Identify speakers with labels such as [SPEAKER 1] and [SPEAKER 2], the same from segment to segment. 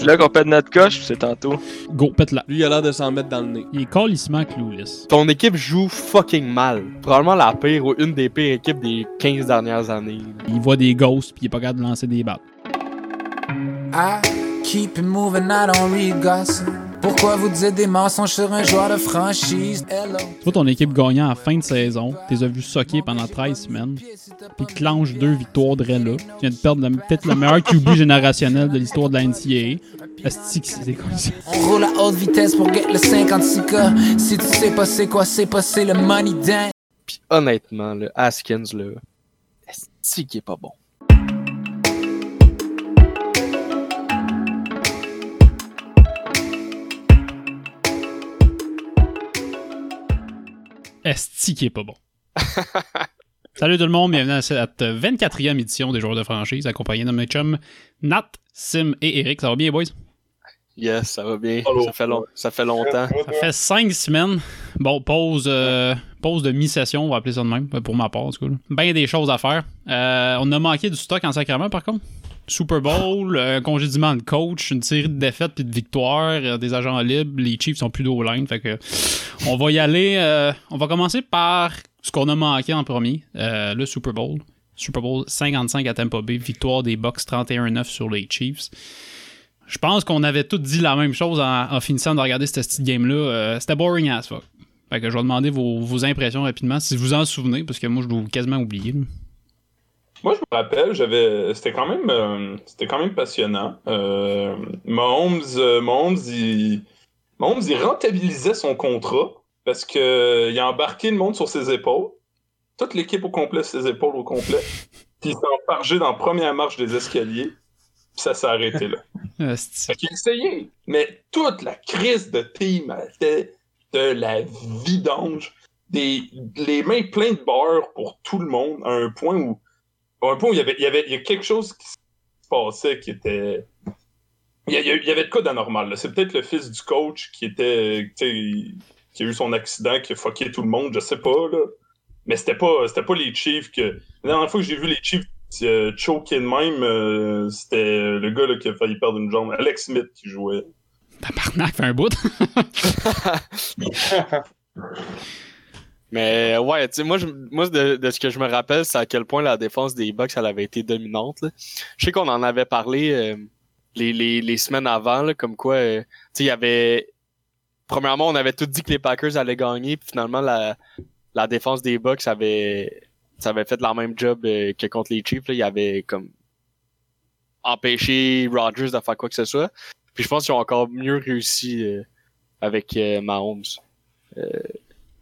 [SPEAKER 1] C'est là qu'on pète notre coche, c'est tantôt.
[SPEAKER 2] Go, pète-la.
[SPEAKER 3] Lui, il a l'air de s'en mettre dans le nez.
[SPEAKER 2] Il est calissement clueless.
[SPEAKER 3] Ton équipe joue fucking mal. Probablement la pire ou une des pires équipes des 15 dernières années.
[SPEAKER 2] Il voit des ghosts puis il est pas capable de lancer des balles.
[SPEAKER 4] I keep it moving, I don't read gossip. Pourquoi vous dites des mensonges sur un joueur de franchise? Hello.
[SPEAKER 2] Tu vois ton équipe gagnant à la fin de saison, tu les as vus socker pendant 13 semaines, puis clenche deux victoires de là. Tu viens de perdre peut-être le meilleur QB générationnel de l'histoire de la NCAA. C'est ça?
[SPEAKER 4] On roule à haute vitesse pour get le 56K. Si tu sais pas c'est quoi, c'est pas c'est le money dance.
[SPEAKER 3] Pis honnêtement, le Haskins, là, est qui est pas bon.
[SPEAKER 2] Esti qui est pas bon. Salut tout le monde, bienvenue à cette 24e édition des joueurs de franchise, accompagné de mes chums Nat, Sim et Eric. Ça va bien, boys?
[SPEAKER 3] Yes, ça va bien. Ça fait, long- ça fait longtemps.
[SPEAKER 2] Ça fait 5 semaines. Bon, pause, euh, pause de mi-session, on va appeler ça de même, pour ma part, en tout cas. Bien des choses à faire. Euh, on a manqué du stock en sacrament, par contre. Super Bowl, euh, congédiement de coach, une série de défaites puis de victoires, euh, des agents libres, les Chiefs sont plus d'eau line, fait que on va y aller. euh, on va commencer par ce qu'on a manqué en premier, le Super Bowl. Super Bowl 55 à Tampa Bay, victoire des Bucks 31-9 sur les Chiefs. Je pense qu'on avait tous dit la même chose en, finissant de regarder cette petite game-là. C'était boring as fuck. Fait que je vais demander vos, impressions rapidement, si vous en souvenez, parce que moi, je dois quasiment oublier. là.
[SPEAKER 5] Moi, je me rappelle, j'avais, c'était quand même, euh, c'était quand même passionnant. Euh, Mahomes, euh, Mahomes, il, Mahomes, il rentabilisait son contrat parce que euh, il a embarqué le monde sur ses épaules, toute l'équipe au complet, ses épaules au complet, puis il s'est empargé dans la première marche des escaliers, puis ça s'est arrêté là. Fait qu'il essayait, mais toute la crise de team était de la vidange, des, les mains pleines de beurre pour tout le monde, à un point où, un point où il y avait, il y avait, il y a quelque chose qui se passait qui était, il y, a- il avait de quoi d'anormal. là. C'est peut-être le fils du coach qui était, qui a eu son accident, qui a fucké tout le monde, je sais pas là. Mais c'était pas, c'était pas les Chiefs que. La dernière fois que j'ai vu les Chiefs euh, choquer de même, euh, c'était le gars là, qui a failli perdre une jambe, Alex Smith qui jouait.
[SPEAKER 2] Tabarnak, fait un bout.
[SPEAKER 3] Mais ouais, tu sais, moi, je, moi de, de ce que je me rappelle, c'est à quel point la défense des Bucks, elle avait été dominante. là. Je sais qu'on en avait parlé euh, les, les, les semaines avant, là, comme quoi, euh, tu sais, il y avait... Premièrement, on avait tout dit que les Packers allaient gagner, puis finalement, la, la défense des Bucks avait, ça avait fait la même job euh, que contre les Chiefs. Là. Il avait comme empêché Rodgers de faire quoi que ce soit. Puis je pense qu'ils ont encore mieux réussi euh, avec euh, Mahomes. Euh,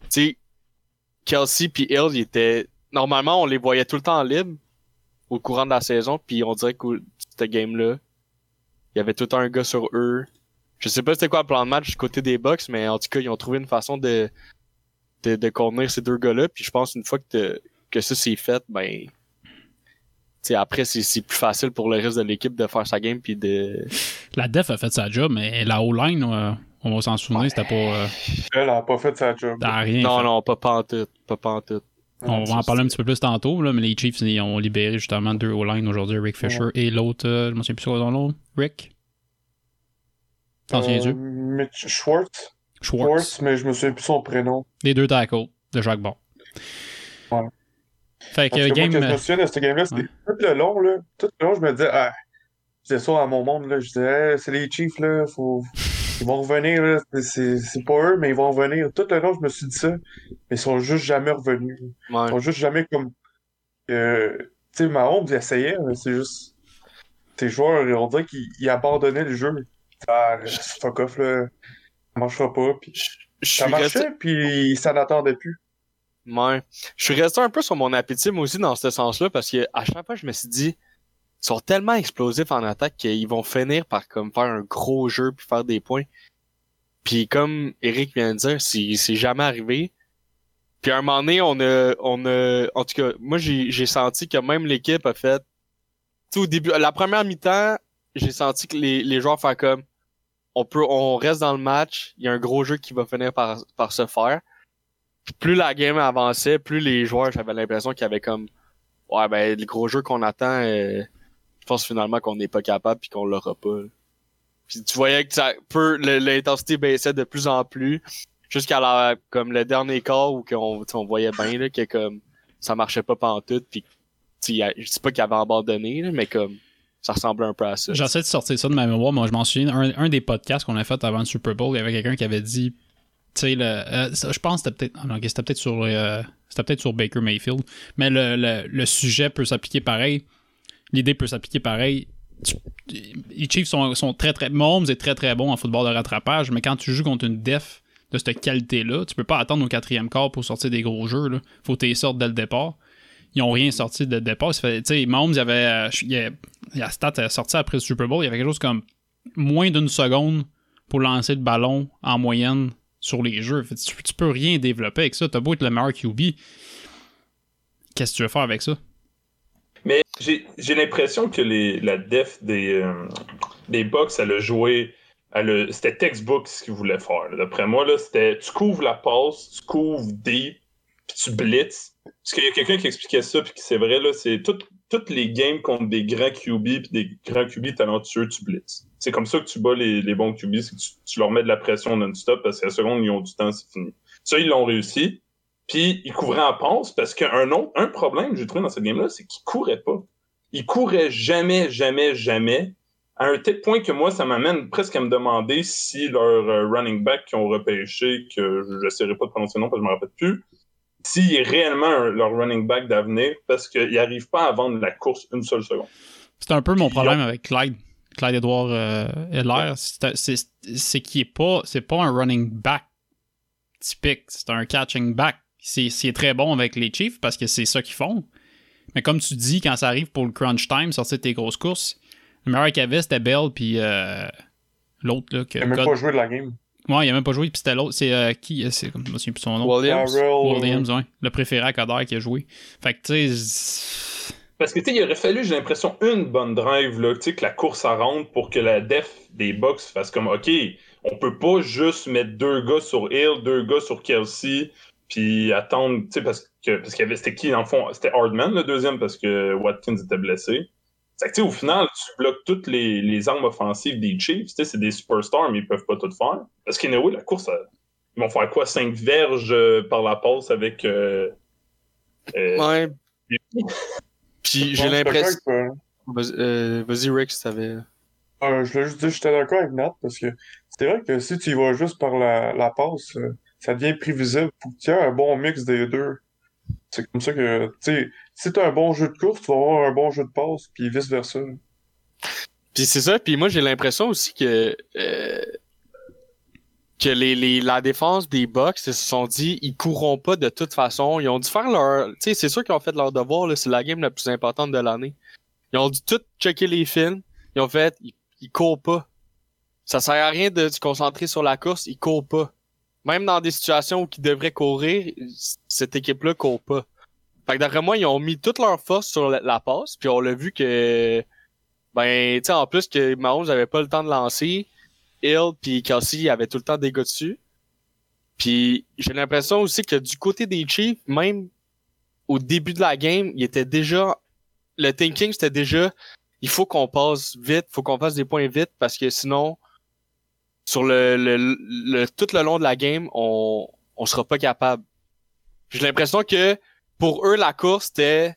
[SPEAKER 3] tu sais, Kelsey puis Hill, ils étaient normalement on les voyait tout le temps libres au courant de la saison, puis on dirait que cette game là, il y avait tout un gars sur eux. Je sais pas c'était quoi le plan de match du côté des Bucks, mais en tout cas ils ont trouvé une façon de de, de contenir ces deux gars-là. Puis je pense une fois que que ça c'est fait, ben tu sais, après c'est c'est plus facile pour le reste de l'équipe de faire sa game puis de
[SPEAKER 2] La def a fait sa job, mais la O-line, euh, on va s'en souvenir, c'était pas. euh,
[SPEAKER 6] Elle a pas fait sa job.
[SPEAKER 2] rien.
[SPEAKER 3] non
[SPEAKER 2] fait.
[SPEAKER 3] non pas pas en tout, pas pas en tout.
[SPEAKER 2] On va en parler un petit peu plus tantôt, là, mais les Chiefs ils ont libéré justement deux O-line aujourd'hui, Rick Fisher et l'autre, euh, je me souviens plus quoi son nom, Rick? T'en souviens-tu?
[SPEAKER 6] Euh, Mitch Schwartz?
[SPEAKER 2] Schwartz.
[SPEAKER 6] Schwartz, mais je me souviens plus son prénom.
[SPEAKER 2] Les deux tackles de chaque bord.
[SPEAKER 6] Ouais.
[SPEAKER 2] Fait que
[SPEAKER 6] Parce que
[SPEAKER 2] game.
[SPEAKER 6] moi, que je me souviens de cette game-là, c'était
[SPEAKER 2] ouais.
[SPEAKER 6] tout le long, là. Tout le long, je me disais, ah, je disais ça à mon monde, là. Je disais, Hey, c'est les Chiefs, là. Faut... Ils vont revenir. C'est- pas eux, mais ils vont revenir. Tout le long, je me suis dit ça. Mais ils sont juste jamais revenus.
[SPEAKER 3] Ouais.
[SPEAKER 6] Ils sont juste jamais comme. Euh... Tu sais, Mahomes, il essayait, mais c'est juste. Tes joueurs, on dirait qu'ils ils abandonnaient le jeu. Ah, fuck off, là. Ça marchera pas. Puis ça
[SPEAKER 3] suis resté-
[SPEAKER 6] marchait, puis ça n'attendait plus.
[SPEAKER 3] Ouais. Je suis resté un peu sur mon appétit, moi aussi, dans ce sens-là, parce que à chaque fois, je me suis dit, sont tellement explosifs en attaque qu'ils vont finir par comme faire un gros jeu puis faire des points. Puis comme Eric vient de dire, c'est jamais arrivé. Puis à un moment donné, on a, on a, en tout cas, moi j'ai senti que même l'équipe a fait, sais, au début, la première mi-temps, j'ai senti que les, les joueurs font comme, on peut, on reste dans le match, il y a un gros jeu qui va finir par, par se faire. Puis plus la game avançait, plus les joueurs, j'avais l'impression qu'il y avait comme, ouais ben le gros jeu qu'on attend, euh, pense finalement qu'on n'est pas capable puis qu'on l'aura pas. Puis tu voyais que ça l'intensité baissait de plus en plus jusqu'à la comme le dernier quart où qu'on on voyait bien là que comme ça marchait pas pantoute puis je sais pas qu'il avait abandonné mais comme ça ressemblait un peu à ça.
[SPEAKER 2] J'essaie de sortir ça de ma mémoire. Moi, je m'en souviens, un, un des podcasts qu'on a fait avant le Super Bowl, il y avait quelqu'un qui avait dit, tu sais, euh, je pense que c'était peut-être, ah peut-être sur, euh, peut-être sur Baker Mayfield, mais le, le sujet peut s'appliquer pareil. L'idée peut s'appliquer pareil. Les Chiefs sont, sont très très, Mahomes est très très bon en football de rattrapage, mais quand tu joues contre une def de cette qualité-là, tu peux pas attendre au quatrième quart pour sortir des gros jeux. Là. Faut que tu sortes dès le départ. Ils ont rien sorti dès le départ. Fait- Mahomes, il y avait, euh, il y a- la stat est sortie après le Super Bowl, il y avait quelque chose comme moins d'une seconde pour lancer le ballon en moyenne sur les jeux. Tu, tu peux rien développer avec ça. T'as beau être le meilleur QB. Qu'est-ce que tu veux faire avec ça?
[SPEAKER 5] J'ai l'impression que les, la def des, euh, elle a joué. C'était textbook ce qu'ils voulaient faire. D'après moi, c'était tu couvres la passe, tu couvres deep, puis tu blitz. Parce qu'il y a quelqu'un qui expliquait ça, puis c'est vrai, c'est tout- toutes les games contre des grands QB, puis des grands QB talentueux, tu blitz. C'est comme ça que tu bats les, les bons QB, c'est que tu, tu leur mets de la pression non-stop, parce qu'à la seconde, ils ont du temps, c'est fini. Ça, ils l'ont réussi. Puis ils couvraient en passe parce qu'un autre, un problème que j'ai trouvé dans cette game-là, c'est qu'ils couraient pas. Ils couraient jamais, jamais, jamais. À un tel point que moi, ça m'amène presque à me demander si leur euh, running back qui ont repêché, que je n'essaierai pas de prononcer le nom parce que je me rappelle plus, s'il est réellement un- leur running back d'avenir parce qu'ils n'arrivent pas à vendre la course une seule seconde.
[SPEAKER 2] C'est un peu mon problème avec Clyde. Clyde Edouard euh, Edler. C'est- qu'il est pas, c'est pas un running back typique. C'est un catching back. C'est c'est très bon avec les Chiefs parce que c'est ça qu'ils font. Mais comme tu dis, quand ça arrive pour le crunch time, sortir tes grosses courses, le meilleur qu'il y avait, c'était Bell, puis euh, l'autre, là, que
[SPEAKER 6] Il a même
[SPEAKER 2] God-
[SPEAKER 6] pas joué de la game.
[SPEAKER 2] Ouais, il a même pas joué, puis c'était l'autre. C'est euh, qui C'est comme je me souviens plus son nom.
[SPEAKER 3] Williams.
[SPEAKER 2] Williams, ouais. Le préféré à Coder qui a joué. Fait que, tu sais.
[SPEAKER 5] Parce que, tu sais, il aurait fallu, j'ai l'impression, une bonne drive, là, tu sais, que la course à rentre pour que la def des Bucks fasse comme, OK, on peut pas juste mettre deux gars sur Hill, deux gars sur Kelsey, puis attendre, tu sais, parce que, parce qu'il y avait, c'était qui, dans le fond? C'était Hardman, le deuxième, parce que Watkins était blessé. C'est que, tu sais, au final, tu bloques toutes les, les armes offensives des Chiefs, tu sais, c'est des superstars, mais ils peuvent pas tout faire. Parce qu'anyway, la course, elle- ils vont faire quoi? Cinq verges euh, par la passe avec, euh, euh,
[SPEAKER 3] Ouais. Puis j'ai l'impression. euh, Vas-y, Rick, si t'avais.
[SPEAKER 6] euh, je voulais juste dire, j'étais d'accord avec Nat parce que c'est vrai que si tu y vas juste par la, la passe, euh, ça devient prévisible. Faut que tu aies un bon mix des deux. C'est comme ça que, tu sais, si t'as un bon jeu de course, tu vas avoir un bon jeu de passe, puis vice-versa.
[SPEAKER 3] Puis c'est ça, puis moi j'ai l'impression aussi que euh, que les, les la défense des Bucks ils se sont dit ils courront pas de toute façon, ils ont dû faire leur tu sais c'est sûr qu'ils ont fait leur devoir c'est la game la plus importante de l'année. Ils ont dû tout checker les films, ils ont fait ils, ils courent pas. Ça sert à rien de se concentrer sur la course, ils courent pas. Même dans des situations où ils devraient courir, cette équipe-là court pas. Fait que d'après moi, ils ont mis toute leur force sur la, passe, puis on l'a vu que ben, tu sais, en plus que Mahomes avait pas le temps de lancer, Hill puis Kelsey avaient tout le temps des gars dessus. Puis j'ai l'impression aussi que du côté des Chiefs, même au début de la game, il était déjà le thinking c'était déjà il faut qu'on passe vite, faut qu'on fasse des points vite parce que sinon sur le, le, le tout le long de la game, on on sera pas capable. J'ai l'impression que pour eux la course c'était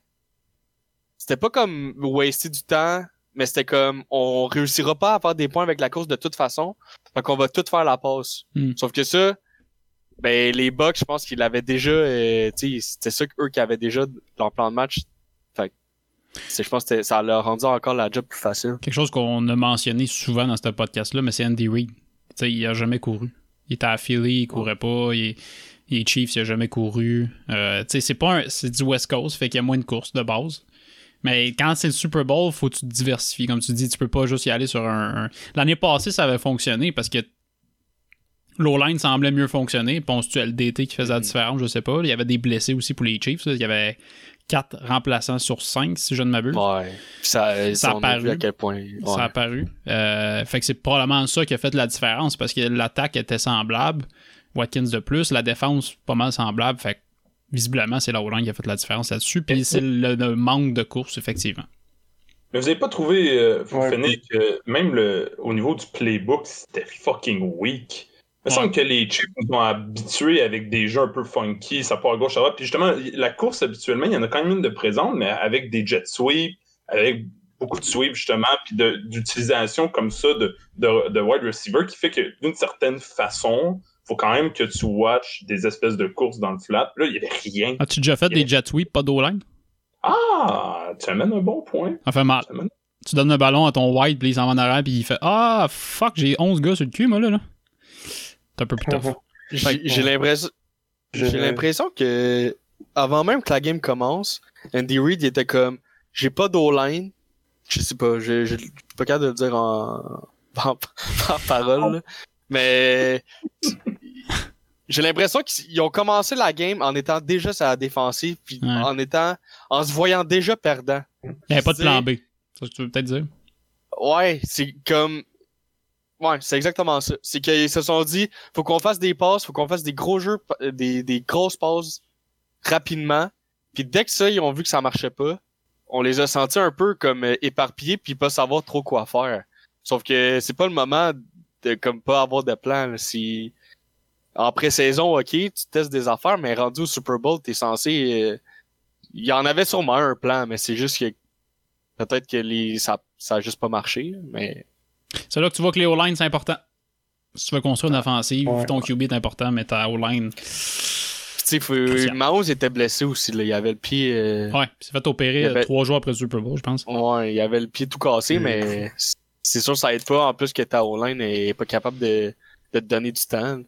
[SPEAKER 3] c'était pas comme waster du temps, mais c'était comme on réussira pas à faire des points avec la course de toute façon. Fait qu'on va tout faire la passe.
[SPEAKER 2] Hmm.
[SPEAKER 3] Sauf que ça, ben les Bucks, je pense qu'ils l'avaient déjà. euh, tu sais, c'était ça qu'eux qui avaient déjà leur plan de match. Fait je pense que ça leur rendu encore la job plus facile.
[SPEAKER 2] Quelque chose qu'on a mentionné souvent dans ce podcast-là, mais c'est Andy Reid. Il a jamais couru. Il était à Philly, il courait pas. Il, il est Chiefs, il a jamais couru. Euh, c'est pas un- c'est du West Coast, fait qu'il y a moins de courses de base. Mais quand c'est le Super Bowl, faut que tu te diversifies. Comme tu dis, tu peux pas juste y aller sur un. un- L'année passée, ça avait fonctionné parce que l'O-line semblait mieux fonctionner. Penses-tu à LDT qui faisait la différence? Je sais pas. Il y avait des blessés aussi pour les Chiefs. là. Il y avait quatre remplaçants sur cinq, si je ne m'abuse.
[SPEAKER 3] Ouais. Ça, euh,
[SPEAKER 2] Ça a paru.
[SPEAKER 3] à quel point.
[SPEAKER 2] Ça a
[SPEAKER 3] ouais.
[SPEAKER 2] apparu. Euh, fait que c'est probablement ça qui a fait la différence parce que l'attaque était semblable. Watkins de plus, la défense pas mal semblable. Fait que visiblement, c'est la line qui a fait la différence là-dessus. Puis c'est le, le manque de course, effectivement.
[SPEAKER 5] Mais vous avez pas trouvé, euh,
[SPEAKER 6] Ouais.
[SPEAKER 5] Fennec, que même le, au niveau du playbook, c'était fucking weak. Il me
[SPEAKER 2] Ouais.
[SPEAKER 5] semble que les Chiefs nous ont habitués avec des jeux un peu funky, ça part à gauche, à droite. Puis justement, la course, habituellement, il y en a quand même une de présente, mais avec des jet sweeps, avec beaucoup de sweeps, justement, puis d'utilisation comme ça de, de, de wide receiver qui fait que d'une certaine façon, faut quand même que tu watches des espèces de courses dans le flat. Là, il y avait rien.
[SPEAKER 2] As-tu déjà fait des jet sweeps, pas d'O-line?
[SPEAKER 5] Ah, tu amènes un bon point.
[SPEAKER 2] Ça fait mal.
[SPEAKER 5] Tu amènes-
[SPEAKER 2] Tu donnes le ballon à ton white, puis il s'en va en arrière, puis il fait Ah, fuck, j'ai 11 gars sur le cul, moi, là. là. C'est un peu plus tough.
[SPEAKER 3] J'ai l'impression
[SPEAKER 6] Je-
[SPEAKER 3] j'ai l'impression que avant même que la game commence, Andy Reid il était comme j'ai pas d'O-line. Je sais pas, je suis pas capable de le dire en, en, en parole. là. Mais j'ai l'impression qu'ils ont commencé la game en étant déjà sur la défensive puis
[SPEAKER 2] Ouais.
[SPEAKER 3] en étant en se voyant déjà perdant.
[SPEAKER 2] Il n'y avait pas de plan B. Ça, tu veux peut-être dire?
[SPEAKER 3] Ouais, c'est comme. Ouais, c'est exactement ça. C'est qu'ils se sont dit, faut qu'on fasse des passes, faut qu'on fasse des gros jeux, des, des grosses passes rapidement. Puis dès que ça, ils ont vu que ça marchait pas, on les a sentis un peu comme euh, éparpillés puis pas savoir trop quoi faire. Sauf que c'est pas le moment de comme pas avoir de plan. là. Si en pré-saison, ok, tu testes des affaires, mais rendu au Super Bowl, t'es censé. euh, Il y en avait sûrement un plan, mais c'est juste que peut-être que les ça ça a juste pas marché, mais
[SPEAKER 2] C'est là que tu vois que les O-line, c'est important. Si tu veux construire une offensive,
[SPEAKER 6] Ouais.
[SPEAKER 2] ton QB est important, mais ta O-line.
[SPEAKER 3] Mahomes était blessé aussi. Là. Il avait le pied. euh,
[SPEAKER 2] Ouais, il s'est fait opérer
[SPEAKER 3] Il y avait-
[SPEAKER 2] trois jours après le Super Bowl, je pense.
[SPEAKER 3] Ouais, il avait le pied tout cassé,
[SPEAKER 6] Mm.
[SPEAKER 3] mais c'est sûr ça aide pas. En plus que ta O-line est pas capable de, de te donner du temps.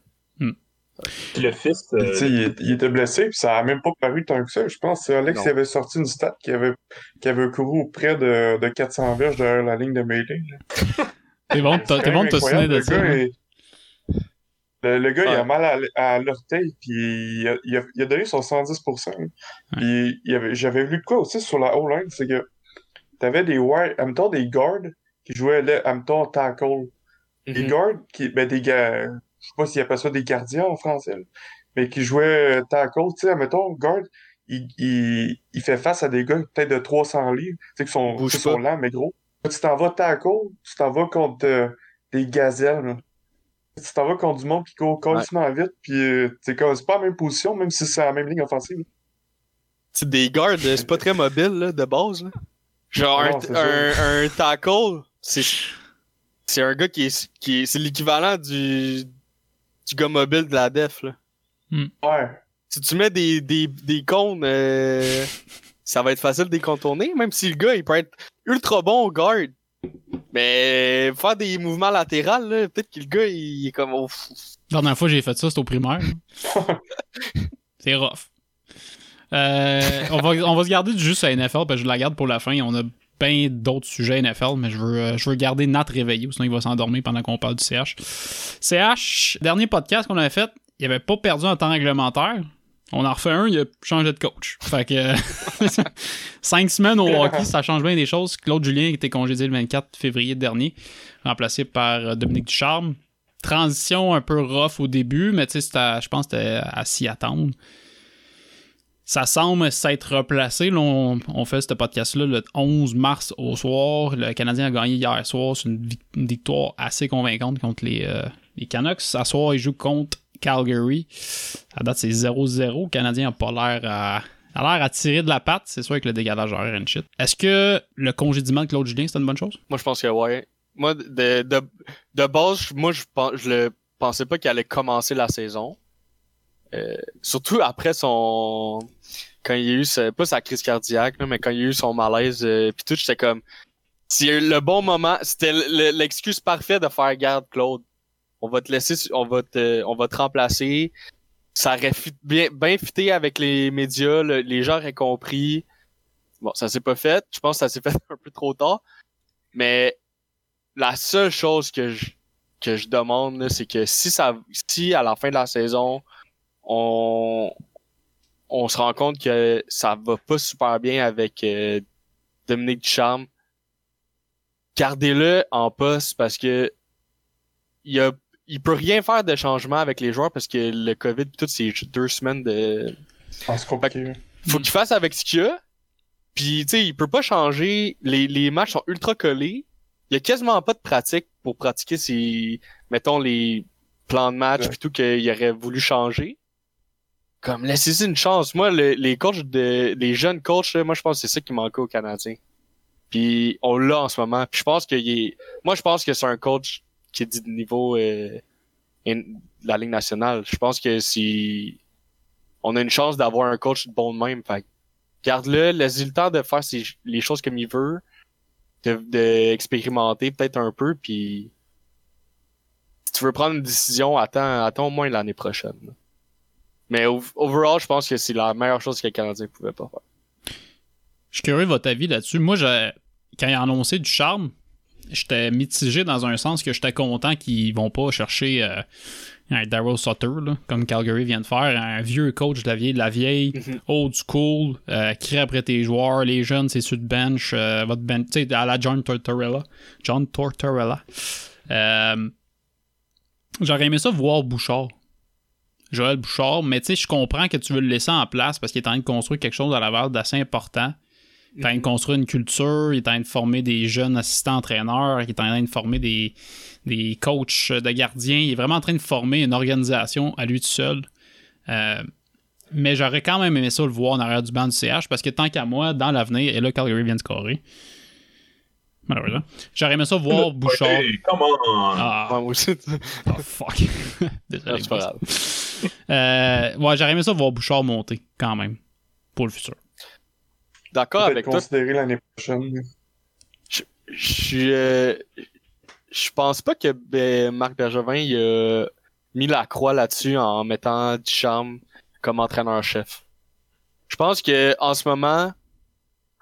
[SPEAKER 5] Puis le fils, euh,
[SPEAKER 6] tu sais, il, il était blessé, puis ça a même pas paru tant que ça. Je pense que c'est Alex
[SPEAKER 3] Non.
[SPEAKER 6] qui avait sorti une stat qui avait, qui avait couru près de, de 400 verges derrière la ligne de mêlée.
[SPEAKER 2] T'es bon, t'as- t'es bon de te souvenir de ça.
[SPEAKER 6] Le gars,
[SPEAKER 2] hein.
[SPEAKER 6] est- le, le gars, il a mal à, à l'orteil, puis il a, il, a, il a donné son 110%. là. Puis j'avais vu de quoi aussi sur la O-line, c'est que t'avais des wide, en même temps, des guards qui jouaient, là, en même temps, tackle. Des
[SPEAKER 3] Mhm.
[SPEAKER 6] guards qui, ben, des gars, je sais pas s'ils appellent ça des gardiens en français, là, mais qui jouaient euh, tackle, tu sais, mettons, guard, il, il, il fait face à des gars peut-être de 300 livres, tu sais, qui sont, qui sont lents, mais gros. Tu t'en vas tackle, tu t'en vas contre euh, des gazelles, là. Tu t'en vas contre du monde qui court complètement vite, puis euh, c'est comme, c'est pas la même position, même si c'est la même ligne offensive.
[SPEAKER 3] Tu sais, des guards, euh, c'est pas très mobile là, de base. Là. Genre
[SPEAKER 6] Non,
[SPEAKER 3] un, un, un tackle, c'est c'est un gars qui est, qui est c'est l'équivalent du du gars mobile de la def là.
[SPEAKER 6] Ouais.
[SPEAKER 3] Si tu mets des des des cônes, euh, ça va être facile de les contourner, même si le gars il peut être ultra bon au guard. Mais faire des mouvements latéraux, là, peut-être que le gars il est comme oh,
[SPEAKER 2] La dernière fois que j'ai fait ça, c'était au primaire. c'est rough. Euh, on, va, on va se garder du juste à NFL, parce que je la garde pour la fin. On a bien d'autres sujets NFL, mais je veux, euh, je veux garder Nat réveillé, sinon il va s'endormir pendant qu'on parle du CH. CH, dernier podcast qu'on avait fait, il avait pas perdu en temps réglementaire. On en refait un, il a changé de coach. Fait que cinq semaines au hockey, ça change bien des choses. Claude Julien qui était congédié le 24 février dernier, remplacé par euh, Dominique Ducharme. Transition un peu rough au début, mais tu sais, je pense que c'était à s'y attendre. Ça semble s'être replacé. Là, on, on fait ce podcast-là le 11 mars au soir. Le Canadien a gagné hier soir. C'est une victoire assez convaincante contre les, euh, les Canucks. Ce soir, ils jouent contre Calgary. À date, c'est 0-0. Le Canadien n'a pas l'air à, a l'air à tirer de la patte. C'est sûr avec le dégalage horaire and shit. Est-ce que le congédiement de Claude Julien, c'est une bonne chose?
[SPEAKER 3] Moi, je pense que ouais. Moi, de, de, de base, moi, je, pensais pas qu'il allait commencer la saison. Euh, surtout après son... Quand il y a eu, pas sa crise cardiaque, là, mais quand il y a eu son malaise, euh, pis tout, j'étais comme... C'est le bon moment, c'était l'excuse parfaite de faire garde, Claude. On va te laisser, on va te, on va te remplacer. Ça aurait fit- bien, bien avec les médias, le- les gens auraient compris. Bon, ça s'est pas fait. Je pense que ça s'est fait un peu trop tard. Mais la seule chose que je, que je demande, c'est que si ça, si à la fin de la saison, on, on se rend compte que ça va pas super bien avec euh, Dominique Ducharme, gardez-le en poste parce que il a, il peut rien faire de changement avec les joueurs parce que le COVID pis tout, c'est juste deux semaines de,
[SPEAKER 6] Ah, compliqué.
[SPEAKER 3] faut qu'il fasse avec ce qu'il a. Puis, tu sais, il peut pas changer. Les, les matchs sont ultra collés. Il y a quasiment pas de pratique pour pratiquer ses, mettons, les plans de match
[SPEAKER 6] Ouais.
[SPEAKER 3] puis tout qu'il aurait voulu changer. Comme, laissez-y une chance. Moi, le- les coachs de, les jeunes coachs, moi, je pense que c'est ça qui manquait aux Canadiens. Puis, on l'a en ce moment. Puis, je pense qu'il est, moi, je pense que c'est un coach qui est du niveau, euh, la Ligue nationale. Je pense que si, on a une chance d'avoir un coach de bon de même. Fait garde-le, laisse-lui le temps de faire les choses comme il veut, de, de peut-être un peu, puis si tu veux prendre une décision, attends, attends au moins l'année prochaine. Mais ov- overall, je pense que c'est la meilleure chose que les Canadiens pouvaient pas faire.
[SPEAKER 2] Je suis curieux de votre avis là-dessus. Moi, quand ils ont annoncé du charme, j'étais mitigé dans un sens que j'étais content qu'ils vont pas chercher euh, un Daryl Sutter, là, comme Calgary vient de faire, un vieux coach de la vieille, de la vieille,
[SPEAKER 3] Mhm.
[SPEAKER 2] old school, euh, crie après tes joueurs, les jeunes, c'est sur le bench, euh, votre bench, tu sais, à la John Tortorella. John Tortorella. Euh, J'aurais aimé ça voir Bouchard. Joël Bouchard, mais tu sais, je comprends que tu veux le laisser en place parce qu'il est en train de construire quelque chose à Laval d'assez important. Il est en train de construire une culture, il est en train de former des jeunes assistants entraîneurs, il est en train de former des, des coachs de gardiens. Il est vraiment en train de former une organisation à lui tout seul. Euh, mais j'aurais quand même aimé ça le voir en arrière du banc du CH parce que tant qu'à moi, dans l'avenir, et là, Calgary vient de scorer. Malheureusement. J'aurais aimé ça voir Bouchard.
[SPEAKER 5] Hey, come on!
[SPEAKER 2] Ah,
[SPEAKER 3] Ouais, moi aussi.
[SPEAKER 2] oh, fuck. Désolé.
[SPEAKER 3] c'est pas grave.
[SPEAKER 2] Euh, ouais, j'aurais aimé ça voir Bouchard monter quand même pour le futur.
[SPEAKER 3] D'accord avec toi.
[SPEAKER 6] l'année prochaine.
[SPEAKER 3] Je suis, euh, je pense pas que ben, Marc Bergevin il a mis la croix là-dessus en mettant Duchamp comme entraîneur-chef. Je pense que en ce moment,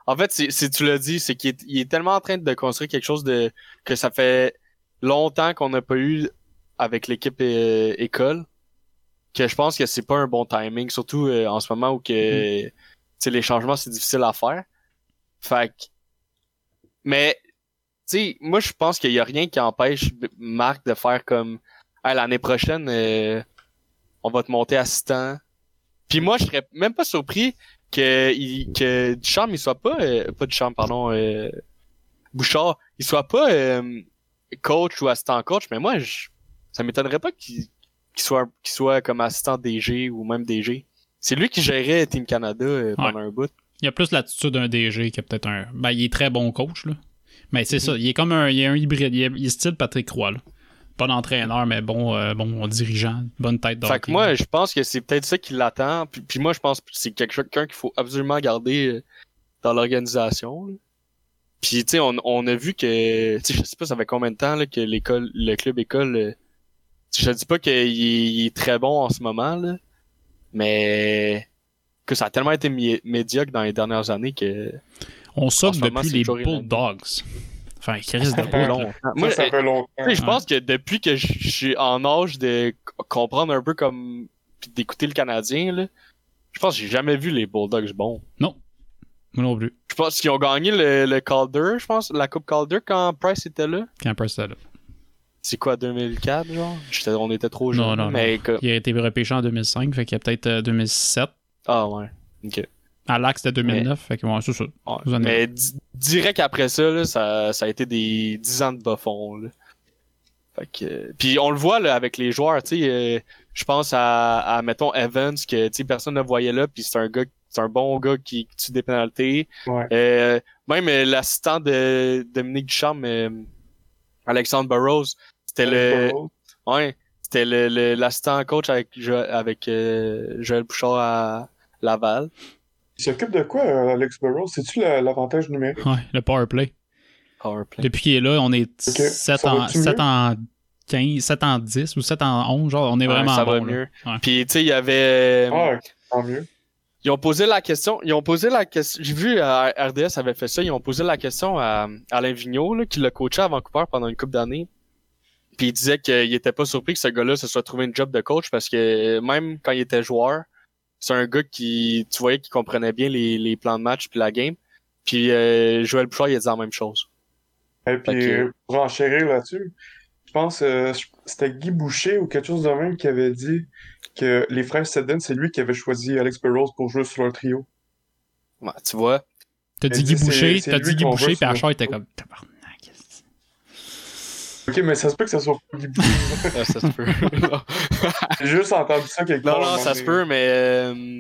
[SPEAKER 3] en fait, c'est- tu l'as dit, c'est qu'il est, il est tellement en train de construire quelque chose de que ça fait longtemps qu'on n'a pas eu avec l'équipe euh, école que je pense que c'est pas un bon timing, surtout euh, en ce moment où que tu sais, les changements c'est difficile à faire. Fait que mais, tu sais, moi, je pense qu'il y a rien qui empêche Marc de faire comme, Hey, l'année prochaine, euh, on va te monter assistant. Puis moi, je serais même pas surpris que, que Duchamp, il soit pas, euh, pas Duchamp, pardon, euh, Bouchard, il soit pas euh, coach ou assistant coach, mais moi, je, ça m'étonnerait pas qu'il soit, qu'il soit comme assistant DG ou même DG. C'est lui qui gérait Team Canada euh, pendant un bout.
[SPEAKER 2] Il a plus l'attitude d'un DG que peut-être un. Ben, il est très bon coach, là. Mais c'est ça, il est comme un, il est un hybride. Il est, il est style Patrick Roy, là. Pas d'entraîneur, mais bon, euh, bon dirigeant, bonne tête de
[SPEAKER 3] Fait que moi, je pense que c'est peut-être ça qui l'attend. Puis, puis moi, je pense que c'est quelque- quelqu'un qu'il faut absolument garder euh, dans l'organisation. Puis, tu sais, on, on a vu que, tu sais, je sais pas, ça fait combien de temps là, que l'école, le club école, je dis pas qu'il est, il est très bon en ce moment, là, mais que ça a tellement été mi- médiocre dans les dernières années que
[SPEAKER 2] On
[SPEAKER 3] moment,
[SPEAKER 2] depuis
[SPEAKER 3] c'est
[SPEAKER 2] les Bulldogs. Enfin, Chris de.
[SPEAKER 3] Ça, Moi,
[SPEAKER 6] ça fait longtemps.
[SPEAKER 3] Tu sais, je pense que depuis que je suis en âge de comprendre un peu comme puis d'écouter le Canadien, là, je pense que j'ai jamais vu les Bulldogs bons.
[SPEAKER 2] Non. Moi non plus.
[SPEAKER 3] Je pense qu'ils ont gagné le, le Calder, je pense, la Coupe Calder quand Price était là.
[SPEAKER 2] Quand Price était là.
[SPEAKER 3] C'est quoi, 2004, genre? On était trop jeunes.
[SPEAKER 2] Non, non,
[SPEAKER 3] mais que-
[SPEAKER 2] Il a été repêché en 2005, fait qu'il y a peut-être euh, 2007.
[SPEAKER 3] Ah ouais. Ok.
[SPEAKER 2] À l'Axe, c'était 2009, fait que c'est ça.
[SPEAKER 3] Ouais. Mais di- direct après ça, là, ça, ça a été des 10 ans de bas fond. Là. Fait que, euh, puis on le voit là, avec les joueurs, tu sais, euh, je pense à, à, mettons, Evans, que tu sais, personne ne voyait là, puis c'est un gars, c'est un bon gars qui, qui tue des pénalités.
[SPEAKER 6] Ouais.
[SPEAKER 3] Euh, même euh, l'assistant de Dominique Ducharme, euh, Alexandre Burroughs, c'était le, ouais, c'était le, le- l'assistant coach avec, Jo- avec euh, Joël Bouchard à Laval.
[SPEAKER 6] Il s'occupe de quoi, euh, Alex Burrows? C'est-tu la- l'avantage numérique?
[SPEAKER 2] Ouais, le power play.
[SPEAKER 3] Powerplay.
[SPEAKER 2] Depuis qu'il est là, on est
[SPEAKER 6] Ok,
[SPEAKER 2] 7,
[SPEAKER 6] ça
[SPEAKER 2] en,
[SPEAKER 6] va-tu
[SPEAKER 2] 7
[SPEAKER 6] mieux?
[SPEAKER 2] en 15, 7 en 10 ou 7 en 11, genre, on est
[SPEAKER 3] Ouais,
[SPEAKER 2] vraiment
[SPEAKER 3] ça
[SPEAKER 2] bon.
[SPEAKER 3] va mieux.
[SPEAKER 2] Ouais.
[SPEAKER 3] Puis tu sais, il y avait
[SPEAKER 6] Ah, tant mieux.
[SPEAKER 3] ils ont posé la question, ils ont posé la question, j'ai vu euh, RDS avait fait ça, ils ont posé la question à Alain Vigneault là, qui l'a coaché à Vancouver pendant une couple d'années. Puis il disait qu'il était pas surpris que ce gars-là se soit trouvé une job de coach parce que même quand il était joueur, c'est un gars qui tu voyais qui comprenait bien les, les plans de match puis la game. Puis euh, Joël Bouchard il a dit la même chose.
[SPEAKER 6] Et puis,
[SPEAKER 3] que-
[SPEAKER 6] euh, pour enchérir là-dessus, je pense euh, c'était Guy Boucher ou quelque chose de même qui avait dit que les frères Sedden, c'est lui qui avait choisi Alex Burrows pour jouer sur leur trio.
[SPEAKER 3] Ouais, tu vois.
[SPEAKER 2] T'as dit
[SPEAKER 6] dit
[SPEAKER 2] Guy Boucher, t'as dit Guy Boucher, puis Achard était comme tabarnak.
[SPEAKER 6] Ok, mais ça se peut que ça soit.
[SPEAKER 3] Ouais, ça se peut. non,
[SPEAKER 6] J'ai juste entendu ça quelque part.
[SPEAKER 3] non,
[SPEAKER 6] un
[SPEAKER 3] ça se peut, mais. euh,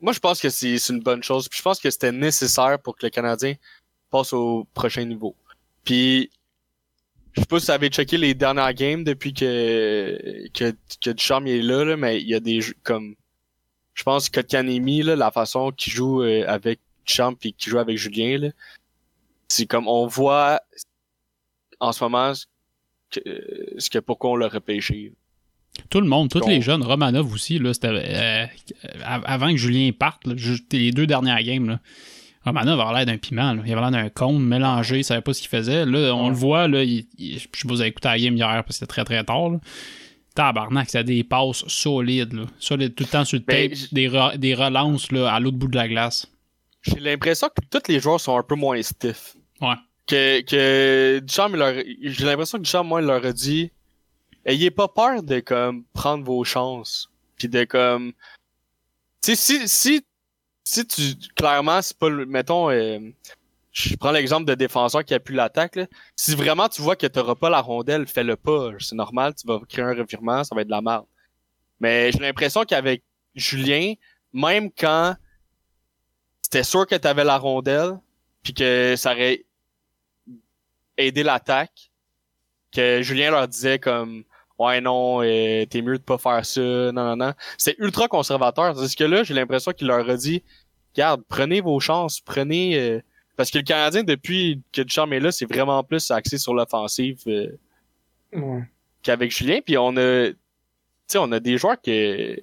[SPEAKER 3] Moi, je pense que c'est une bonne chose. Puis je pense que c'était nécessaire pour que le Canadien passe au prochain niveau. Puis, je sais pas si vous avez checké les dernières games depuis que, que, que Ducharme est là, là, mais il y a des jeux comme. Je pense que Kanemi, là, la façon qu'il joue euh, avec Ducharme puis qu'il joue avec Julien, là, c'est comme on voit en ce moment ce que, ce que pourquoi on l'a repêché.
[SPEAKER 2] Tout le monde, tous les jeunes, Romanov aussi, là, c'était euh, av- avant que Julien parte, là, les deux dernières games, là, Romanov avait l'air d'un piment, là. il avait l'air d'un con mélangé, il savait pas ce qu'il faisait. Là, on le voit, là, il- il- je sais pas si vous avez écouté la game hier parce que c'était très très tard. Tabarnak, c'était des passes solides, là. solides, tout le temps sur le
[SPEAKER 3] Ben,
[SPEAKER 2] tape, des, re- des relances à l'autre bout de la glace.
[SPEAKER 3] J'ai l'impression que tous les joueurs sont un peu moins stiff.
[SPEAKER 2] Ouais.
[SPEAKER 3] Que, que Duchamp, j'ai l'impression que Duchamp, moi, il leur a dit, ayez pas peur de, comme, prendre vos chances. Puis de, comme, tu sais, si, si, si tu, clairement, c'est pas le, mettons, euh, je prends l'exemple de défenseur qui a pu l'attaque. Si vraiment tu vois que t'auras pas la rondelle, fais-le pas. C'est normal, tu vas créer un revirement, ça va être de la merde. Mais j'ai l'impression qu'avec Julien, même quand c'était sûr que t'avais la rondelle, puis que ça aurait aidé l'attaque, que Julien leur disait comme ouais non, euh, t'es mieux de pas faire ça, non non non. C'était ultra conservateur. Parce que là, j'ai l'impression qu'il leur a dit, regarde, prenez vos chances, prenez euh, parce que le Canadien depuis que Ducharme est là, c'est vraiment plus axé sur l'offensive euh,
[SPEAKER 6] Ouais.
[SPEAKER 3] qu'avec Julien. Puis on a, tu sais, on a des joueurs que,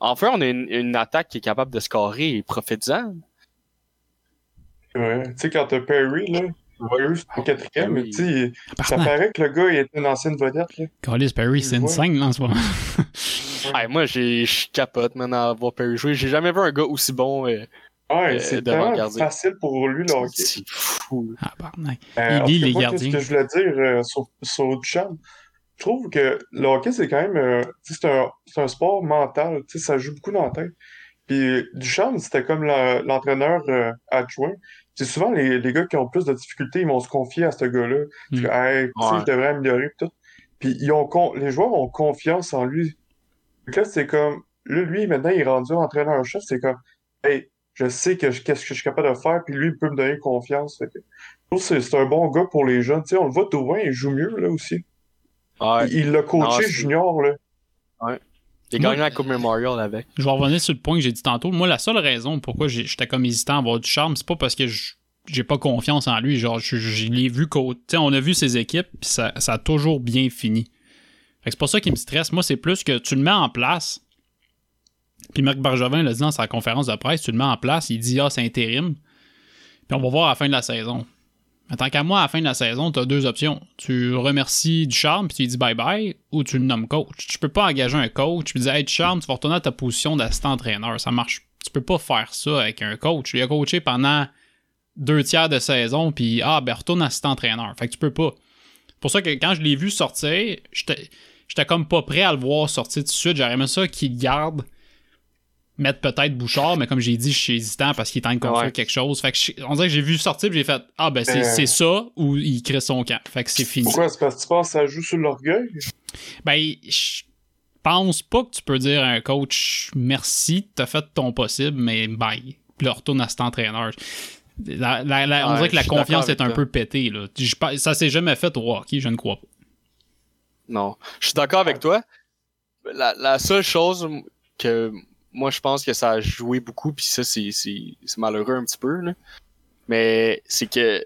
[SPEAKER 3] enfin, on a une, une attaque qui est capable de scorer et profitant.
[SPEAKER 6] Ouais. Tu sais, quand t'as Perry, là, Perry, c'est le quatrième, mais
[SPEAKER 3] Perry.
[SPEAKER 6] tu sais, ça paraît que le gars, il est une ancienne vedette, là.
[SPEAKER 2] Callis Perry, c'est une
[SPEAKER 6] Ouais.
[SPEAKER 2] scène là, en ce moment.
[SPEAKER 3] Ouais, moi, j'ai, je capote, man, à voir Perry jouer. J'ai jamais vu un gars aussi bon. euh,
[SPEAKER 6] Ouais,
[SPEAKER 3] Euh,
[SPEAKER 6] c'est facile pour lui, le hockey.
[SPEAKER 3] C'est fou.
[SPEAKER 2] Tabarnak.
[SPEAKER 6] Euh, en
[SPEAKER 2] lit les
[SPEAKER 6] moi,
[SPEAKER 2] gardiens.
[SPEAKER 6] Ce que je voulais dire euh, sur, sur Duchamp, je trouve que le hockey, c'est quand même, euh, tu sais, c'est un, c'est un sport mental, tu sais, ça joue beaucoup dans la tête. Puis Duchamp, c'était comme l'entraîneur euh, adjoint. C'est souvent les, les gars qui ont plus de difficultés, ils vont se confier à ce gars-là.
[SPEAKER 2] Mm.
[SPEAKER 6] Que, Hey, tu sais,
[SPEAKER 3] Ouais.
[SPEAKER 6] je devrais améliorer pis tout. Puis ils ont con- les joueurs ont confiance en lui. Donc là, c'est comme, là, lui, maintenant, il est rendu entraîneur-chef, c'est comme, hey, je sais que je- qu'est-ce que je suis capable de faire, puis lui, il peut me donner confiance. Fait que, je trouve que c'est c'est un bon gars pour les jeunes. Tu sais, on le voit, Drouin, il joue mieux, là, aussi.
[SPEAKER 3] Ouais.
[SPEAKER 6] Il il l'a coaché junior, là.
[SPEAKER 3] Il a gagné la Coupe Memorial avec.
[SPEAKER 2] Je vais revenir sur le point que j'ai dit tantôt. Moi, la seule raison pourquoi j'étais comme hésitant à avoir du charme, c'est pas parce que je- j'ai pas confiance en lui. Genre, je, je l'ai vu sais, on a vu ses équipes, puis ça, ça a toujours bien fini. C'est pas ça qui me stresse. Moi, c'est plus que tu le mets en place. Puis Marc Bargevin l'a dit dans sa conférence de presse, tu le mets en place, il dit Ah, c'est intérim. Puis on va voir à la fin de la saison. Tant qu'à moi, à la fin de la saison, tu as deux options. Tu remercies Ducharme puis tu lui dis bye bye ou tu le nommes coach. Tu peux pas engager un coach puis dire Hey Ducharme, tu vas retourner à ta position d'assistant entraîneur. Ça marche. Tu peux pas faire ça avec un coach. Il a coaché pendant deux tiers de saison puis ah, ben retourne assistant entraîneur. Fait que tu peux pas. Pour ça que quand je l'ai vu sortir, j'étais j'étais comme pas prêt à le voir sortir tout de suite. J'aurais aimé ça qu'il garde mettre peut-être Bouchard, mais comme j'ai dit, je suis hésitant parce qu'il est en train de construire
[SPEAKER 3] Ouais.
[SPEAKER 2] quelque chose. Fait que je- on dirait que j'ai vu sortir puis j'ai fait Ah ben c'est
[SPEAKER 6] Euh.
[SPEAKER 2] c'est ça ou il crée son camp. Fait que c'est fini.
[SPEAKER 6] Pourquoi? C'est parce que tu penses que ça joue sur l'orgueil?
[SPEAKER 2] Ben je pense pas que tu peux dire à un coach merci, t'as fait ton possible, mais bye. Puis là, retourne à cet entraîneur. La- la- la- on dirait que la confiance est un
[SPEAKER 3] toi.
[SPEAKER 2] peu pétée. Là. Je ça s'est jamais fait au hockey, je ne crois pas.
[SPEAKER 3] Non. Je suis d'accord avec toi. La, la seule chose que moi je pense que ça a joué beaucoup, puis ça c'est, malheureux un petit peu, là. mais c'est que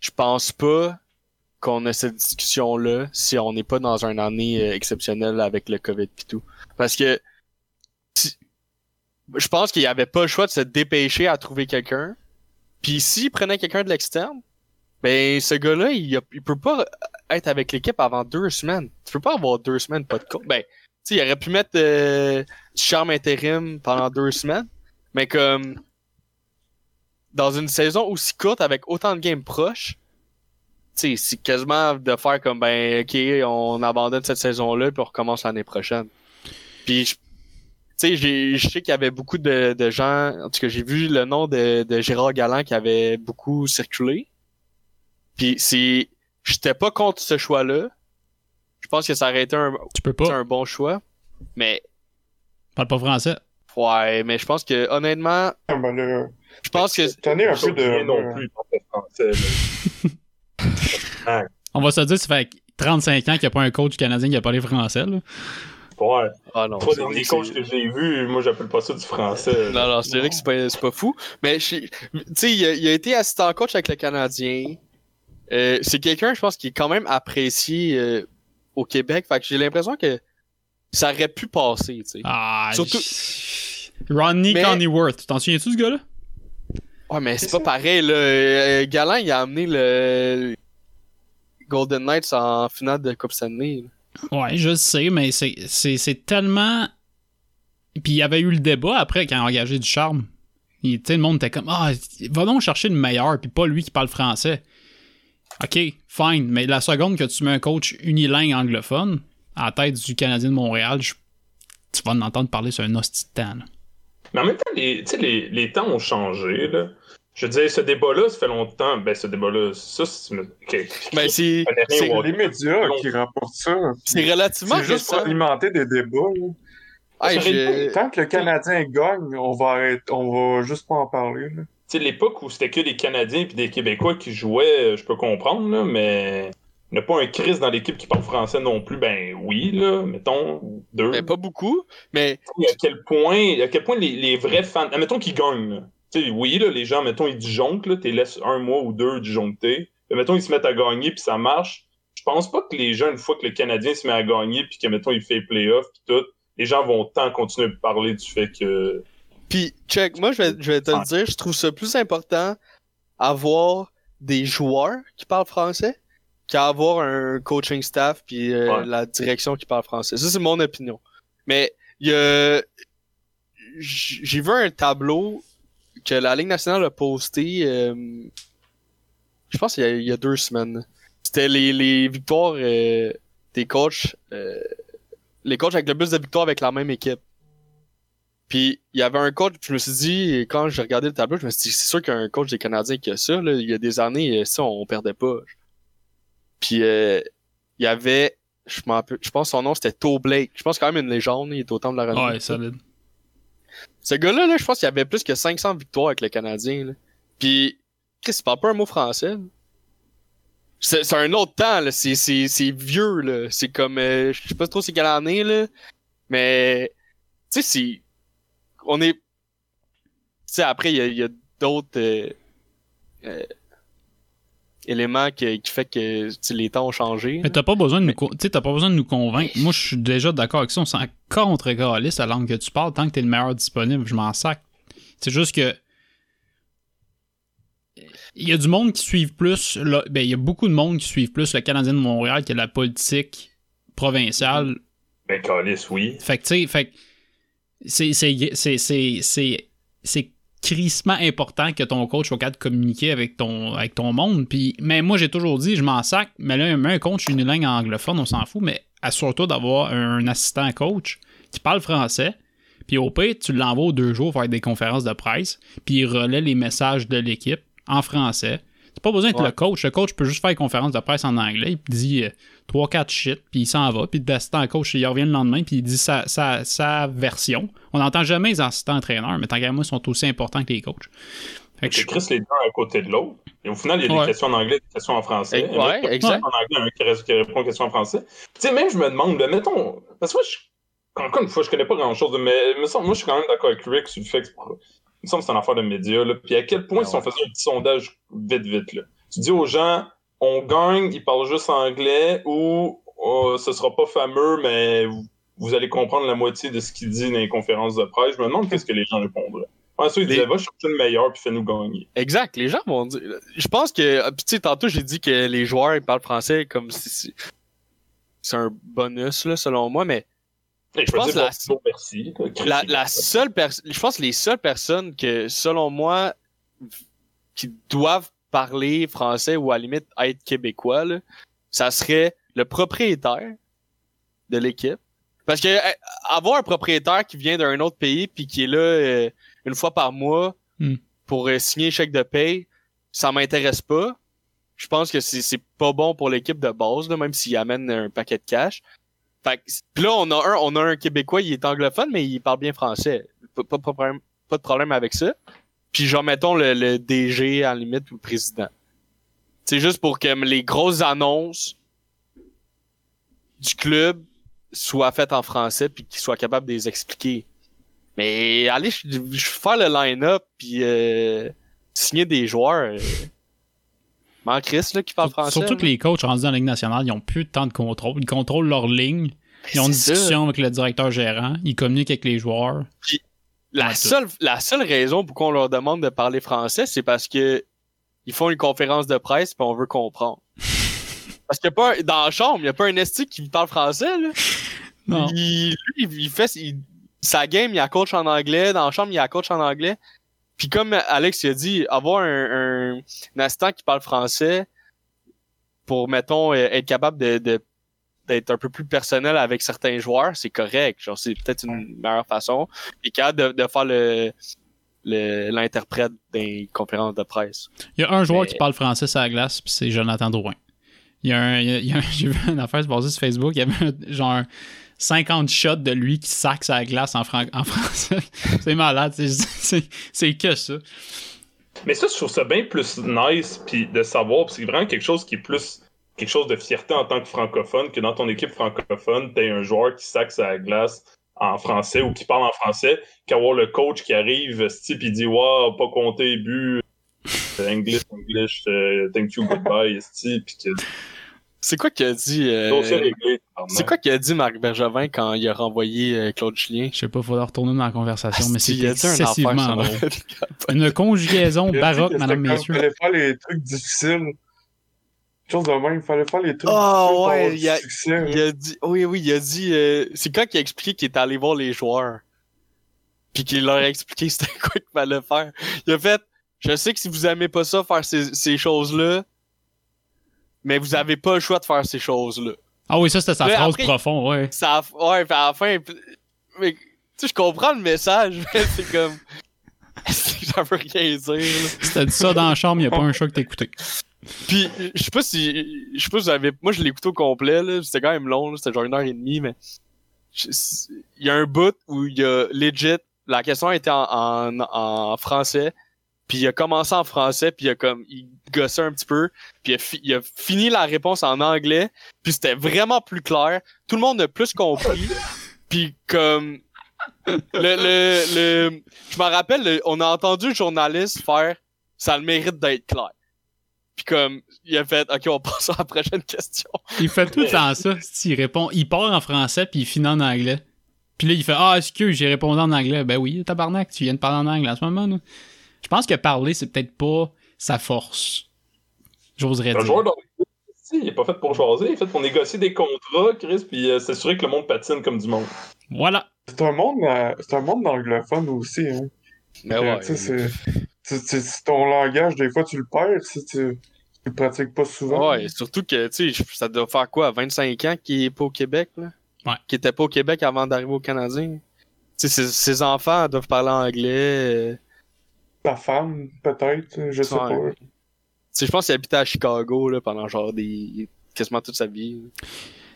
[SPEAKER 3] je pense pas qu'on a cette discussion-là si on n'est pas dans une année euh, exceptionnelle avec le COVID et tout. Parce que si- je pense qu'il y avait pas le choix de se dépêcher à trouver quelqu'un. Puis s'il prenait quelqu'un de l'externe, ben ce gars-là, il, peut pas être avec l'équipe avant deux semaines. Tu peux pas avoir deux semaines pas de coach. Ben, sais, il aurait pu mettre euh, du charme intérim pendant deux semaines, mais comme dans une saison aussi courte avec autant de games proches, sais, c'est quasiment de faire comme ben ok, on abandonne cette saison-là puis on recommence l'année prochaine. Puis je- tu sais, je sais qu'il y avait beaucoup de, de gens, en tout cas, j'ai vu le nom de, de Gérard Galland qui avait beaucoup circulé. Puis c'est, j'étais pas contre ce choix-là. Je pense que ça aurait été un,
[SPEAKER 2] Tu peux
[SPEAKER 3] c'est
[SPEAKER 2] pas.
[SPEAKER 3] un bon choix. Mais,
[SPEAKER 2] Parle pas français.
[SPEAKER 3] ouais, mais je pense que, honnêtement,
[SPEAKER 6] Ah, ben
[SPEAKER 3] je pense que,
[SPEAKER 6] Cette année, un peu de.
[SPEAKER 5] non plus, français. là.
[SPEAKER 2] On va se dire, ça fait 35 ans qu'il n'y a pas un coach canadien qui a parlé français. Là.
[SPEAKER 5] Ouais.
[SPEAKER 3] ah non.
[SPEAKER 5] Trois
[SPEAKER 3] c'est-
[SPEAKER 5] derniers coachs que j'ai vus, moi, j'appelle pas ça du français.
[SPEAKER 3] Non, non, c'est vrai que c'est pas, pas fou. Mais, tu sais, il, a- il a été assistant coach avec le Canadien. Euh, c'est quelqu'un, je pense, qui est quand même apprécié euh, au Québec. Fait que j'ai l'impression que ça aurait pu passer, tu sais.
[SPEAKER 2] Ah,
[SPEAKER 3] Surtout-
[SPEAKER 2] Rodney
[SPEAKER 3] Mais-
[SPEAKER 2] Connyworth. T'en souviens-tu, ce gars-là?
[SPEAKER 3] Ouais, mais c'est pas
[SPEAKER 6] ça.
[SPEAKER 3] pareil, là. Euh, Galland, il a amené le Golden Knights en finale de Coupe Stanley.
[SPEAKER 2] Ouais, je sais, mais c'est, c'est, c'est tellement. Puis il y avait eu le débat après quand il a engagé du charme. Il- Tu sais, le monde était comme Ah, va donc chercher le meilleur, puis pas lui qui parle français. Ok, fine, mais la seconde que tu mets un coach unilingue anglophone à la tête du Canadien de Montréal, je- tu vas en entendre parler sur un hostie de temps. là.
[SPEAKER 5] Mais en même temps, les, tu sais, les, les temps ont changé. Là. Je veux dire, ce débat-là, ça fait longtemps. Ben, ce débat-là, ça, c'est. ok.
[SPEAKER 3] Ben, c'est,
[SPEAKER 6] les médias qui rapportent ça.
[SPEAKER 3] c'est relativement
[SPEAKER 6] C'est juste pour alimenter des débats. là.
[SPEAKER 3] Hey,
[SPEAKER 6] Tant que le Canadien gagne, on va arrêter, on va juste pas en parler. là.
[SPEAKER 5] Tu l'époque où c'était que des Canadiens et des Québécois qui jouaient, euh, je peux comprendre, là, mais il n'y a pas un Chris dans l'équipe qui parle français non plus. Ben oui, là, mettons, deux.
[SPEAKER 3] ben, pas beaucoup, mais
[SPEAKER 5] à quel point, à quel point les, les vrais fans, admettons qu'ils gagnent, là. Tu oui, là, les gens, mettons, ils disjonctent, là, t'es laisses un mois ou deux disjonctés. Mais mettons, ils se mettent à gagner puis ça marche. Je pense pas que les gens, une fois que le Canadien se met à gagner puis que, mettons, il fait les playoffs puis tout, les gens vont tant continuer à parler du fait que.
[SPEAKER 3] Puis, check, moi, je vais, je vais te le dire, je trouve ça plus important avoir des joueurs qui parlent français qu'à avoir un coaching staff puis euh,
[SPEAKER 5] Ouais.
[SPEAKER 3] la direction qui parle français. Ça, c'est mon opinion. Mais, il y a... j- J'ai vu un tableau que la Ligue nationale a posté, euh, je pense il y, a, il y a deux semaines. C'était les, les victoires euh, des coachs, euh, les coachs avec le plus de victoires avec la même équipe. Puis il y avait un coach, je me suis dit, quand j'ai regardé le tableau, je me suis dit, c'est sûr qu'il y a un coach des Canadiens qui a ça. Là. Il y a des années, euh, ça, on perdait pas. Puis euh, il y avait, je je pense que son nom c'était To Blake. Je pense quand même une légende, il est au temps de la renommée.
[SPEAKER 2] Ouais, solide.
[SPEAKER 3] Ce gars-là, là, je pense qu'il y avait plus que 500 victoires avec le Canadien. Là. Puis, Chris, il parle pas un mot français. là. C'est c'est un autre temps, là. C'est, c'est, c'est vieux, là. C'est comme, euh, je sais pas trop c'est quelle année, là. Mais, tu sais, c'est, on est, tu sais, après, il y a, d'autres euh, euh, éléments qui, qui fait que les temps ont changé.
[SPEAKER 2] Mais t'as pas besoin de nous, co- tu sais, t'as pas besoin de nous convaincre. Moi, je suis déjà d'accord avec ça. On s'en contre la langue que tu parles tant que t'es le meilleur disponible. Je m'en sac. C'est juste que il y a du monde qui suivent plus. ben, il y a beaucoup de monde qui suivent plus le Canadien de Montréal que la politique provinciale.
[SPEAKER 5] Ben, Calis, oui.
[SPEAKER 2] Fait que, tu sais, fait que c'est, c'est, c'est, c'est, c'est, c'est crissement important que ton coach soit capable de communiquer avec ton, avec ton monde. Puis, mais moi, j'ai toujours dit, je m'en sac, mais là, un coach unilingue anglophone, on s'en fout, mais assure-toi d'avoir un assistant coach qui parle français. Puis au pire, tu l'envoies aux deux jours faire des conférences de presse, puis il relaie les messages de l'équipe en français. T'as pas besoin d'être
[SPEAKER 3] Ouais.
[SPEAKER 2] le coach. Le coach peut juste faire une conférence de presse en anglais, puis dit euh, 3-4 shit, puis il s'en va. Puis l'assistant coach, il revient le lendemain, puis il dit sa, sa, sa version. On n'entend jamais les assistants entraîneurs, mais tant qu'à moi, ils sont aussi importants que les coachs. Fait que je-
[SPEAKER 5] Chris les deux à côté de l'autre. Et au final, il y a
[SPEAKER 2] Ouais.
[SPEAKER 5] des questions en anglais, des questions en français. Il y en a
[SPEAKER 3] ouais.
[SPEAKER 5] En anglais, un qui reste- qui répond aux questions en français. Tu sais, même je me demande, ben, mettons, parce que moi, je, encore une fois, je connais pas grand chose, mais me semble- moi, je suis quand même d'accord avec Rick sur le fait que il me semble que c'est une affaire de médias, là. Puis à quel point,
[SPEAKER 3] Ah
[SPEAKER 5] si on
[SPEAKER 3] ouais.
[SPEAKER 5] faisait un petit sondage vite, vite, là, tu dis aux gens, on gagne, ils parlent juste anglais, ou oh, ce sera pas fameux, mais vous, vous allez comprendre la moitié de ce qu'il dit dans les conférences de presse. Je me demande qu'est-ce que les gens répondraient. Disaient, va chercher le meilleur, puis fais-nous gagner.
[SPEAKER 3] Exact, les gens vont dire. Je pense que. Puis tu sais, tantôt j'ai dit que les joueurs ils parlent français comme si c'est un bonus là, selon moi, mais Je pense
[SPEAKER 5] merci. Il-
[SPEAKER 3] la seule personne. Je pense que les seules personnes que, selon moi, qui doivent parler français ou à la limite être québécois, là, ça serait le propriétaire de l'équipe, Parce que euh, avoir un propriétaire qui vient d'un autre pays puis qui est là euh, une fois par mois
[SPEAKER 2] Hmm.
[SPEAKER 3] pour euh, signer un chèque de paye, ça m'intéresse pas. Je pense que c'est pas bon pour l'équipe de base, là, même s'il amène un paquet de cash. Fait que, pis là, on a un, on a un Québécois, il est anglophone, mais il parle bien français. Pas, pas, pas, problème- pas de problème avec ça. Puis genre, mettons le, le DG en limite ou le président. C'est juste pour que les grosses annonces du club soient faites en français puis qu'ils soient capables de les expliquer. Mais allez, je, je faire le line-up puis euh, signer des joueurs. Euh, m'en là, qui parle français.
[SPEAKER 2] Surtout
[SPEAKER 3] là.
[SPEAKER 2] que les coachs rendus dans la Ligue nationale, ils ont plus de temps de contrôle. Ils contrôlent leur ligne. Ils ont une
[SPEAKER 3] ça.
[SPEAKER 2] discussion avec le directeur gérant. Ils communiquent avec les joueurs.
[SPEAKER 3] La seule, la seule raison pour qu'on leur demande de parler français, c'est parce que ils font une conférence de presse puis on veut comprendre. Parce a pas un- dans la chambre, il y a pas un esti qui parle français là.
[SPEAKER 2] Non.
[SPEAKER 3] Il, lui, il fait il- sa game, il a coach en anglais, dans la chambre, il a coach en anglais. Puis comme Alex il a dit, avoir un, un, un assistant qui parle français pour mettons euh, être capable de, de d'être un peu plus personnel avec certains joueurs, c'est correct. Genre, c'est peut-être une meilleure façon. Et capable de, de faire le le- l'interprète des conférences de presse.
[SPEAKER 2] Il y a un joueur
[SPEAKER 3] Mais-
[SPEAKER 2] qui parle français sur la glace, puis c'est Jonathan Drouin. Il y a un, il y a- il y a un- j'ai vu une affaire se passer sur Facebook, il y avait un- genre 50 shots de lui qui sac la glace en, fran- en français. c'est malade, c'est- c'est c'est que ça.
[SPEAKER 5] Mais ça, je trouve ça bien plus nice puis de savoir, puis c'est vraiment quelque chose qui est plus quelque chose de fierté en tant que francophone, que dans ton équipe francophone, t'as un joueur qui saxe à la glace en français ou qui parle en français, qu'avoir le coach qui arrive, sti, puis dit Wow, pas compter but, euh, English, English, euh, thank you, goodbye, sti, puis que
[SPEAKER 3] C'est quoi qu'il a dit euh. C'est quoi qu'il a dit Marc Bergevin quand il a renvoyé euh, Claude Julien?
[SPEAKER 2] Je sais pas, faudra retourner dans la conversation, mais c'est
[SPEAKER 3] il un
[SPEAKER 2] excessivement
[SPEAKER 3] le-
[SPEAKER 2] Une conjugaison
[SPEAKER 6] Il
[SPEAKER 2] baroque,
[SPEAKER 6] que
[SPEAKER 2] madame, messieurs.
[SPEAKER 6] fallait faire les trucs difficiles. Chose de même, il fallait faire les trucs
[SPEAKER 3] Ah, ouais, il y a-
[SPEAKER 6] du succès.
[SPEAKER 3] Il a dit, oui, oui, il a dit, euh, c'est quand qu'il a expliqué qu'il était allé voir les joueurs. Puis qu'il leur a expliqué c'était quoi qu'il fallait faire. Il a fait, je sais que si vous aimez pas ça, faire ces, ces choses-là, mais vous avez pas le choix de faire ces choses-là.
[SPEAKER 2] Ah oui, ça c'était sa
[SPEAKER 3] Mais
[SPEAKER 2] phrase
[SPEAKER 3] après-
[SPEAKER 2] profonde, ouais.
[SPEAKER 3] Ça, ouais, puis à la fin, mais, tu sais, je comprends le message, mais c'est comme, ça veut rien dire, là.
[SPEAKER 2] Si t'as dit ça dans la chambre, il a pas un chat que t'as écouté.
[SPEAKER 3] Puis, je sais pas si, je sais pas si vous avez, moi je l'ai écouté au complet, là, c'était quand même long, c'était genre une heure et demie, mais il y a un bout où il y a legit, la question était en, en, en français, puis il a commencé en français, puis il a comme, il gossait un petit peu, puis il a, fini la réponse en anglais, puis c'était vraiment plus clair, tout le monde a plus compris, puis comme, le, le, le, je me rappelle, le- on a entendu le journaliste faire, ça a le mérite d'être clair. Puis comme, il a fait, ok, on passe à la prochaine question.
[SPEAKER 2] Il fait tout le temps ça. Il répond, il part en français puis il finit en anglais. Puis là, il fait Ah, excuse, j'ai répondu en anglais. Ben oui, tabarnak, tu viens de parler en anglais en ce moment. Là. Je pense que parler, c'est peut-être pas sa force. J'oserais
[SPEAKER 5] Un
[SPEAKER 2] dire.
[SPEAKER 5] joueur dans il est pas fait pour jaser, il est fait pour négocier des contrats, Chris, puis euh, s'assurer que le monde patine comme du monde.
[SPEAKER 2] Voilà.
[SPEAKER 6] C'est un monde, euh, c'est un monde anglophone aussi. Hein.
[SPEAKER 3] Mais
[SPEAKER 6] Euh,
[SPEAKER 3] ouais.
[SPEAKER 6] Si ton langage, des fois, tu le perds si tu, tu le pratiques pas souvent.
[SPEAKER 3] Ouais, surtout que, tu sais, ça doit faire quoi, 25 ans qu'il est pas au Québec, là?
[SPEAKER 2] Ouais.
[SPEAKER 3] Qu'il était pas au Québec avant d'arriver au Canadien. Tu sais, ses, ses enfants doivent parler anglais. euh,
[SPEAKER 6] Ta femme, peut-être, je sais
[SPEAKER 3] Ouais.
[SPEAKER 6] pas.
[SPEAKER 3] Tu sais, je pense qu'il habitait à Chicago, là, pendant genre des, quasiment toute sa vie. là.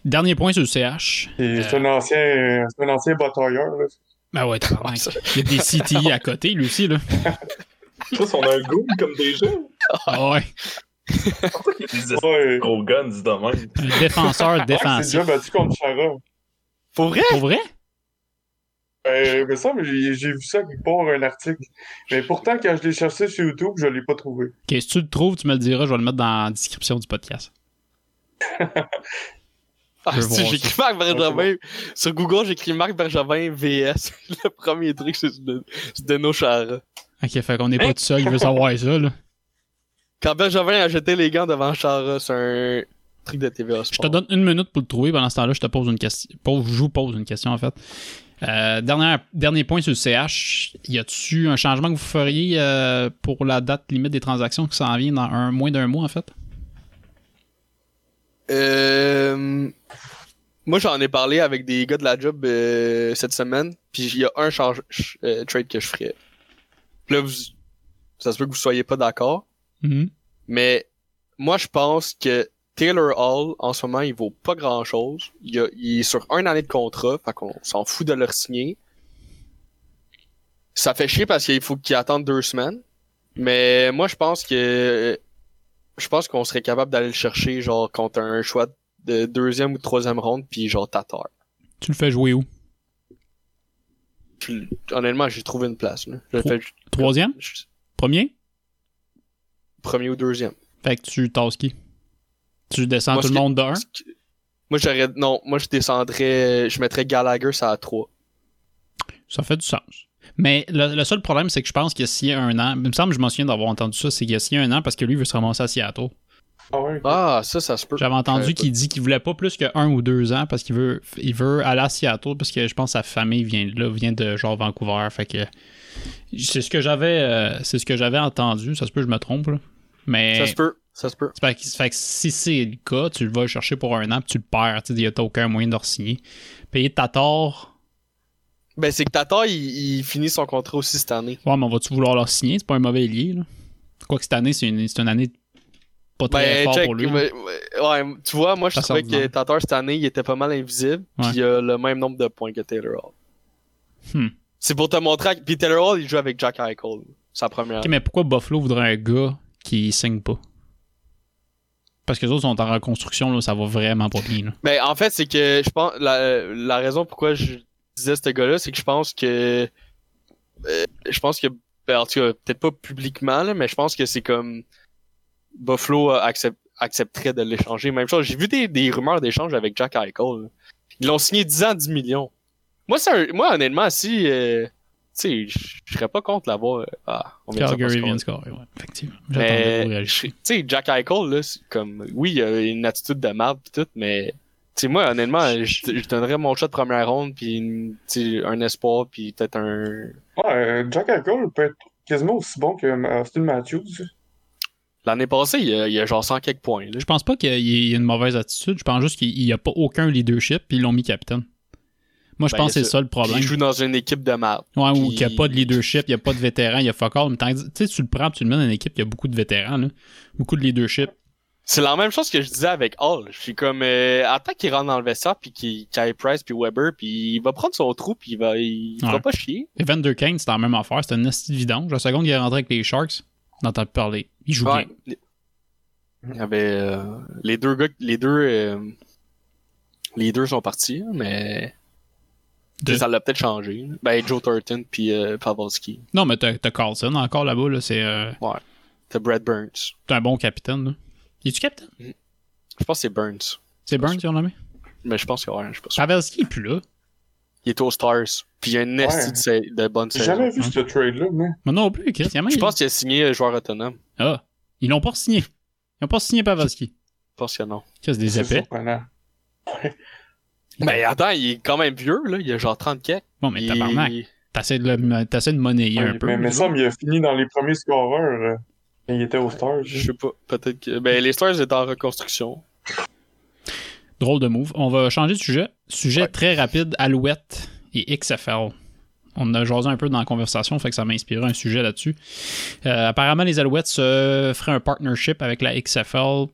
[SPEAKER 2] Dernier point sur le CH.
[SPEAKER 6] Et C'est un ancien, c'est un ancien batailleur. Là.
[SPEAKER 2] Ben ouais,
[SPEAKER 3] ça.
[SPEAKER 2] Il y a des CTI à côté, lui aussi, là.
[SPEAKER 5] Chris, on a un goût comme des gens.
[SPEAKER 2] Ah ouais.
[SPEAKER 5] C'est pour ça qu'il des gros guns de même.
[SPEAKER 2] Un défenseur
[SPEAKER 6] Ouais, c'est
[SPEAKER 2] défensif.
[SPEAKER 6] déjà battu contre Chara.
[SPEAKER 3] Pour vrai?
[SPEAKER 2] Pour vrai?
[SPEAKER 6] Euh, mais ça, mais j'ai j'ai vu ça quelque part, un article. Mais pourtant, quand je l'ai cherché sur YouTube, je l'ai pas trouvé.
[SPEAKER 2] Ok, si tu le trouves, tu me le diras, je vais le mettre dans la description du podcast.
[SPEAKER 3] Ah, si, écrit Marc Bergevin. Sur Google, j'ai écrit Marc Bergevin VS. Le premier truc, c'est de, c'est de nos chars.
[SPEAKER 2] Ok, fait qu'on est pas tout seul, il veut savoir ça, là.
[SPEAKER 3] Quand Bergevin a jeté les gants devant Chara, c'est un truc de TVA
[SPEAKER 2] Je te donne une minute pour le trouver. Pendant ce temps-là, je te pose une question. Je vous pose une question, en fait. Euh, dernier, dernier point sur le CH. Y a-tu un changement que vous feriez euh, pour la date limite des transactions qui s'en vient dans un, moins d'un mois, en fait?
[SPEAKER 3] Euh, moi, j'en ai parlé avec des gars de la job euh, cette semaine, puis il y a un change, ch- trade que je ferais. Là, vous, ça se peut que vous soyez pas d'accord,
[SPEAKER 2] Mhm.
[SPEAKER 3] mais moi, je pense que Taylor Hall, en ce moment, il vaut pas grand-chose. Il, a- il est sur un année de contrat, fait qu'on s'en fout de le signer. Ça fait chier parce qu'il faut qu'il attende deux semaines. Mais moi, je pense que je pense qu'on serait capable d'aller le chercher, genre, contre un choix de deuxième ou de troisième ronde, puis genre Tatar.
[SPEAKER 2] Tu le fais jouer où?
[SPEAKER 3] Honnêtement, j'ai trouvé une place. Là.
[SPEAKER 2] Troisième?
[SPEAKER 3] je-
[SPEAKER 2] Premier?
[SPEAKER 3] Premier ou deuxième.
[SPEAKER 2] Fait que tu tasses qui? Tu descends
[SPEAKER 3] Moi,
[SPEAKER 2] tout le
[SPEAKER 3] que-
[SPEAKER 2] monde de 1
[SPEAKER 3] Ce que- Moi, j'aurais. Non, moi, je descendrais. Je mettrais Gallagher ça à 3.
[SPEAKER 2] Ça fait du sens. Mais le, le seul problème, c'est que je pense qu'il y a un an, il me semble que je m'en souviens d'avoir entendu ça, c'est qu'il y a un an parce que lui il veut se ramasser à Seattle.
[SPEAKER 6] Ah ouais.
[SPEAKER 3] Ah, ça, ça se peut.
[SPEAKER 2] J'avais entendu qu'il dit qu'il voulait pas plus que un ou deux ans parce qu'il veut, il veut aller à Seattle parce que je pense que sa famille vient de là, vient de genre Vancouver. Fait que c'est ce que j'avais, euh, c'est ce que j'avais entendu. Ça se peut que je me trompe là. Mais
[SPEAKER 3] Ça se peut. Ça se peut.
[SPEAKER 2] c'est pas- fait que si c'est le cas, tu le vas le chercher pour un an puis tu le perds. Tu n'y a aucun moyen de re-signer. Payer ta tort.
[SPEAKER 3] Ben, c'est que Tatar, il, il finit son contrat aussi cette année.
[SPEAKER 2] Ouais, mais on va-tu vouloir leur signer? C'est pas un mauvais lié, là. Quoique cette année, c'est une, c'est une année pas très
[SPEAKER 3] Ben,
[SPEAKER 2] fort
[SPEAKER 3] check.
[SPEAKER 2] pour lui.
[SPEAKER 3] ouais, tu vois, moi, je trouvais que Tatar, cette année, il était pas mal invisible. Puis il a le même nombre de points que Taylor Hall.
[SPEAKER 2] Hmm.
[SPEAKER 3] C'est pour te montrer. Puis Taylor Hall, il joue avec Jack Eichel. Sa première.
[SPEAKER 2] Mais pourquoi Buffalo voudrait un gars qui signe pas? Parce que les autres sont en reconstruction, là, ça va vraiment pas bien. Là.
[SPEAKER 3] Ben, en fait, c'est que je pense la, la raison pourquoi je disais ce gars-là, c'est que je pense que euh, je pense que ben, en tout cas, peut-être pas publiquement là, mais je pense que c'est comme Buffalo euh, accept- accepterait de l'échanger. Même chose, j'ai vu des, des rumeurs d'échange avec Jack Eichel. Ils l'ont signé 10 ans, 10 millions. Moi, un- moi honnêtement, si euh, tu sais, je serais pas contre l'avoir. euh, Ah, on vient de
[SPEAKER 2] Calgary vient de scorer, ouais, effectivement.
[SPEAKER 3] Mais, tu sais, Jack Eichel, là, c'est comme, oui, il a une attitude de merde pis tout, mais, tu sais, moi, honnêtement, je, je donnerais mon shot de première ronde pis, un espoir pis peut-être un,
[SPEAKER 6] Ouais, Jack Eichel peut être quasiment aussi bon que Austin Matthews.
[SPEAKER 3] L'année passée, il y a, il a genre 100 quelques points, là.
[SPEAKER 2] Je pense pas qu'il y ait une mauvaise attitude. Je pense juste qu'il n'y a pas aucun leadership, puis ils l'ont mis capitaine. Moi, je
[SPEAKER 3] Ben,
[SPEAKER 2] pense que c'est ça le
[SPEAKER 3] Puis
[SPEAKER 2] problème.
[SPEAKER 3] il joue dans une équipe de merde.
[SPEAKER 2] Ouais, ou
[SPEAKER 3] Puis-
[SPEAKER 2] qu'il n'y a pas de leadership, il n'y a pas de vétérans, il y a fuck all. Mais Tu sais, tu le prends, puis tu le mets dans une équipe, il y a beaucoup de vétérans, là. beaucoup de leadership.
[SPEAKER 3] C'est la même chose que je disais avec Hall. Je suis comme, euh, attends qu'il rentre dans le vestiaire pis qu'il aille Price puis Weber pis il va prendre son trou pis il va, il
[SPEAKER 2] Ouais.
[SPEAKER 3] va pas chier.
[SPEAKER 2] Evander Kane, c'était la même affaire, c'était une nasty de vidange. La seconde qu'il est rentré avec les Sharks, on entend plus parler. Il joue
[SPEAKER 3] Ouais.
[SPEAKER 2] bien.
[SPEAKER 3] Il y avait euh, les deux gars, les deux, euh, les deux sont partis, hein, mais
[SPEAKER 2] De-
[SPEAKER 3] ça l'a peut-être changé. là. Ben Joe Thornton puis euh, Pavelski.
[SPEAKER 2] Non, mais t'as Carlson encore là-bas, là, c'est euh,
[SPEAKER 3] T'as Brad Burns.
[SPEAKER 2] c'est un bon capitaine. Là. Il est-tu capitaine?
[SPEAKER 3] Je pense que c'est Burns,
[SPEAKER 2] C'est Burns qui ont nommé?
[SPEAKER 3] mais je pense que ouais, je sais pas.
[SPEAKER 2] Pavelski est plus là.
[SPEAKER 3] Il est aux Stars. Puis il y a une esti
[SPEAKER 6] Ouais.
[SPEAKER 3] de, bonne
[SPEAKER 6] J'ai
[SPEAKER 3] saison.
[SPEAKER 6] jamais vu
[SPEAKER 2] Hein?
[SPEAKER 6] ce trade-là, mais.
[SPEAKER 2] Moi non plus, Chris. il
[SPEAKER 3] Je pense qu'il a signé joueur autonome.
[SPEAKER 2] Ah, ils l'ont pas signé. Ils n'ont pas signé Pavelski.
[SPEAKER 3] Je pense que non.
[SPEAKER 2] Chris, des
[SPEAKER 6] C'est
[SPEAKER 2] épais.
[SPEAKER 3] Mais attends, il est quand même vieux, là. Il a genre 30 quelques.
[SPEAKER 2] Bon, mais
[SPEAKER 3] Il-
[SPEAKER 2] tabarnak. T'essaies de, le- de monnayer un peu.
[SPEAKER 6] mais, mais ça, mais il a fini dans les premiers scoreurs euh, il était aux Stars.
[SPEAKER 3] Je sais pas. Peut-être que. Ben, les Stars étaient en reconstruction.
[SPEAKER 2] Drôle de move. On va changer de sujet. Sujet
[SPEAKER 3] Ouais.
[SPEAKER 2] très rapide, Alouette et XFL. On a jasé un peu dans la conversation, fait que ça m'a inspiré un sujet là-dessus. Euh, apparemment, les Alouettes se feraient un partnership avec la XFL.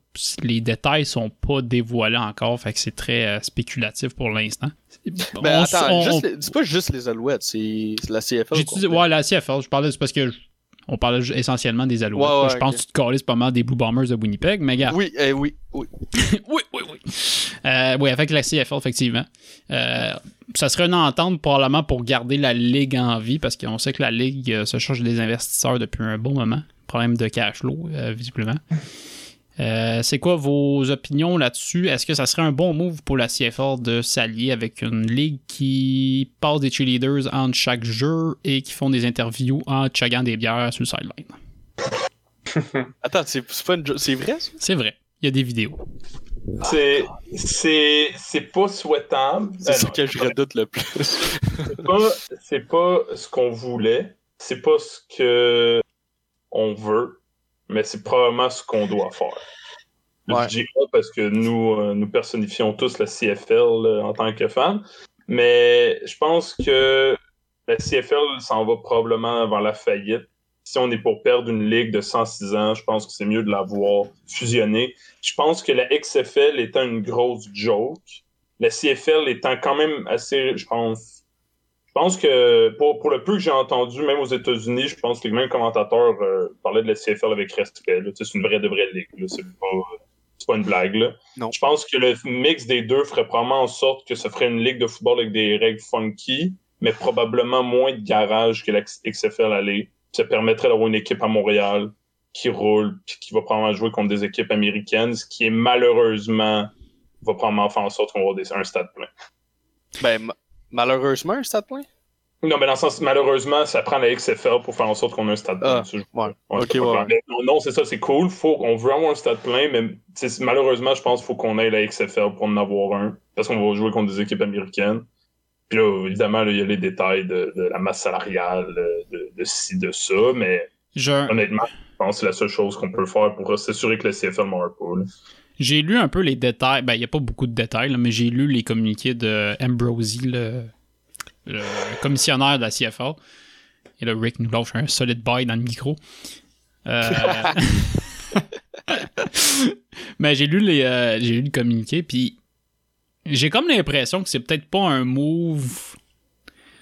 [SPEAKER 2] Les détails sont pas dévoilés encore, fait que c'est très euh, spéculatif pour l'instant.
[SPEAKER 3] Ben, attends,
[SPEAKER 2] on-
[SPEAKER 3] juste les- c'est pas juste les Alouettes, c'est la CFL.
[SPEAKER 2] Dit, ouais, la CFL, je parlais, c'est parce que je- on ju- essentiellement des Alouettes.
[SPEAKER 3] Ouais, ouais,
[SPEAKER 2] je pense que tu te calisses pas mal des Blue Bombers de Winnipeg, mais gars.
[SPEAKER 3] Oui, eh, oui, oui.
[SPEAKER 2] oui, oui, oui. Euh, oui, avec la CFL, effectivement. Euh, ça serait une entente probablement pour garder la Ligue en vie, parce qu'on sait que la Ligue euh, se cherche des investisseurs depuis un bon moment. Problème de cash flow, visiblement. Euh, c'est quoi vos opinions là-dessus? Est-ce que ça serait un bon move pour la CFL de s'allier avec une ligue qui passe des cheerleaders entre chaque jeu et qui font des interviews en chuggant des bières sur le sideline?
[SPEAKER 3] Attends, c'est pas une C'est vrai, ça?
[SPEAKER 2] C'est vrai. Il y a des vidéos.
[SPEAKER 5] C'est, c'est, c'est pas souhaitable.
[SPEAKER 3] C'est
[SPEAKER 5] non,
[SPEAKER 3] que je redoute le plus.
[SPEAKER 5] c'est pas, c'est pas ce qu'on voulait. C'est pas ce que on veut. Mais c'est probablement ce qu'on doit faire.
[SPEAKER 3] Ouais.
[SPEAKER 5] Je dis on parce que nous, euh, nous personnifions tous la CFL euh, en tant que fans. Mais je pense que la CFL s'en va probablement vers la faillite. Si on est pour perdre une ligue de 106 ans, je pense que c'est mieux de la voir fusionner. Je pense que la XFL étant une grosse joke, la CFL étant quand même assez, je pense, je pense que pour, pour le peu que j'ai entendu, même aux États-Unis, je pense que les mêmes commentateurs euh, parlaient de la CFL avec respect. là. Tu sais, C'est une vraie de vraie ligue. là. C'est pas, c'est pas une blague. Là.
[SPEAKER 3] Non.
[SPEAKER 5] Je pense que le mix des deux ferait probablement en sorte que ça ferait une ligue de football avec des règles funky, mais probablement moins de garage que la XFL allait. Ça permettrait d'avoir une équipe à Montréal qui roule, puis qui va probablement jouer contre des équipes américaines, ce qui est malheureusement va probablement faire en sorte qu'on va avoir des- un stade plein.
[SPEAKER 3] Ben, malheureusement, un stade plein.
[SPEAKER 5] Non, mais dans le sens, malheureusement, ça prend la XFL pour faire en sorte qu'on ait un stade plein.
[SPEAKER 3] Ah, ouais.
[SPEAKER 5] ouais. clair. Mais non, non, c'est ça, c'est cool. Faut, on veut avoir un stade plein, mais malheureusement, je pense qu'il faut qu'on ait la XFL pour en avoir un. Parce qu'on va jouer contre des équipes américaines. Puis là, évidemment, là, il y a les détails de, de la masse salariale, de, de, de ci, de ça, mais
[SPEAKER 2] Je-
[SPEAKER 5] honnêtement, je pense que c'est la seule chose qu'on peut faire pour s'assurer que le CFL meurt pas.
[SPEAKER 2] J'ai lu un peu les détails. Ben, il n'y a pas beaucoup de détails, mais j'ai lu les communiqués de Ambrosie, le, commissionnaire de la CFL. Et là, Rick nous lâche un solide bail dans le micro. Euh, mais j'ai lu, les, euh, j'ai lu le communiqué, puis j'ai comme l'impression que c'est peut-être pas un move.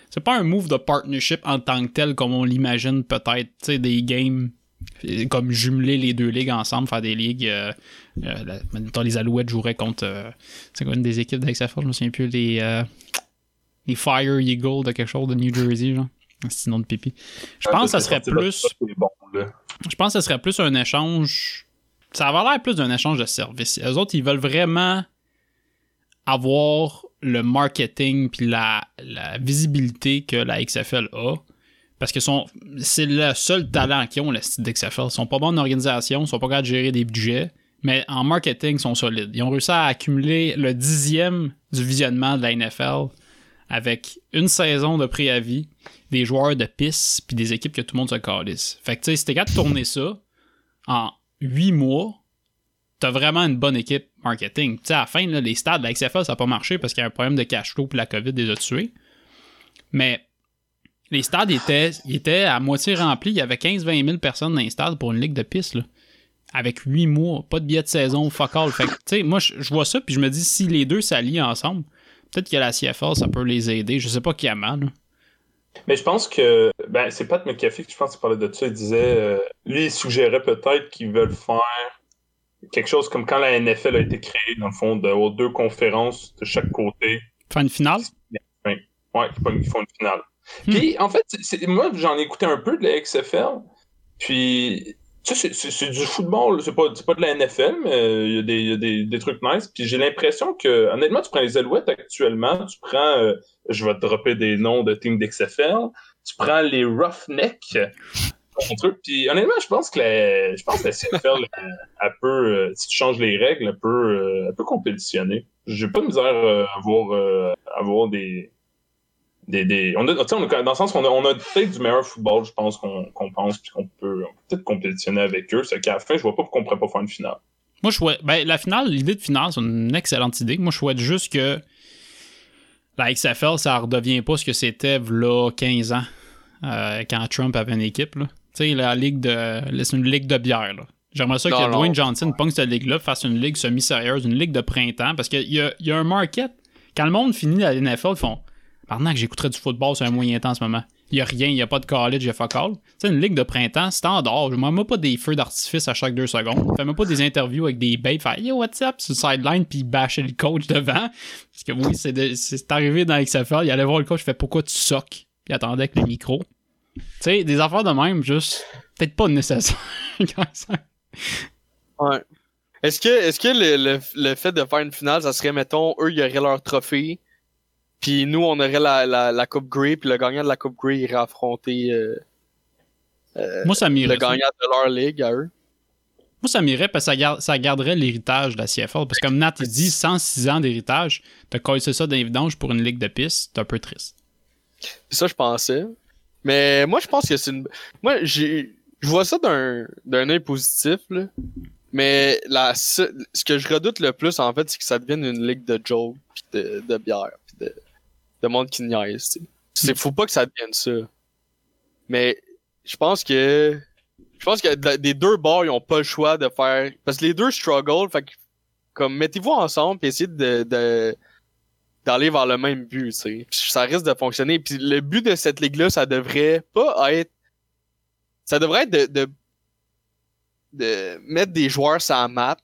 [SPEAKER 2] C'est pas un move de partnership en tant que tel comme on l'imagine peut-être, tu sais, des games comme jumeler les deux ligues ensemble, faire des ligues. euh, euh, la- les Alouettes joueraient contre. euh, c'est quoi une des équipes d'XFL Je me souviens plus. Les, euh, les Fire Eagles de quelque chose de New Jersey, genre. C'est le nom de pipi. Je pense que ça serait
[SPEAKER 5] C'est
[SPEAKER 2] plus.
[SPEAKER 5] c'est.
[SPEAKER 2] Je pense que ce serait plus un échange. Ça va l'air plus d'un échange de services. Eux autres, ils veulent vraiment avoir le marketing puis la, la visibilité que la XFL a. Parce que sont- c'est le seul talent qu'ils ont, le style d'XFL. Ils sont pas bons en organisation, ils sont pas capables de gérer des budgets, mais en marketing, ils sont solides. Ils ont réussi à accumuler le dixième du visionnement de la NFL avec une saison de préavis, des joueurs de piste, puis des équipes que tout le monde se calisse. Fait que, tu sais, si t'es capable de tourner ça en huit mois, t'as vraiment une bonne équipe marketing. Tu sais, à la fin, les stades, la XFL, ça n'a pas marché parce qu'il y a un problème de cash flow puis la COVID les a tués. Mais les stades étaient, ils étaient à moitié remplis. Il y avait 15-20 000 personnes dans les stades pour une ligue de piste, là. Avec 8 mois, pas de billets de saison, fuck all. Fait que, moi, je vois ça puis je me dis, si les deux s'allient ensemble, peut-être que la CFL, ça peut les aider. Je sais pas qui a mal. là.
[SPEAKER 5] Mais je pense que ben c'est Pat McAfee qui je pense qu'il parlait de ça. Il disait euh, lui il suggérait peut-être qu'ils veulent faire quelque chose comme quand la NFL a été créée, dans le fond, d'avoir deux conférences de chaque côté.
[SPEAKER 2] Faire une finale?
[SPEAKER 5] Ouais, font une- qui font une finale.
[SPEAKER 2] Hmm.
[SPEAKER 5] Puis en fait, moi j'en ai écouté un peu de la XFL. Puis tu sais, c'est- du football, c'est pas, pas de la NFL, mais euh, il y a, des, des, trucs nice. Puis j'ai l'impression que, honnêtement, tu prends les Alouettes actuellement, tu prends, euh, je vais te dropper des noms de teams d'XFL, tu prends les Roughnecks. Puis honnêtement, je pense que la, je pense que la CFL, euh, elle peut, si tu changes les règles, elle peut, euh, elle peut compétitionner. J'ai pas de misère à à voir des, des, des, on a, on a- dans le sens qu'on a, on a peut-être du meilleur football, je pense qu'on qu'on pense, puis qu'on peut, peut-être compétitionner avec eux. C'est qu'à la fin, je vois pas pourquoi on pourrait pas faire une finale.
[SPEAKER 2] Moi, je souhaite. Ben, la finale, l'idée de finale, c'est une excellente idée. Moi, je souhaite juste que la XFL, ça redevient pas ce que c'était là 15 ans, euh, quand Trump avait une équipe. là. Tu sais, la ligue de. C'est une ligue de bière. là. J'aimerais ça
[SPEAKER 3] Non,
[SPEAKER 2] que
[SPEAKER 3] non.
[SPEAKER 2] Dwayne Johnson pogne cette ligue-là, fasse une ligue semi-sérieuse, une ligue de printemps, parce qu'il y a, il y a un market. Quand le monde finit la NFL, ils font Pardon que j'écouterais du football sur un moyen temps en ce moment. Il n'y a rien, il n'y a pas de college, il y a fuck sais, une ligue de printemps, standard. Je ne même pas des feux d'artifice à chaque deux secondes. Fais même pas des interviews avec des babes, faire Yo, what's up? Sur le sideline, puis bâcher le coach devant. Parce que oui, c'est c'est arrivé dans XFL, il allait voir le coach, fait Pourquoi tu soques? Puis il attendait avec le micro. Tu sais, des affaires de même, juste, peut-être pas nécessaire.
[SPEAKER 3] Ouais. Est-ce que, est-ce que le, le, le fait de faire une finale, ça serait, mettons, eux, ils auraient leur trophée, puis nous, on aurait la, la, la Coupe Grey, puis le gagnant de la Coupe Grey irait affronter euh, euh,
[SPEAKER 2] Moi, ça
[SPEAKER 3] le gagnant de leur ligue à eux.
[SPEAKER 2] Moi, ça m'irait parce que ça, ça garderait l'héritage de la CFL. Parce que comme Nat dit, 106 ans d'héritage, t'as collé ça vidanges pour une ligue de piste, c'est un peu triste.
[SPEAKER 3] Ça, je pensais. Mais moi, je pense que c'est une. Moi, j'ai. Je vois ça d'un d'un œil positif, là. Mais la, ce ce que je redoute le plus, en fait, c'est que ça devienne une ligue de jokes, pis de, de bière, pis de, de monde qui niaise, tu sais. C'est, faut pas que ça devienne ça. Mais je pense que je pense que de- des deux bords, ils ont pas le choix de faire. Parce que les deux struggle, fait que comme mettez-vous ensemble et essayez de, de d'aller vers le même but, tu sais. Ça risque de fonctionner. Puis le but de cette ligue-là, ça devrait pas être. Ça devrait être de, de, de mettre des joueurs sur la map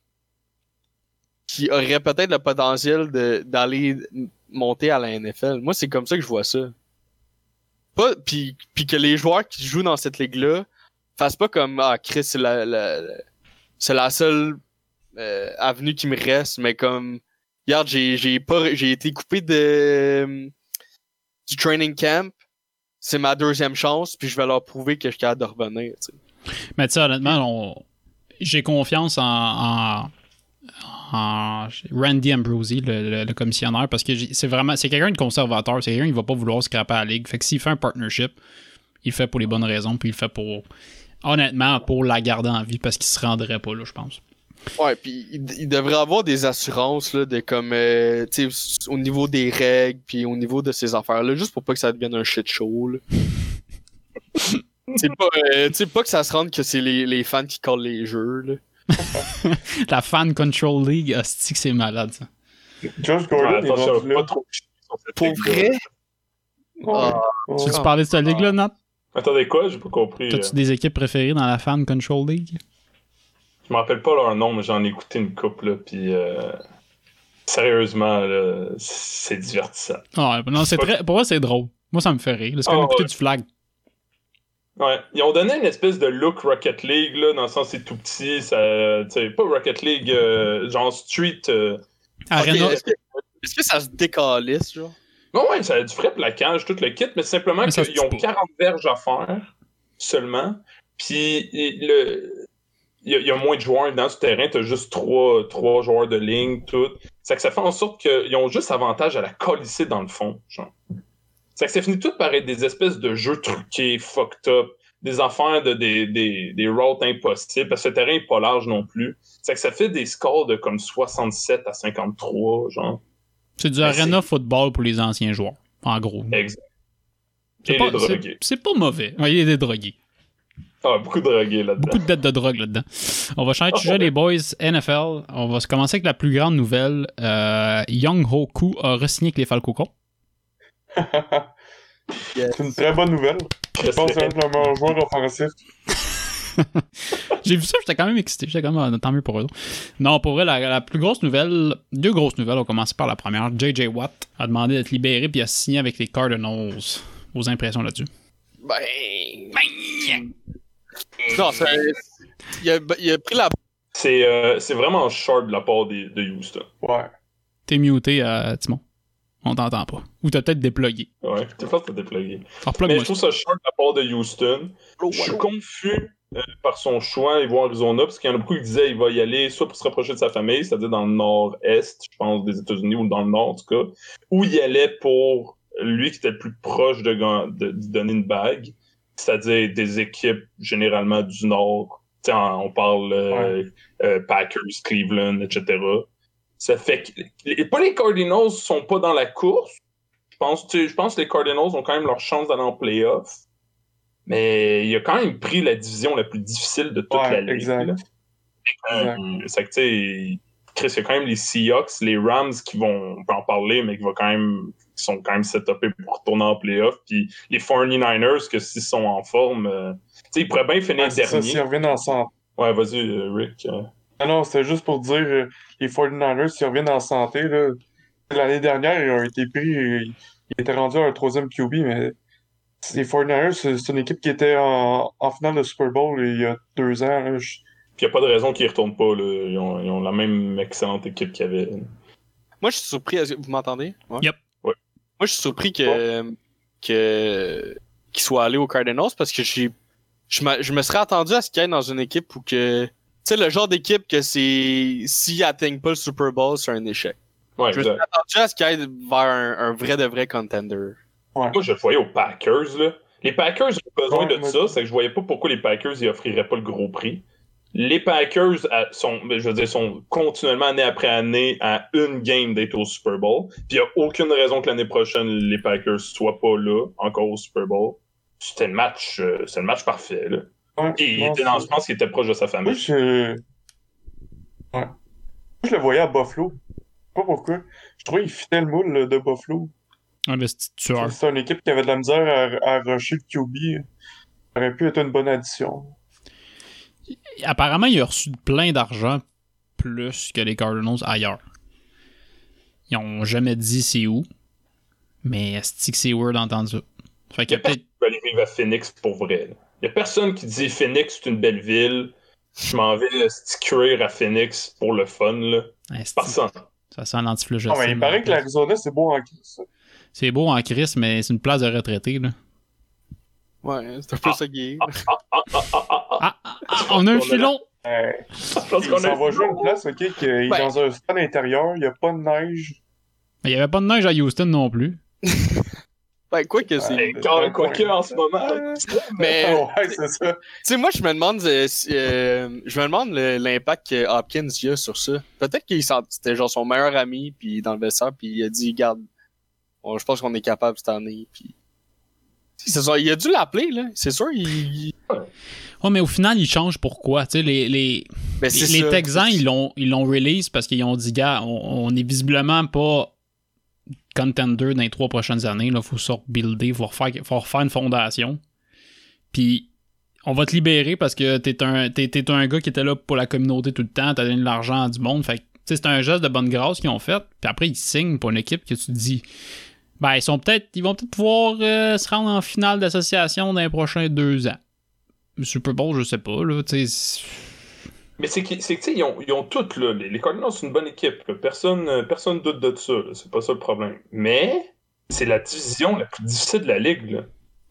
[SPEAKER 3] qui auraient peut-être le potentiel de, d'aller monter à la NFL. Moi, c'est comme ça que je vois ça. Puis, que les joueurs qui jouent dans cette ligue-là fassent pas comme Ah, Chris, c'est la, seule euh, avenue qui me reste, mais comme Regarde, j'ai, été coupé de du training camp. C'est ma deuxième chance, puis je vais leur prouver que je suis capable de revenir.
[SPEAKER 2] Mais tu sais, honnêtement, on- j'ai confiance en, en Randy Ambrosi, le, le- le commissionnaire, parce que c'est vraiment c'est quelqu'un de conservateur, c'est quelqu'un qui va pas vouloir scraper à la ligue. Fait que s'il fait un partnership, il le fait pour les bonnes raisons, puis il le fait pour honnêtement pour la garder en vie parce qu'il se rendrait pas là, je pense.
[SPEAKER 3] Ouais, puis il, il devrait avoir des assurances là, de comme euh, tu sais au niveau des règles puis au niveau de ces affaires là, juste pour pas que ça devienne un shit show. là. c'est pas euh, tu sais pas que ça se rende que c'est les, les fans qui collent les jeux là.
[SPEAKER 2] La Fan Control League, hostie que c'est malade ça.
[SPEAKER 6] Josh Gordon
[SPEAKER 5] Ouais, attention, pas trop
[SPEAKER 3] Pour vrai? Ah.
[SPEAKER 2] Tu veux parler de cette ligue-là, Nat?
[SPEAKER 5] Attendez quoi? J'ai pas compris.
[SPEAKER 2] T'as-tu
[SPEAKER 5] euh.
[SPEAKER 2] des équipes préférées dans la Fan Control League?
[SPEAKER 5] Je me rappelle pas leur nom, mais j'en ai écouté une couple, là, puis euh, sérieusement, c'est divertissant.
[SPEAKER 2] Ah, non, c'est très. Pour moi, c'est drôle. Moi, ça me fait rire. C'est comme
[SPEAKER 5] Ah,
[SPEAKER 2] écouter
[SPEAKER 5] ouais.
[SPEAKER 2] du flag.
[SPEAKER 5] Ouais, ils ont donné une espèce de look Rocket League, là, dans le sens c'est tout petit, ça, tu sais, pas Rocket League, euh, genre Street. euh,
[SPEAKER 2] Arena.
[SPEAKER 3] Ok, est-ce, que, est-ce que ça se décalisse genre?
[SPEAKER 5] Non, ouais, ça a du frais plaquage, tout le kit, mais c'est simplement qu'ils ont
[SPEAKER 2] tue pas.
[SPEAKER 5] 40 verges à faire seulement. Puis le. Il y, a, il y a moins de joueurs dans ce terrain, t'as juste trois, trois joueurs de ligne, tout. C'est que ça fait en sorte qu'ils ont juste avantage à la colisser dans le fond. Genre. C'est que ça finit tout par être des espèces de jeux truqués, fucked up, des affaires de des, des, des routes impossibles, parce que le terrain est pas large non plus. C'est que ça fait des scores de comme 67 à 53, genre.
[SPEAKER 2] C'est du
[SPEAKER 5] Ben,
[SPEAKER 2] Arena football pour les anciens joueurs. En gros.
[SPEAKER 5] Exact.
[SPEAKER 2] C'est pas, pas mauvais. Ouais, il y a des drogués.
[SPEAKER 5] Ah, beaucoup de drogués là-dedans.
[SPEAKER 2] Beaucoup de dettes de drogue là-dedans. On va changer de sujet, les boys. NFL. On va se commencer avec la plus grande nouvelle. Euh, Young Hoku a re-signé avec les Falcons.
[SPEAKER 6] C'est une très bonne nouvelle. Je pense que c'est leurs meilleurs joueurs offensifs.
[SPEAKER 2] J'ai vu ça, j'étais quand même excité. J'étais comme, ah, tant mieux pour eux. Non, pour vrai, la, la plus grosse nouvelle, deux grosses nouvelles. On va commencer par la première. JJ Watt a demandé d'être libéré puis a signé avec les Cardinals. Vos impressions là-dessus?
[SPEAKER 3] Ben. Non, c'est. Il a, il a pris la.
[SPEAKER 5] C'est euh, c'est vraiment short de la part des- de Houston.
[SPEAKER 6] Ouais.
[SPEAKER 2] T'es muté, euh, Timon. On t'entend pas. Ou t'as peut-être déplogué.
[SPEAKER 5] Ouais, fort de déploguer.
[SPEAKER 2] Alors,
[SPEAKER 5] Mais je trouve ça short de la part de Houston. Je suis confus euh, par son choix et voir Arizona, parce qu'il y en a beaucoup qui disaient qu'il va y aller soit pour se rapprocher de sa famille, c'est-à-dire dans le nord-est, je pense, des États-Unis, ou dans le nord en tout cas, ou il allait pour lui qui était le plus proche de, de, de donner une bague, c'est-à-dire des équipes généralement du nord. On parle euh, euh, Packers, Cleveland, etc. Ça fait que les, pas les Cardinals sont pas dans la course. Je pense, tu je pense que les Cardinals ont quand même leur chance d'aller en playoff. Mais il a quand même pris la division la plus difficile de toute
[SPEAKER 6] Ouais,
[SPEAKER 5] la ligue.
[SPEAKER 6] exact.
[SPEAKER 5] là. Euh, C'est que, tu sais, Chris, il y a quand même les Seahawks, les Rams qui vont, on peut en parler, mais qui, vont quand même, qui sont quand même setupés pour retourner en playoff. Puis les 49ers, que s'ils sont en forme, euh, tu sais, ils pourraient bien finir
[SPEAKER 6] Ouais, ça,
[SPEAKER 5] dernier.
[SPEAKER 6] s'ils reviennent en santé.
[SPEAKER 5] Ouais, vas-y, euh, Rick.
[SPEAKER 6] Ah non, c'était juste pour dire, euh, les 49ers, s'ils reviennent en santé, là, l'année dernière, ils ont été pris, ils étaient rendus à un troisième QB, mais les 49ers, c'est c'est une équipe qui était en, en finale de Super Bowl il y a deux ans. là. Je-
[SPEAKER 5] Puis il n'y a pas de raison qu'ils ne retournent pas. Là. Ils, ont, ils ont la même excellente équipe qu'il y avait.
[SPEAKER 3] Moi, je suis surpris. Vous m'entendez? Ouais.
[SPEAKER 2] Yep.
[SPEAKER 5] Ouais.
[SPEAKER 3] Moi, je suis surpris que. que qu'il soit allé aux Cardinals parce que j'ai. Je me, je me serais attendu à ce qu'il aille dans une équipe où que. Tu sais, le genre d'équipe que c'est. S'ils atteignent pas le Super Bowl, c'est un échec.
[SPEAKER 5] Ouais,
[SPEAKER 3] Je me suis attendu à ce qu'il aille vers un, un vrai de vrai contender?
[SPEAKER 5] Moi, je le voyais aux Packers. Là. Les Packers ont besoin
[SPEAKER 6] Ouais,
[SPEAKER 5] de ça. C'est que je voyais pas pourquoi les Packers ils offriraient pas le gros prix. les Packers à- sont, ben, je veux dire, sont continuellement année après année à une game d'être au Super Bowl. Puis il n'y a aucune raison que l'année prochaine, les Packers soient pas là, encore au Super Bowl. C'était le match, euh, c'était le match parfait. Là.
[SPEAKER 6] Ouais,
[SPEAKER 5] il
[SPEAKER 6] non,
[SPEAKER 5] était dans, je pense qu'il était proche de sa
[SPEAKER 6] Moi,
[SPEAKER 5] famille.
[SPEAKER 6] je... Ouais. Moi, je le voyais à Buffalo. Je sais pas pourquoi. Je trouvais qu'il fitait le moule là, de Buffalo.
[SPEAKER 2] Tueur.
[SPEAKER 6] C'est une équipe qui avait de la misère à, à rusher le QB. Ça aurait pu être une bonne addition.
[SPEAKER 2] Apparemment, il a reçu plein d'argent plus que les Cardinals ailleurs. Ils ont jamais dit c'est où, mais stick c'est word d'entendre ça? Fait
[SPEAKER 5] Il
[SPEAKER 2] que
[SPEAKER 5] y a personne
[SPEAKER 2] peut-être.
[SPEAKER 5] qui veut aller vivre à Phoenix pour vrai. là. Il y a personne qui dit Phoenix, c'est une belle ville. Je m'en vais euh, cuire à Phoenix pour le fun. Là.
[SPEAKER 2] Ouais, c'est-
[SPEAKER 5] Personne.
[SPEAKER 2] Ça sent l'antiflagellation.
[SPEAKER 6] mais il paraît que l'Arizona, c'est beau en crise.
[SPEAKER 2] C'est beau en crise, mais c'est une place de retraité, là.
[SPEAKER 3] Ouais, c'est un peu ça qui est.
[SPEAKER 2] On a un filon!
[SPEAKER 6] Ouais. Il
[SPEAKER 5] qu'on
[SPEAKER 6] va jouer une place, ok, qui est
[SPEAKER 3] Ben.
[SPEAKER 6] dans un stade intérieur, il n'y a pas de neige.
[SPEAKER 2] Il n'y avait pas de neige à Houston non plus.
[SPEAKER 3] Ben, quoi que c'est.
[SPEAKER 6] Ouais.
[SPEAKER 5] Eh, quand- Quoique en ce moment.
[SPEAKER 3] Mais,
[SPEAKER 6] Ah ouais, c'est ça.
[SPEAKER 3] tu sais, moi, je me demande, euh, si, euh, je me demande le- l'impact que Hopkins y a sur ça. Peut-être qu'il sent- c'était genre son meilleur ami, puis dans le vestiaire, puis il a dit, garde, on- je pense qu'on est capable cette année, puis. C'est ça, il a dû l'appeler, là. C'est sûr, il.
[SPEAKER 2] Ouais, mais au final, ils changent pourquoi? Tu sais, les, les,
[SPEAKER 3] Ben, c'est
[SPEAKER 2] les. Texans, ils l'ont, ils l'ont release parce qu'ils ont dit, gars, on, on est visiblement pas contender dans les trois prochaines années. Il faut se rebuilder, il faut refaire, une fondation. Puis, on va te libérer parce que t'es un, t'es un gars qui était là pour la communauté tout le temps, t'as donné de l'argent à du monde. Fait c'est un geste de bonne grâce qu'ils ont fait. Puis après, ils signent pour une équipe que tu te dis, ben, ils sont peut-être, ils vont peut-être pouvoir euh, se rendre en finale d'association dans les prochains deux ans. Super Bowl, je sais pas, là.
[SPEAKER 5] Mais c'est que, tu sais, ils ont, ils ont toutes, là. Les, les Cardinals, c'est une bonne équipe. là. Personne, euh, personne doute de ça. C'est pas ça le problème. Mais, c'est la division la plus difficile de la ligue, là.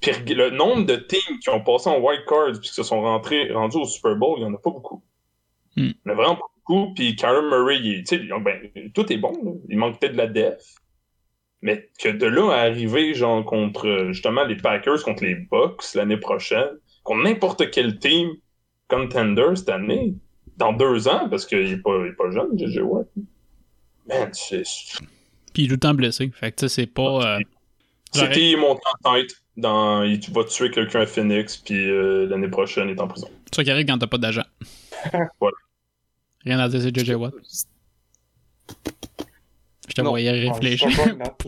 [SPEAKER 5] Puis le nombre de teams qui ont passé en wild card puis qui se sont rentrés, rendus au Super Bowl, il y en a pas beaucoup.
[SPEAKER 2] Hmm.
[SPEAKER 5] Il y en a vraiment pas beaucoup. Puis Kyler Murray, il, ben, tout est bon, là. Il manque peut-être de la def. Mais que de là à arriver, genre, contre, euh, justement, les Packers, contre les Bucks l'année prochaine, contre n'importe quel team contender cette année, dans deux ans, parce qu'il est pas, il est pas jeune, JJ Watt. Man, c'est...
[SPEAKER 2] Puis il est tout le temps blessé. Fait que tu sais, c'est pas. euh, j'aurais-
[SPEAKER 5] C'était monté en tête dans il- tu vas tuer quelqu'un à Phoenix, puis euh, l'année prochaine, il est en prison.
[SPEAKER 2] C'est ça qui arrive quand t'as pas d'agent.
[SPEAKER 5] Voilà.
[SPEAKER 2] Rien à dire, c'est JJ Watt. Je te
[SPEAKER 3] Non.
[SPEAKER 2] voyais réfléchir.
[SPEAKER 6] Je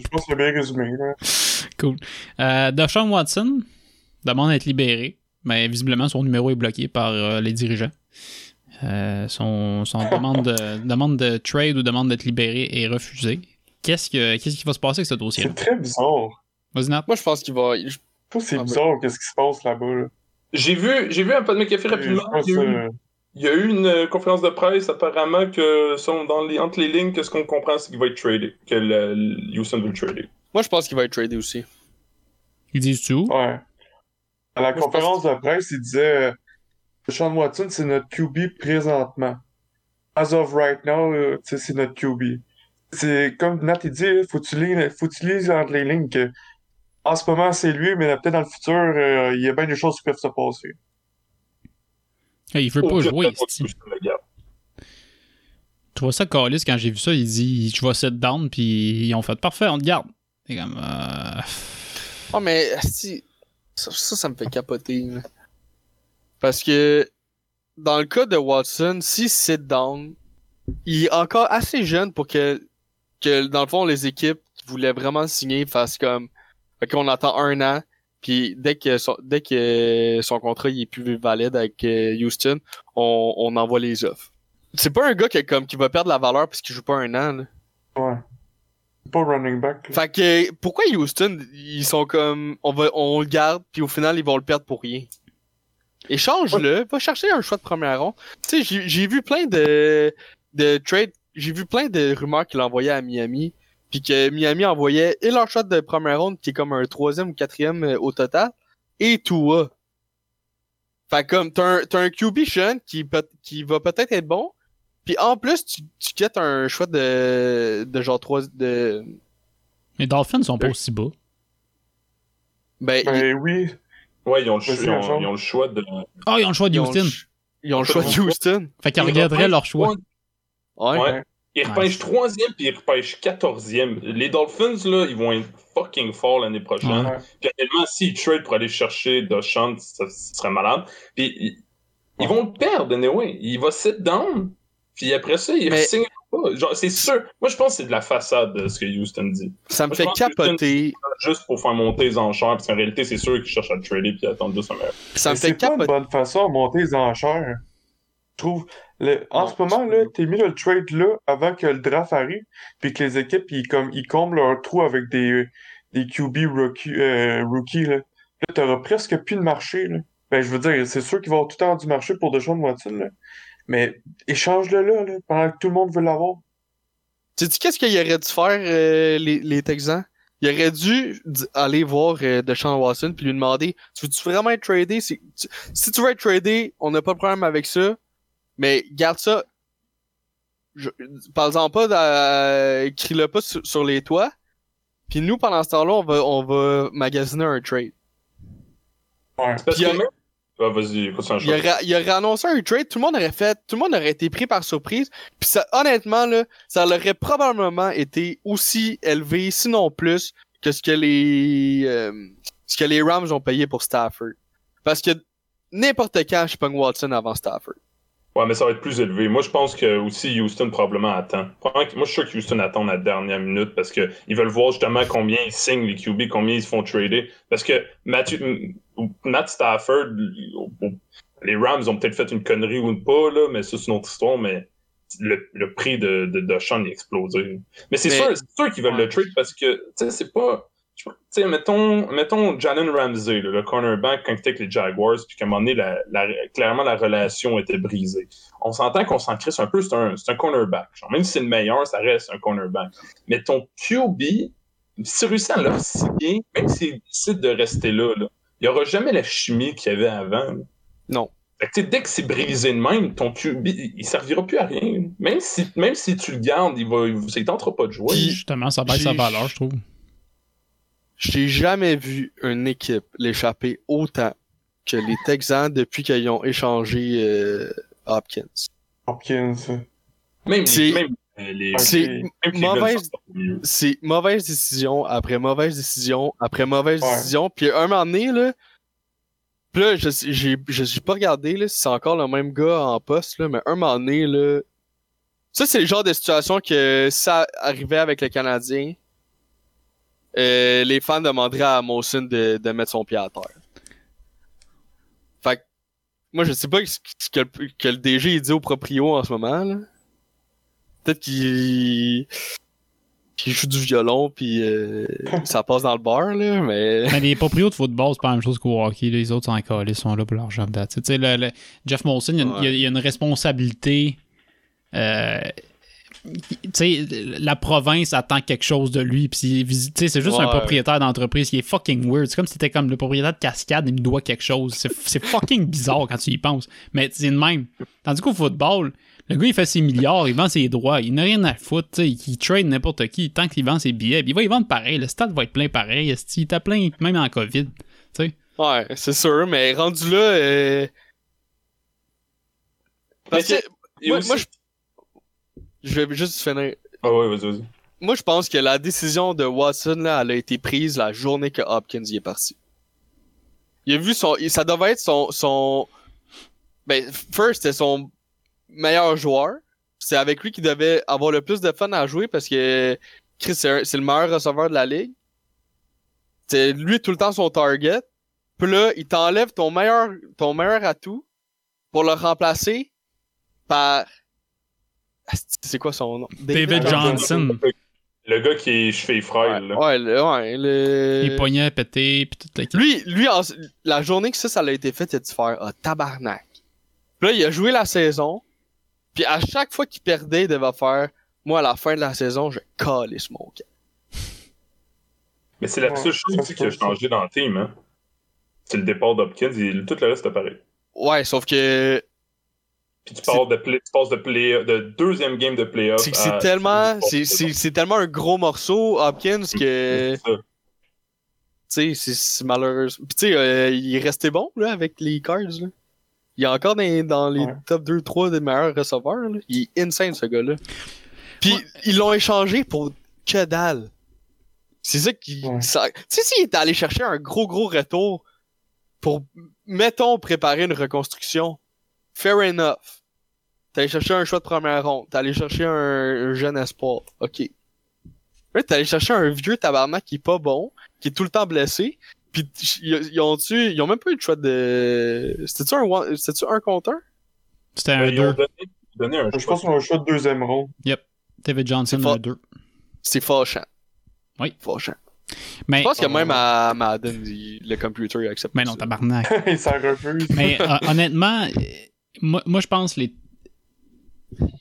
[SPEAKER 6] pense que c'est bien résumé. Là.
[SPEAKER 2] cool. Euh, Deshaun Watson demande à être libéré. Mais visiblement, son numéro est bloqué par euh, les dirigeants. Euh, son son demande, de, demande de trade ou demande d'être libéré est refusée. Qu'est-ce, que, qu'est-ce qui va se passer avec ce dossier
[SPEAKER 6] C'est très bizarre.
[SPEAKER 2] Vas-y, Nat.
[SPEAKER 3] Moi, je pense qu'il va. je-
[SPEAKER 6] trouve c'est
[SPEAKER 3] Ah,
[SPEAKER 6] bizarre qu'est-ce qui se passe là-bas. Là?
[SPEAKER 5] J'ai vu, j'ai vu un de McAfee
[SPEAKER 6] Je
[SPEAKER 5] rapidement. Il y, a eu,
[SPEAKER 6] euh,
[SPEAKER 5] il y a eu une euh, conférence de presse apparemment que sont dans les, entre les lignes que ce qu'on comprend c'est qu'il va être tradé, que le, le Houston veut le trader.
[SPEAKER 3] Moi, je pense qu'il va être tradé aussi.
[SPEAKER 2] Ils disent tout.
[SPEAKER 6] Ouais. À la conférence de presse, il disait euh, Sean Watson, c'est notre QB présentement. As of right now, euh, c'est notre QB. C'est comme Nat il dit, faut que tu lises, faut que tu lises entre les lignes que en ce moment c'est lui, mais peut-être dans le futur, euh, il y a bien des choses qui peuvent se passer.
[SPEAKER 2] Hey, il veut pas jouer.
[SPEAKER 5] le.
[SPEAKER 2] Tu vois ça, Carlis, quand j'ai vu ça, il dit Je vais sit down, puis ils ont fait parfait, on te garde. C'est comme. euh,
[SPEAKER 3] Oh, mais si, ça, ça, ça me fait capoter. Parce que dans le cas de Watson, si sit down, il est encore assez jeune pour que, que dans le fond, les équipes qui voulaient vraiment signer fassent comme OK, on attend un an, puis dès que son, dès que son contrat il est plus valide avec euh, Houston, on, on envoie les offres. C'est pas un gars qui, comme, qui va perdre la valeur parce qu'il joue pas un an. Là.
[SPEAKER 6] Ouais. Pas running back. là.
[SPEAKER 3] Fait que pourquoi Houston ils sont comme on va on le garde puis au final ils vont le perdre pour rien? Échange-le, va chercher un choix de première ronde. Tu sais j'ai j'ai vu plein de de trades, j'ai vu plein de rumeurs qu'il envoyait à Miami puis que Miami envoyait et leur choix de première ronde qui est comme un troisième ou quatrième euh, au total et Tua. Fait comme t'as un t'as un QB jeune qui peut qui va peut-être être bon puis en plus tu tu quittes un choix de de genre trois de
[SPEAKER 2] Les Dolphins sont pas aussi bas.
[SPEAKER 3] ben,
[SPEAKER 6] Ben oui.
[SPEAKER 5] Ouais, ils ont le, ils ont-
[SPEAKER 6] Jean.
[SPEAKER 5] ils ont le choix de.
[SPEAKER 2] Ah, ils ont le choix de Houston.
[SPEAKER 3] Ils ont le choix de Houston.
[SPEAKER 2] Fait qu'ils
[SPEAKER 5] Ils
[SPEAKER 2] regarderaient leur choix.
[SPEAKER 3] Ouais.
[SPEAKER 5] Ouais. Ils repêchent troisième puis ils repêchent quatorzième. Les Dolphins, là, ils vont être fucking forts l'année prochaine.
[SPEAKER 6] Ouais.
[SPEAKER 5] Puis honnêtement, s'ils trade pour aller chercher Doshant, ça, ça serait malade. Puis ils, ils vont le perdre, anyway. Il va sit down. Puis après ça, il
[SPEAKER 3] Mais-
[SPEAKER 5] signe pas. Genre, c'est sûr. Moi, je pense que c'est de la façade de ce que Houston dit.
[SPEAKER 3] Ça me
[SPEAKER 5] Moi,
[SPEAKER 3] fait capoter.
[SPEAKER 5] Juste pour faire monter les enchères, parce qu'en réalité, c'est sûr qu'ils cherchent à trader puis à attendre juste un meilleur.
[SPEAKER 3] Ça me fait
[SPEAKER 6] c'est pas une
[SPEAKER 3] capoter.
[SPEAKER 6] bonne façon de monter les enchères. Je trouve. Le- en
[SPEAKER 5] Non,
[SPEAKER 6] ce moment, là, t'es mis le trade là avant que le draft arrive, puis que les équipes ils, comme, ils comblent leur trou avec des, des QB rookie, euh, rookies. Là, là t'auras presque plus de marché. Là. Ben, je veux dire, c'est sûr qu'ils vont avoir tout le temps du marché pour Deshaun Watson, là. Mais échange-le là, là, pendant que tout le monde veut l'avoir.
[SPEAKER 3] Tu dis qu'est-ce qu'il aurait dû faire, euh, les, les Texans? Il aurait dû aller voir euh, Deshaun Watson puis lui demander Tu veux-tu vraiment être tradé? Si tu, si tu veux être tradé, on n'a pas de problème avec ça. Mais garde ça. Je- Parle-en pas, euh, crie-le pas sur, sur les toits. Puis nous, pendant ce temps-là, on va, on va magasiner un trade.
[SPEAKER 6] Ouais.
[SPEAKER 5] Parce Ah, vas-y, écoute,
[SPEAKER 3] Il aurait, il aurait annoncé un trade, tout le monde aurait fait, tout le monde aurait été pris par surprise. Puis ça, honnêtement là, ça aurait probablement été aussi élevé, sinon plus, que ce que les, euh, ce que les Rams ont payé pour Stafford. Parce que n'importe quand, je pogne Watson avant Stafford.
[SPEAKER 5] Ouais, mais ça va être plus élevé. Moi, je pense que aussi Houston probablement attend. Moi, je suis sûr que Houston attend la dernière minute parce que ils veulent voir justement combien ils signent les QB, combien ils se font trader. Parce que Matthew, M- Matt Stafford, les Rams ont peut-être fait une connerie ou pas, là, mais ça, c'est une autre histoire, mais le, le prix de, de, de Sean est explosé. Mais c'est
[SPEAKER 3] Mais-
[SPEAKER 5] sûr, c'est sûr qu'ils veulent le trade parce que, tu sais, c'est pas. Tu sais, mettons, mettons Jalen Ramsey, le cornerback, quand il était avec les Jaguars, puis qu'à un moment donné, la, la- clairement, la relation était brisée. On s'entend qu'on s'en crisse un peu, c'est un, c'est un cornerback. Genre, même si c'est le meilleur, ça reste un cornerback. Mais ton QB, s'il réussit à le signer, même s'il décide de rester là, là il n'y aura jamais la chimie qu'il y avait avant. là.
[SPEAKER 3] Non.
[SPEAKER 5] Fait que, dès que c'est brisé de même, ton QB, il il servira plus à rien. Même si, même si tu le gardes, il va, il, il tentera pas de jouer.
[SPEAKER 2] Justement, ça baisse sa valeur, je trouve.
[SPEAKER 3] J'ai jamais vu une équipe l'échapper autant que les Texans depuis qu'ils ont échangé euh, Hopkins.
[SPEAKER 6] Hopkins.
[SPEAKER 5] Même,
[SPEAKER 3] C'est-
[SPEAKER 5] même euh, les,
[SPEAKER 3] C'est
[SPEAKER 5] même les
[SPEAKER 3] mauvaise-
[SPEAKER 5] pas mieux.
[SPEAKER 3] c'est mauvaise décision après mauvaise décision après mauvaise
[SPEAKER 6] Ouais.
[SPEAKER 3] décision. Puis un moment donné, là, pis là, je j'ai je suis pas regardé là, si c'est encore le même gars en poste, là, mais un moment donné, là. Ça, c'est le genre de situation que ça arrivait avec le Canadien. Euh, les fans demanderaient à Mawson de, de mettre son pied à terre. Fait que, moi, je sais pas ce que, le- que le DG il dit au proprio en ce moment, là. Peut-être qu'il qui joue du violon puis euh, ça passe dans le bar là mais
[SPEAKER 2] Mais les proprios de football, c'est pas la même chose qu'au hockey. là. Les autres sont encore ils sont là pour leur job. Tu sais, le, le- Jeff Molson, il y a, une- il y a- il y a une responsabilité. euh, la province attend quelque chose de lui. Puis, il est visi- tu sais, c'est juste un propriétaire d'entreprise qui est fucking weird. C'est comme si c'était comme le propriétaire de cascade, il me doit quelque chose. C'est c'est fucking bizarre quand tu y penses. Mais c'est le même. Tandis qu'au football, le gars, il fait ses milliards, il vend ses droits, il n'a rien à foutre, tu sais, il trade n'importe qui tant qu'il vend ses billets. Puis il va y vendre pareil, le stade va être plein pareil, il était plein même en COVID. Tu sais.
[SPEAKER 3] ouais c'est sûr mais rendu là euh... parce
[SPEAKER 5] Mais
[SPEAKER 3] que
[SPEAKER 5] Et
[SPEAKER 3] moi,
[SPEAKER 5] aussi-
[SPEAKER 3] moi, je... je vais juste finir.
[SPEAKER 5] Ah ouais, vas-y, vas-y.
[SPEAKER 3] moi je pense que la décision de Watson là elle a été prise la journée que Hopkins y est parti. Il a vu son ça devait être son son ben first c'était son meilleur joueur. C'est avec lui qu'il devait avoir le plus de fun à jouer parce que Chris c'est le meilleur receveur de la ligue. C'est lui tout le temps son target. Puis là il t'enlève ton meilleur ton meilleur atout pour le remplacer par c'est quoi son nom?
[SPEAKER 2] David Johnson.
[SPEAKER 5] Le gars qui est cheveux frêles, là.
[SPEAKER 3] Ouais, le, ouais, le...
[SPEAKER 2] Les poignets puis toute la
[SPEAKER 3] Lui, lui en- la journée que ça, ça a été fait, il a dû faire ah, tabarnak. Puis là, il a joué la saison. Puis à chaque fois qu'il perdait, il devait faire Moi, à la fin de la saison, je calisse mon.
[SPEAKER 5] Mais c'est la
[SPEAKER 6] Ouais,
[SPEAKER 5] seule chose aussi qui a changé dans le team, hein. C'est le départ d'Hopkins, et tout le reste est pareil.
[SPEAKER 3] Ouais, sauf que
[SPEAKER 5] Puis tu, pars de play, tu passes de, play, de deuxième game de playoff.
[SPEAKER 3] c'est c'est tellement, c'est, c'est, c'est tellement un gros morceau, Hopkins, que
[SPEAKER 5] C'est ça.
[SPEAKER 3] tu sais, c'est, c'est malheureux. Puis tu sais, euh, il est resté bon là avec les Cards. Là. Il est encore dans, dans les
[SPEAKER 6] Ouais.
[SPEAKER 3] top 2-3 des meilleurs receveurs. là. Il est insane, ce gars-là. Puis, ils l'ont échangé pour que dalle. C'est ça qui...
[SPEAKER 6] Ouais.
[SPEAKER 3] ça- Tu sais, s'il était allé chercher un gros, gros retour pour, mettons, préparer une reconstruction, fair enough. T'es allé chercher un choix de première ronde. T'es allé chercher un, un jeune espoir. OK. Là, t'es allé chercher un vieux tabarnak qui est pas bon, qui est tout le temps blessé. Puis ils, ont tu ils ont même pas eu de choix de. C'était-tu un, one- c'était-tu un contre un?
[SPEAKER 2] C'était un
[SPEAKER 5] ils ont
[SPEAKER 2] 2.
[SPEAKER 5] donné, donné un
[SPEAKER 6] Je pense qu'on a un choix de deuxième ronde.
[SPEAKER 2] David Johnson,
[SPEAKER 3] C'est fort.
[SPEAKER 2] un 2.
[SPEAKER 3] C'est fâchant.
[SPEAKER 2] Oui.
[SPEAKER 3] Fâchant.
[SPEAKER 2] Mais,
[SPEAKER 3] Je pense que
[SPEAKER 6] Ah,
[SPEAKER 3] même à Madden, le computer il accepte
[SPEAKER 2] mais non, tabarnak.
[SPEAKER 6] Il s'en refuse.
[SPEAKER 2] Mais euh, honnêtement, moi, je pense les.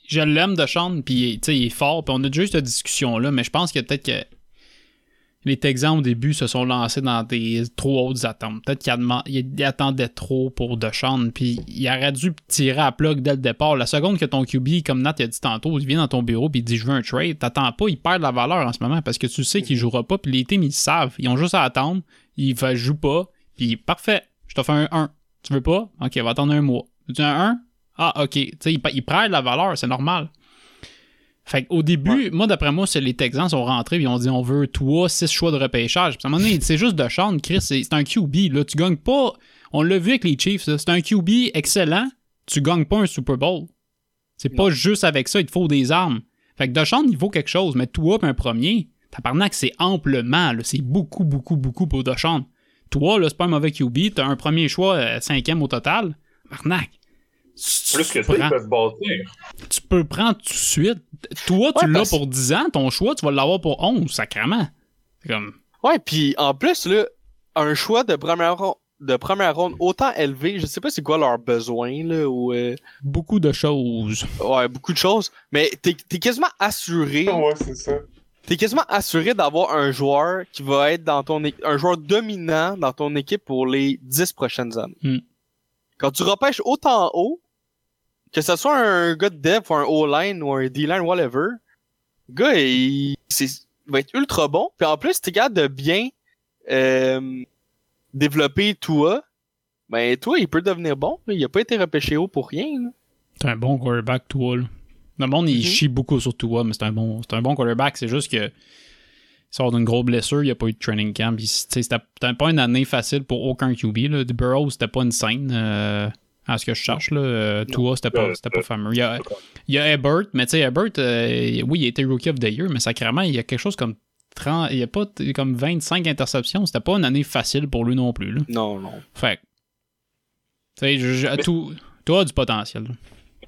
[SPEAKER 2] Je l'aime de Sean, puis il est fort, puis on a déjà eu cette discussion-là, mais je pense que peut-être que les Texans au début se sont lancés dans des trop hautes attentes. Peut-être qu'ils ils attendaient trop pour Deshaun, puis il aurait dû tirer à plug dès le départ. La seconde que ton QB, comme Nat a dit tantôt, il vient dans ton bureau puis il dit je veux un trade, t'attends pas, il perd de la valeur en ce moment parce que tu sais qu'il jouera pas, puis les teams ils savent, ils ont juste à attendre, il fait joue pas, puis parfait, je te fais un 1. Tu veux pas? Ok, va attendre un mois. Tu veux un? 1? Ah, ok. Tu sais, il, pa- il la valeur, c'est normal. Fait qu'au début, moi, d'après moi, c'est les Texans sont rentrés et ils ont dit on veut toi, 6 choix de repêchage. Puis à un moment donné, c'est juste de Chris, c'est un QB. Là, tu gagnes pas. On l'a vu avec les Chiefs, c'est un QB excellent. Tu gagnes pas un Super Bowl. C'est pas juste avec ça, il te faut des armes. Fait que Deshaun, il vaut quelque chose, mais toi, un premier, tabarnak, c'est amplement, c'est beaucoup, beaucoup, beaucoup pour Deshaun. Toi, là, c'est pas un mauvais QB, t'as un premier choix, euh, cinquième au total. Tu-
[SPEAKER 5] Plus que
[SPEAKER 2] tu
[SPEAKER 5] ça, ils peuvent bâtir.
[SPEAKER 2] tu peux le prendre tout de suite. Toi, tu
[SPEAKER 3] Ouais,
[SPEAKER 2] l'as
[SPEAKER 3] parce-
[SPEAKER 2] pour 10 ans, ton choix, tu vas l'avoir pour 11, sacrément. C'est comme.
[SPEAKER 3] Ouais, puis en plus, là, un choix de première ronde, de première ronde autant élevé, je sais pas c'est quoi leurs besoins, là, ou euh,
[SPEAKER 2] Beaucoup de choses.
[SPEAKER 3] ouais, beaucoup de choses, mais t'es t'es quasiment assuré,
[SPEAKER 6] Ouais, c'est ça.
[SPEAKER 3] t'es quasiment assuré d'avoir un joueur qui va être dans ton é- un joueur dominant dans ton équipe pour les 10 prochaines années.
[SPEAKER 2] Hmm.
[SPEAKER 3] Quand tu repêches autant haut, que ce soit un gars de dev ou un O-line ou un D-line, whatever, le gars, il, va être ultra bon. Puis en plus, t'es capable de bien euh, développer toi. Ben, toi, il peut devenir bon. là. Il a pas été repêché haut pour rien.
[SPEAKER 2] C'est un bon quarterback, toi, là. Le monde, il
[SPEAKER 3] Mhm.
[SPEAKER 2] chie beaucoup sur toi, mais c'est un bon, c'est un bon quarterback. C'est juste que. Sort d'une grosse blessure, il n'y a pas eu de training camp. C'était pas une année facile pour aucun QB. Là. Burrow, c'était pas une scène. euh, à ce que je cherche, là. Euh, Tua, c'était pas,
[SPEAKER 5] Euh,
[SPEAKER 2] pas fameux. Il y a, il y a Ebert, mais tu sais, Ebert, euh, oui, il été Rookie of the Year, mais sacrément, il y a quelque chose comme 30, il y a pas comme 25 interceptions. C'était pas une année facile pour lui non plus. Là.
[SPEAKER 3] Non, non.
[SPEAKER 2] Fait tu sais, tout, a du potentiel. là.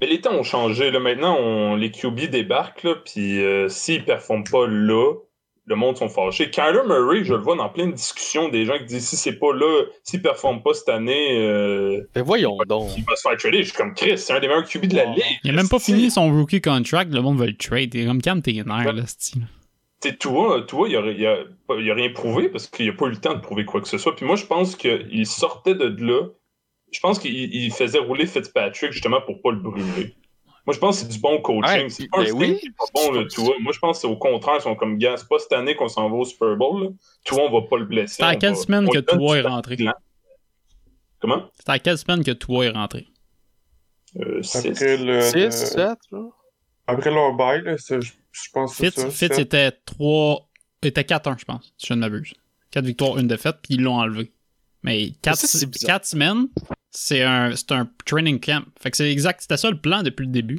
[SPEAKER 5] Mais les temps ont changé. Là. Maintenant, on, les QB débarquent, puis euh, s'ils performent pas là, le monde sont fâchés. Kyler Murray, je le vois dans plein de discussions, des gens qui disent si c'est pas là, s'il performe pas cette année, euh,
[SPEAKER 3] Ben voyons donc.
[SPEAKER 5] il va se faire trader. Je suis comme Chris, c'est un des meilleurs QB de la ligue.
[SPEAKER 2] Il a même pas fini son rookie contract, le monde veut le trade. Il est comme calme tes nerfs, là, c'ti.
[SPEAKER 5] Tu Tua, Tua, il a, il, a, il a rien prouvé parce qu'il a pas eu le temps de prouver quoi que ce soit. Puis moi, je pense qu'il sortait de là. Je pense qu'il il faisait rouler Fitzpatrick justement pour pas le brûler. Moi, je pense que c'est du bon coaching.
[SPEAKER 3] Ouais,
[SPEAKER 5] c'est pas un
[SPEAKER 3] ben oui.
[SPEAKER 5] pas bon, le Tua. Moi, je pense que c'est au contraire. Ils sont comme, gars, c'est pas cette année qu'on s'en va au Super Bowl. Là. Tua, on va pas le blesser.
[SPEAKER 2] C'était à quelle
[SPEAKER 5] va-
[SPEAKER 2] semaine
[SPEAKER 5] on
[SPEAKER 2] que Tua
[SPEAKER 5] du
[SPEAKER 2] est rentré?
[SPEAKER 5] blanc. Comment?
[SPEAKER 2] C'était à quelle semaine que Tua est rentré?
[SPEAKER 5] Euh, six.
[SPEAKER 6] Après, le,
[SPEAKER 3] 6,
[SPEAKER 6] le-
[SPEAKER 3] 7, là.
[SPEAKER 6] après leur bail, là, c'est- je, je pense que c'est
[SPEAKER 2] Fitz,
[SPEAKER 6] ça.
[SPEAKER 2] Fitz
[SPEAKER 6] sept.
[SPEAKER 2] était 3. était 4-1, je pense, si je ne m'abuse. 4 victoires, une défaite, puis ils l'ont enlevé. Mais 4,
[SPEAKER 3] Ça, c'est bizarre.
[SPEAKER 2] semaines, c'est un, c'est un training camp. Fait que c'est exact, c'était ça le plan depuis le début.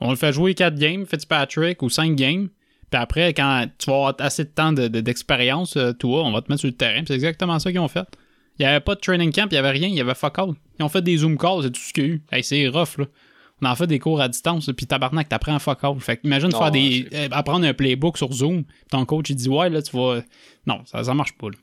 [SPEAKER 2] On le fait jouer 4 games, Fitzpatrick, ou 5 games. Puis après, quand tu vas avoir assez de temps de- de- d'expérience, euh, toi, on va te mettre sur le terrain. C'est exactement ça qu'ils ont fait. Il n'y avait pas de training camp, il n'y avait rien, il y avait fuck all. Ils ont fait des Zoom calls, c'est tout ce qu'il y a eu. Hey, c'est rough, là. On en fait des cours à distance, puis tabarnak, t'apprends fuck all. Fait imagine
[SPEAKER 3] Non,
[SPEAKER 2] faire des.
[SPEAKER 3] c'est-
[SPEAKER 2] euh, apprendre un playbook sur Zoom, puis ton coach il dit ouais, là, tu vas. Non, ça, ça marche pas, là.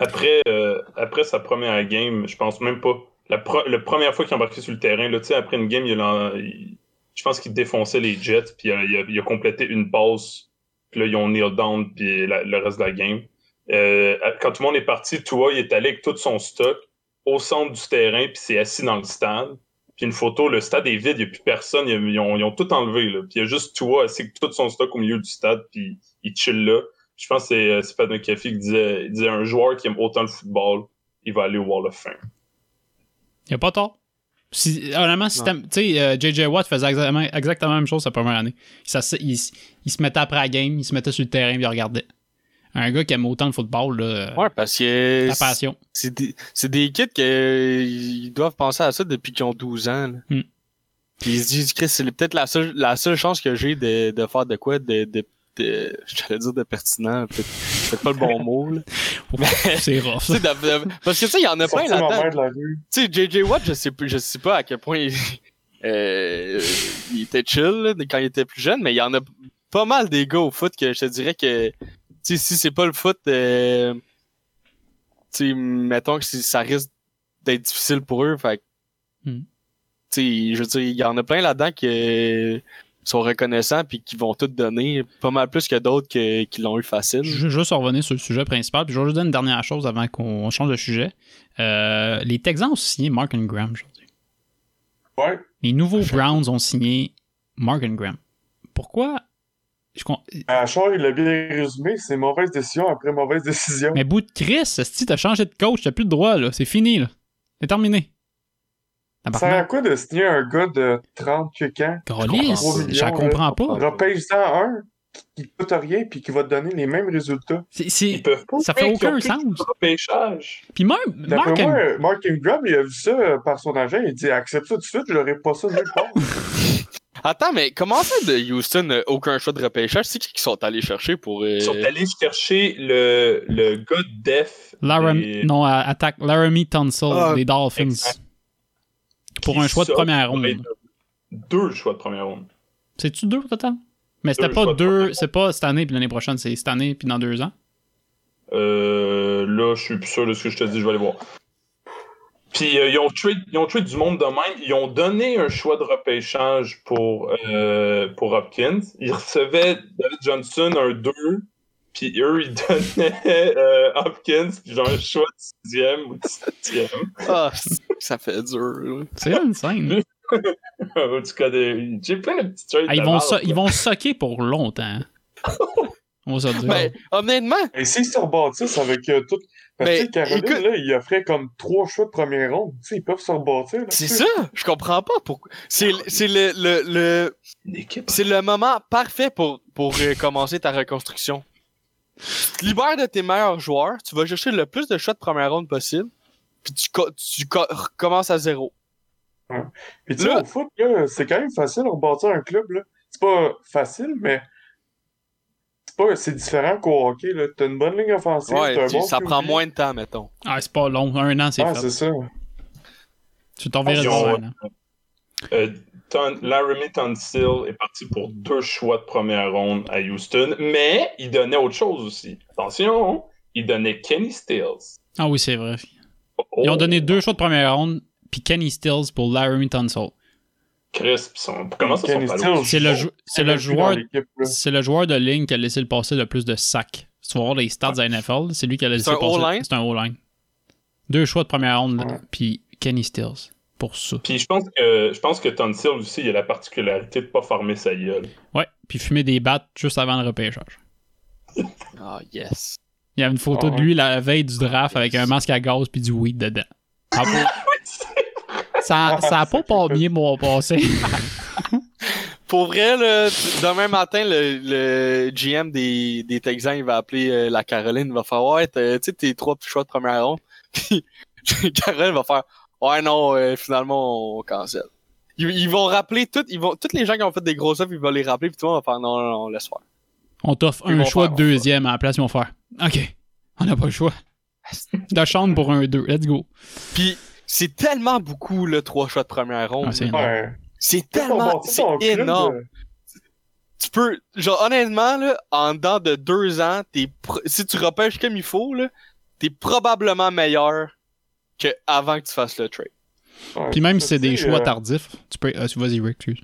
[SPEAKER 5] Après, euh, après sa première game, je pense même pas. La, pro- la première fois qu'il embarqué sur le terrain, là, après une game, il a il- je pense qu'il défonçait les Jets, puis il a, il a- complété une passe, puis là, ils ont kneel down, puis le reste de la game. Euh, quand tout le monde est parti, Tua, il est allé avec tout son stock au centre du terrain, puis s'est assis dans le stade. Puis une photo, le stade est vide, il n'y a plus personne, ils, ils ont, ils ont tout enlevé, là. Puis il y a juste Tua assis avec tout son stock au milieu du stade, puis il chill là. Je pense que c'est, euh, Pat McAfee qui disait, il disait un joueur qui aime autant le football, il va aller au Wall of Fame.
[SPEAKER 2] Y a pas tort. Si, honnêtement, si tu sais, euh, JJ Watt faisait exactement, exactement la même chose sa première année. Ça, il, il se mettait après la game, il se mettait sur le terrain et il regardait. Un gars qui aime autant le football, là, euh,
[SPEAKER 3] Ouais, parce que
[SPEAKER 2] la passion.
[SPEAKER 3] c'est des, des kids qui ils doivent penser à ça depuis qu'ils ont 12 ans. là.
[SPEAKER 2] Hmm.
[SPEAKER 3] Puis ils se disent, Chris, c'est peut-être la seule, la seule chance que j'ai de, de faire de quoi, de, de, de j'allais dire de pertinent, peut-être peut-être pas le bon mot. Là.
[SPEAKER 2] C'est rough.
[SPEAKER 3] De- de- parce que tu sais, il y en a plein là-dedans. Tu sais, JJ Watt, je sais, plus- je sais pas à quel point il, euh, il était chill là, quand il était plus jeune, mais il y en a pas mal des gars au foot que je te dirais que, tu sais, si c'est pas le foot, euh, tu sais, mettons que ça risque d'être difficile pour eux, fait que,
[SPEAKER 2] Hmm.
[SPEAKER 3] tu sais, je veux dire, il y en a plein là-dedans qui euh, sont reconnaissants puis qui vont tout donner, pas mal plus que d'autres qui l'ont eu facile.
[SPEAKER 2] Je vais juste revenir sur le sujet principal, puis je vais juste dire une dernière chose avant qu'on change de sujet. Euh, les Texans ont signé Mark Ingram aujourd'hui.
[SPEAKER 6] Ouais.
[SPEAKER 2] Les nouveaux Browns ont signé Mark Ingram. Pourquoi? Je con-
[SPEAKER 6] Achard, il l'a bien résumé, c'est mauvaise décision après mauvaise décision.
[SPEAKER 2] Mais bout de Chris, si t'as changé de coach, t'as plus de droit, là. C'est fini, là. C'est terminé.
[SPEAKER 6] Ça sert à quoi de signer un gars de 30 quelques ans? Millions,
[SPEAKER 2] j'en comprends pas.
[SPEAKER 6] Repêche-en un qui ne coûte rien puis qui va te donner les mêmes résultats.
[SPEAKER 2] C'est-
[SPEAKER 5] Ils peuvent pas.
[SPEAKER 2] Ça fait aucun sens.
[SPEAKER 5] de repêchage.
[SPEAKER 2] Puis même, Mark
[SPEAKER 6] moi,
[SPEAKER 2] Ingram-
[SPEAKER 6] Mark Ingram, il a vu ça euh, par son agent, il dit accepte ça tout de suite, je l'aurais pas ça nulle part.
[SPEAKER 3] Attends, mais comment ça de Houston, aucun choix de repêchage? C'est qui qui sont allés chercher pour... euh,
[SPEAKER 5] Ils sont allés chercher le, le gars de Def.
[SPEAKER 2] Laram- non, attaque Laramie Tunsil
[SPEAKER 3] Ah,
[SPEAKER 2] des Dolphins.
[SPEAKER 5] exact.
[SPEAKER 2] Pour un choix de première ronde.
[SPEAKER 5] Deux choix de première ronde.
[SPEAKER 2] C'est-tu deux au total? Mais c'était pas deux, c'est pas cette année puis l'année prochaine, c'est cette année puis dans deux ans?
[SPEAKER 5] Euh, là, je suis plus sûr de ce que je te dis, je vais aller voir. Puis euh, ils, ont trade, ils ont trade du monde de même. Ils ont donné un choix de repêchage pour, euh, pour Hopkins. Ils recevaient David Johnson un 2. Puis eux, ils donnaient euh, Hopkins, puis genre un choix de sixième ou de septième.
[SPEAKER 3] Ah, ça fait dur.
[SPEAKER 2] C'est une scène.
[SPEAKER 5] en tout cas, des- j'ai plein de petits trades.
[SPEAKER 2] Ah, ils, vont so- ils vont socker pour longtemps. On va se dire.
[SPEAKER 3] Mais honnêtement,
[SPEAKER 6] Et s'ils se rebâtissent avec euh, tout. Parce
[SPEAKER 3] Mais,
[SPEAKER 6] que Caroline,
[SPEAKER 3] écoute-
[SPEAKER 6] là, il offrait comme trois choix de première ronde. Tu sais, ils peuvent se rebâtir.
[SPEAKER 3] c'est ça. Je comprends pas pourquoi. C'est c'est le, le, le, c'est le moment parfait pour, pour euh, commencer ta reconstruction. Tu libères de tes meilleurs joueurs, tu vas chercher le plus de choix de première ronde possible, puis tu, co- tu co- recommences à zéro.
[SPEAKER 6] Puis tu sais,
[SPEAKER 3] Là-
[SPEAKER 6] au foot, là, c'est quand même facile de rebâtir un club. là. C'est pas facile, mais c'est pas c'est différent qu'au hockey. là. T'as une bonne ligne offensive,
[SPEAKER 3] Ouais,
[SPEAKER 6] t'as un
[SPEAKER 3] tu-
[SPEAKER 6] bon
[SPEAKER 3] ça
[SPEAKER 6] QB.
[SPEAKER 3] prend moins de temps, mettons.
[SPEAKER 2] Ah, c'est pas long. Un an, c'est
[SPEAKER 6] Ah,
[SPEAKER 2] fait.
[SPEAKER 6] c'est ça.
[SPEAKER 2] Tu t'en verras dans un an.
[SPEAKER 5] Euh, Ton- Laramie Tunsil est parti pour deux choix de première ronde à Houston, mais il donnait autre chose aussi. Attention, il donnait Kenny Stills.
[SPEAKER 2] Ah oui, c'est vrai.
[SPEAKER 5] Oh,
[SPEAKER 2] Ils ont donné deux choix de première ronde puis Kenny Stills pour Laramie Tunsil.
[SPEAKER 5] Chris, pis son- comment ça?
[SPEAKER 2] C'est le, jou- c'est le joueur c'est le joueur de ligne qui a laissé le passer le plus de sacs. Si tu vas voir les stats de la NFL, c'est lui qui a laissé
[SPEAKER 3] C'est
[SPEAKER 2] le
[SPEAKER 3] un
[SPEAKER 2] passer. C'est un O-line. Deux choix de première ronde,
[SPEAKER 6] Ouais.
[SPEAKER 2] puis Kenny Stills pour ça.
[SPEAKER 5] Puis je pense que je pense que Tunsil aussi, il a la particularité de pas farmer sa gueule.
[SPEAKER 2] Ouais, puis fumer des battes juste avant le repêchage.
[SPEAKER 3] Ah, yes.
[SPEAKER 2] Il y a une photo
[SPEAKER 6] Ah
[SPEAKER 2] de
[SPEAKER 6] ouais.
[SPEAKER 2] lui la veille du draft avec un masque à gaz puis du weed dedans. Ah, bon? ça, ça a pas pas bien mon passé.
[SPEAKER 3] Pour vrai, là, demain matin, le, le GM des, des Texans, il va appeler euh, la Caroline, il va faire Ouais, tu sais, tes trois petits choix de première ronde. Puis Caroline va faire Ouais, non, euh, finalement, on cancelle. Ils, ils vont rappeler tout, ils vont, tous les gens qui ont fait des grosses offres, ils vont les rappeler, puis tout le monde va faire Non, non, non, laisse faire.
[SPEAKER 2] On t'offre un choix
[SPEAKER 3] faire,
[SPEAKER 2] de deuxième à la place, ils vont faire. OK, on n'a pas le choix. De chambre pour un 2, let's go.
[SPEAKER 3] Puis c'est tellement beaucoup, le trois choix de première ronde.
[SPEAKER 2] Ah, c'est.
[SPEAKER 6] Ouais.
[SPEAKER 3] c'est tellement, c'est énorme. tu peux, genre, honnêtement, là, en dedans de deux ans, t'es, pro- si tu repêches comme il faut, là, t'es probablement meilleur que avant que tu fasses le trade.
[SPEAKER 6] ouais,
[SPEAKER 2] Puis même si c'est
[SPEAKER 6] tu
[SPEAKER 2] des choix
[SPEAKER 6] euh,
[SPEAKER 2] tardifs, tu peux. euh, vas-y, Rick, excuse.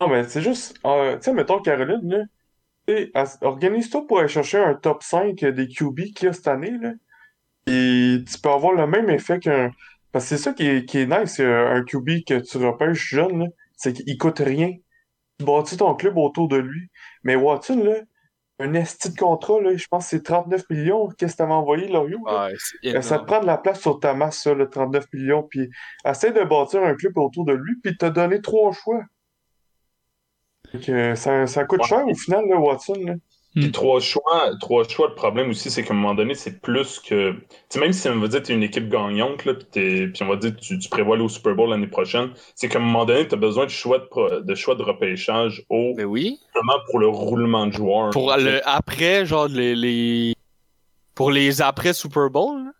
[SPEAKER 6] Non, mais c'est juste. euh, tu sais, mettons, Caroline, là. As- Organise-toi pour aller chercher un top 5 des QB qu'il y a cette année, là. Et tu peux avoir le même effet qu'un. Parce que c'est ça qui est, qui est nice, euh, un QB que tu repêches jeune. C'est qu'il coûte rien. Tu bâtis ton club autour de lui. Mais Watson, là, un esti de contrat, là. Je pense que c'est 39 millions. Qu'est-ce que t'avais envoyé, Lorio? là?
[SPEAKER 3] Ouais, c'est
[SPEAKER 6] Euh, Ça te prend de la place sur ta masse, ça, le 39 millions. Puis essaie de bâtir un club autour de lui, puis t'as donné trois choix. Que, ça, ça coûte
[SPEAKER 5] Ouais.
[SPEAKER 6] cher au final, là, Watson. Là.
[SPEAKER 5] Puis
[SPEAKER 2] Hmm.
[SPEAKER 5] trois choix, trois choix, le problème aussi, c'est qu'à un moment donné, c'est plus que. Tu sais, même si on va dire t'es une équipe gagnante, là, puis, t'es- puis on va dire tu, tu prévois aller au Super Bowl l'année prochaine, c'est qu'à un moment donné, tu as besoin de choix de, pro- de choix de repêchage haut,
[SPEAKER 3] Mais oui.
[SPEAKER 5] vraiment pour le roulement de joueurs.
[SPEAKER 3] Pour le après, genre les, les... Pour les après Super Bowl, là.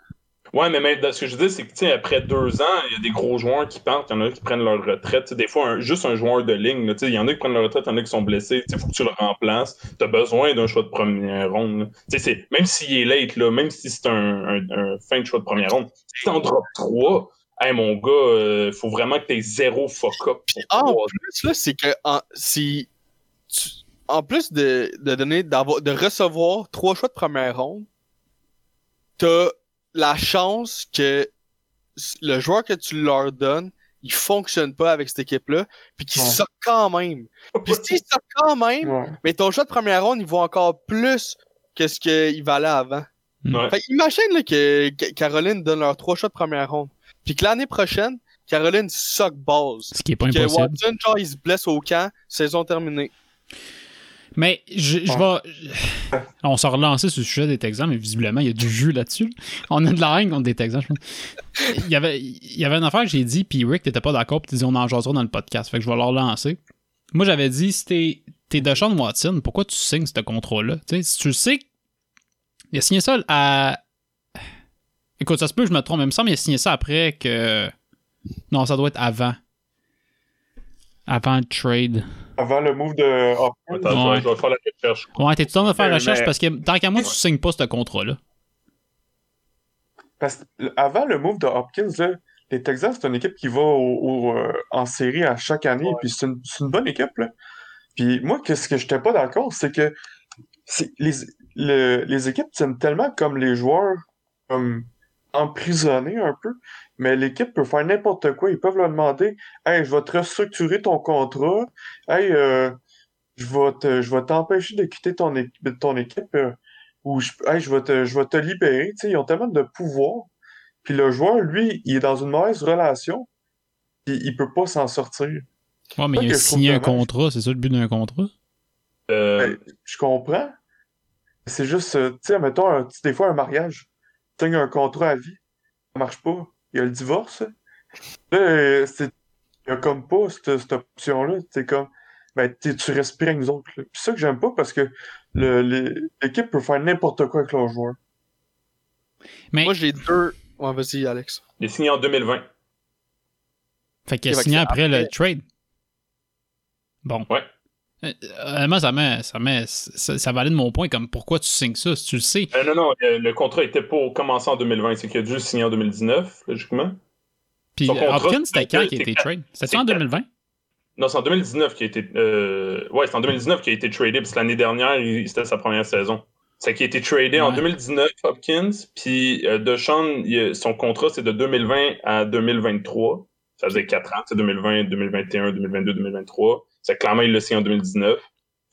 [SPEAKER 5] Ouais, mais même, ce que je dis, c'est que tu après deux ans, il y a des gros joueurs qui partent, il y en a qui prennent leur retraite. Tu des fois, un- juste un joueur de ligne, tu il y en a qui prennent leur retraite, il y en a qui sont blessés. Il faut que tu le remplaces. Tu as besoin d'un choix de première ronde. Tu c'est- Même s'il est late, là, même si c'est un, un- un fin de choix de première ronde, si t'en drops trois, hey, mon gars, euh, faut vraiment que t'aies zéro fuck-up.
[SPEAKER 3] Ah, en plus, là, c'est que en, si tu- en plus de, de donner de recevoir trois choix de première ronde, t'as la chance que le joueur que tu leur donnes, il fonctionne pas avec cette équipe-là, puis qu'il
[SPEAKER 6] Ouais.
[SPEAKER 3] sort quand même. Puis s'il sort quand même,
[SPEAKER 6] Ouais.
[SPEAKER 3] mais ton choix de première ronde, il vaut encore plus que ce qu'il valait avant.
[SPEAKER 5] Ouais.
[SPEAKER 3] Fait que imagine là, que, que Caroline donne leurs trois choix de première ronde. Puis que l'année prochaine, Caroline suck balls.
[SPEAKER 2] Ce qui est pas
[SPEAKER 3] Que
[SPEAKER 2] impossible.
[SPEAKER 3] Watson, genre, il se blesse au camp, saison terminée.
[SPEAKER 2] Mais je, je vais. On s'est relancé sur le sujet des Texans, mais visiblement, il y a du jus là-dessus. On a de la haine contre des Texans, je pense. Il y avait, il y avait une affaire que j'ai dit, puis Rick, t'étais pas d'accord, puis tu dit on en jasera dans le podcast. Fait que je vais leur lancer. Moi, j'avais dit, si t'es, t'es Deshaun Watson, pourquoi tu signes ce contrat-là? Tu sais, si tu le sais, il a signé ça à. Écoute, ça se peut, je me trompe, mais il me semble qu'il a signé ça après que. Non, ça doit être avant. Avant le trade.
[SPEAKER 6] Avant le move de Hopkins.
[SPEAKER 5] Attends,
[SPEAKER 2] Ouais.
[SPEAKER 5] je vais faire la recherche.
[SPEAKER 2] Ouais, t'es tout le temps de faire la recherche?
[SPEAKER 6] mais-
[SPEAKER 2] parce que tant qu'à moi, tu signes pas ce contrat-là.
[SPEAKER 6] Parce que avant le move de Hopkins, là, les Texans, c'est une équipe qui va au- au, euh, en série à chaque année, puis c'est une, bonne équipe. Là. Puis moi, qu'est-ce que j'étais pas d'accord, c'est que les, le- les équipes tiennent tellement comme les joueurs comme emprisonnés un peu, mais l'équipe peut faire n'importe quoi. Ils peuvent leur demander Hey, je vais te restructurer ton contrat. Hey, euh, je vais te, je vais t'empêcher de quitter ton, é- ton équipe. euh, ou je, hey, je vais te, je vais te libérer. Tu sais, ils ont tellement de pouvoir. Puis le joueur, lui, il est dans une mauvaise relation. Puis il peut pas s'en sortir.
[SPEAKER 2] Ouais, mais il a signé un contrat, c'est ça le but d'un contrat?
[SPEAKER 5] Euh,
[SPEAKER 6] Ben, je comprends. C'est juste, tu sais, mettons, un- des fois, un mariage. Tu signes un contrat à vie. Ça marche pas. Il y a le divorce. Là, euh, c'est, il y a comme pas cette, cette option-là. C'est comme, ben, tu tu respires avec nous autres. là. Puis ça que j'aime pas parce que le- les- l'équipe peut faire n'importe quoi avec leurs joueurs.
[SPEAKER 2] Mais,
[SPEAKER 3] Moi, j'ai deux. Ouais, vas-y, Alex.
[SPEAKER 5] il est signé en 2020.
[SPEAKER 2] fait qu'il a signé après,
[SPEAKER 3] après-
[SPEAKER 2] le trade. Bon.
[SPEAKER 5] Ouais.
[SPEAKER 2] Euh, Honnêtement, ça, met, ça, met, ça, ça valide mon point comme pourquoi tu signes ça, si tu le sais.
[SPEAKER 5] Euh, non, non, le, le contrat était pour commencer en 2020. C'est qu'il a dû le signer en 2019, logiquement.
[SPEAKER 2] Puis Hopkins, c'était quand qui a été trade? C'était en
[SPEAKER 5] quand-
[SPEAKER 2] 2020?
[SPEAKER 5] Non, c'est en 2019 qui a été. Euh... Ouais, c'est en 2019 qui a été tradé, parce que l'année dernière, c'était sa première saison. C'est qui a été tradé en
[SPEAKER 2] Ouais.
[SPEAKER 5] 2019, Hopkins, puis euh, il- son contrat, c'est de 2020 à 2023. Ça faisait 4 ans, c'est 2020, 2021, 2022, 2023. C'est clairement, il l'a signé en 2019.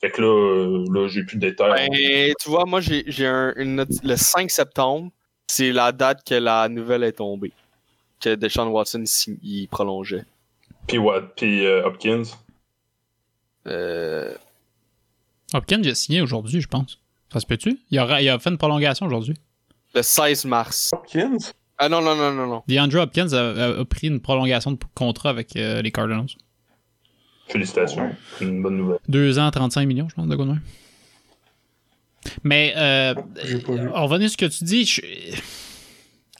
[SPEAKER 5] Fait que là, euh, là j'ai plus de détails.
[SPEAKER 3] Ben, tu vois, moi, j'ai j'ai un, une le 5 septembre, c'est la date que la nouvelle est tombée. Que Deshaun Watson il, prolongeait.
[SPEAKER 5] Puis what? Puis euh, Hopkins.
[SPEAKER 3] Euh,
[SPEAKER 2] Hopkins, il a signé aujourd'hui, je pense. Ça se peut-tu? Il a, il a fait une prolongation aujourd'hui.
[SPEAKER 3] le 16 mars.
[SPEAKER 6] Hopkins?
[SPEAKER 3] Ah non, non, non, non, non.
[SPEAKER 2] DeAndre Hopkins a, a- a pris une prolongation de contrat avec euh, les Cardinals.
[SPEAKER 5] Félicitations.
[SPEAKER 6] Ouais.
[SPEAKER 5] C'est une bonne nouvelle.
[SPEAKER 2] Deux ans, 35 millions, je pense, de même. Mais, euh, à ce que tu dis, je-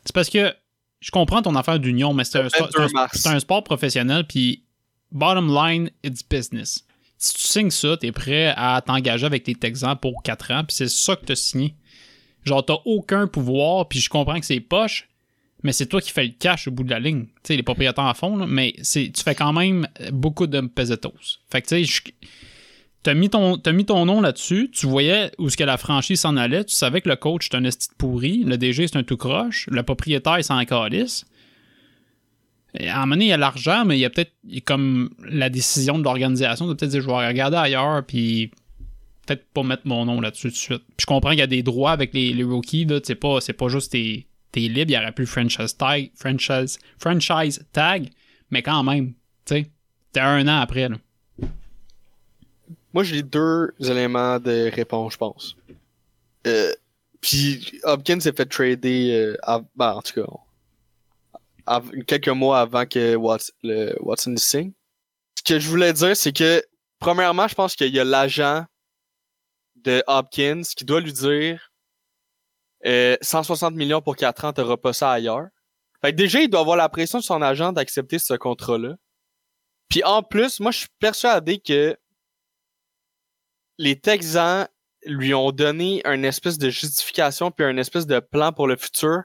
[SPEAKER 2] c'est parce que je comprends ton affaire d'union, mais c'est un, c'est un-
[SPEAKER 3] 22 mars.
[SPEAKER 2] c'est un sport professionnel, puis bottom line, it's business. Si tu signes ça, t'es prêt à t'engager avec tes Texans pour 4 ans, puis c'est ça que t'as signé. Genre, t'as aucun pouvoir, puis je comprends que c'est poche, mais c'est toi qui fais le cash au bout de la ligne. Tu sais, les propriétaires à fond, mais c'est, tu fais quand même beaucoup de pesetos. Fait que tu sais, t'as mis, ton, mis ton nom là-dessus, tu voyais où ce que la franchise s'en allait, tu savais que le coach c'est un esti de pourri, le DG c'est un tout croche, le propriétaire il s'en calisse. À un moment donné, il y a l'argent, mais il y a peut-être comme la décision de l'organisation de peut-être dire je vais regarder ailleurs, puis peut-être pas mettre mon nom là-dessus tout de suite. Puis je comprends qu'il y a des droits avec les, les rookies, là. C'est pas, c'est pas juste t'es, t'es libre, il aurait plus franchise tag, franchise, franchise tag, mais quand même, tu sais, t'es un an après, là.
[SPEAKER 3] Moi, j'ai deux éléments de réponse, je pense. Euh, puis Hopkins s'est fait trader, euh, av- ben, en tout cas, quelques mois avant que Watson, le, Watson signe. Ce que je voulais dire, c'est que, premièrement, je pense qu'il y a l'agent de Hopkins qui doit lui dire euh, 160 millions pour 4 ans, t'auras pas ça ailleurs. Fait que déjà, il doit avoir la pression de son agent d'accepter ce contrat-là. Puis en plus, moi, je suis persuadé que les Texans lui ont donné une espèce de justification puis un espèce de plan pour le futur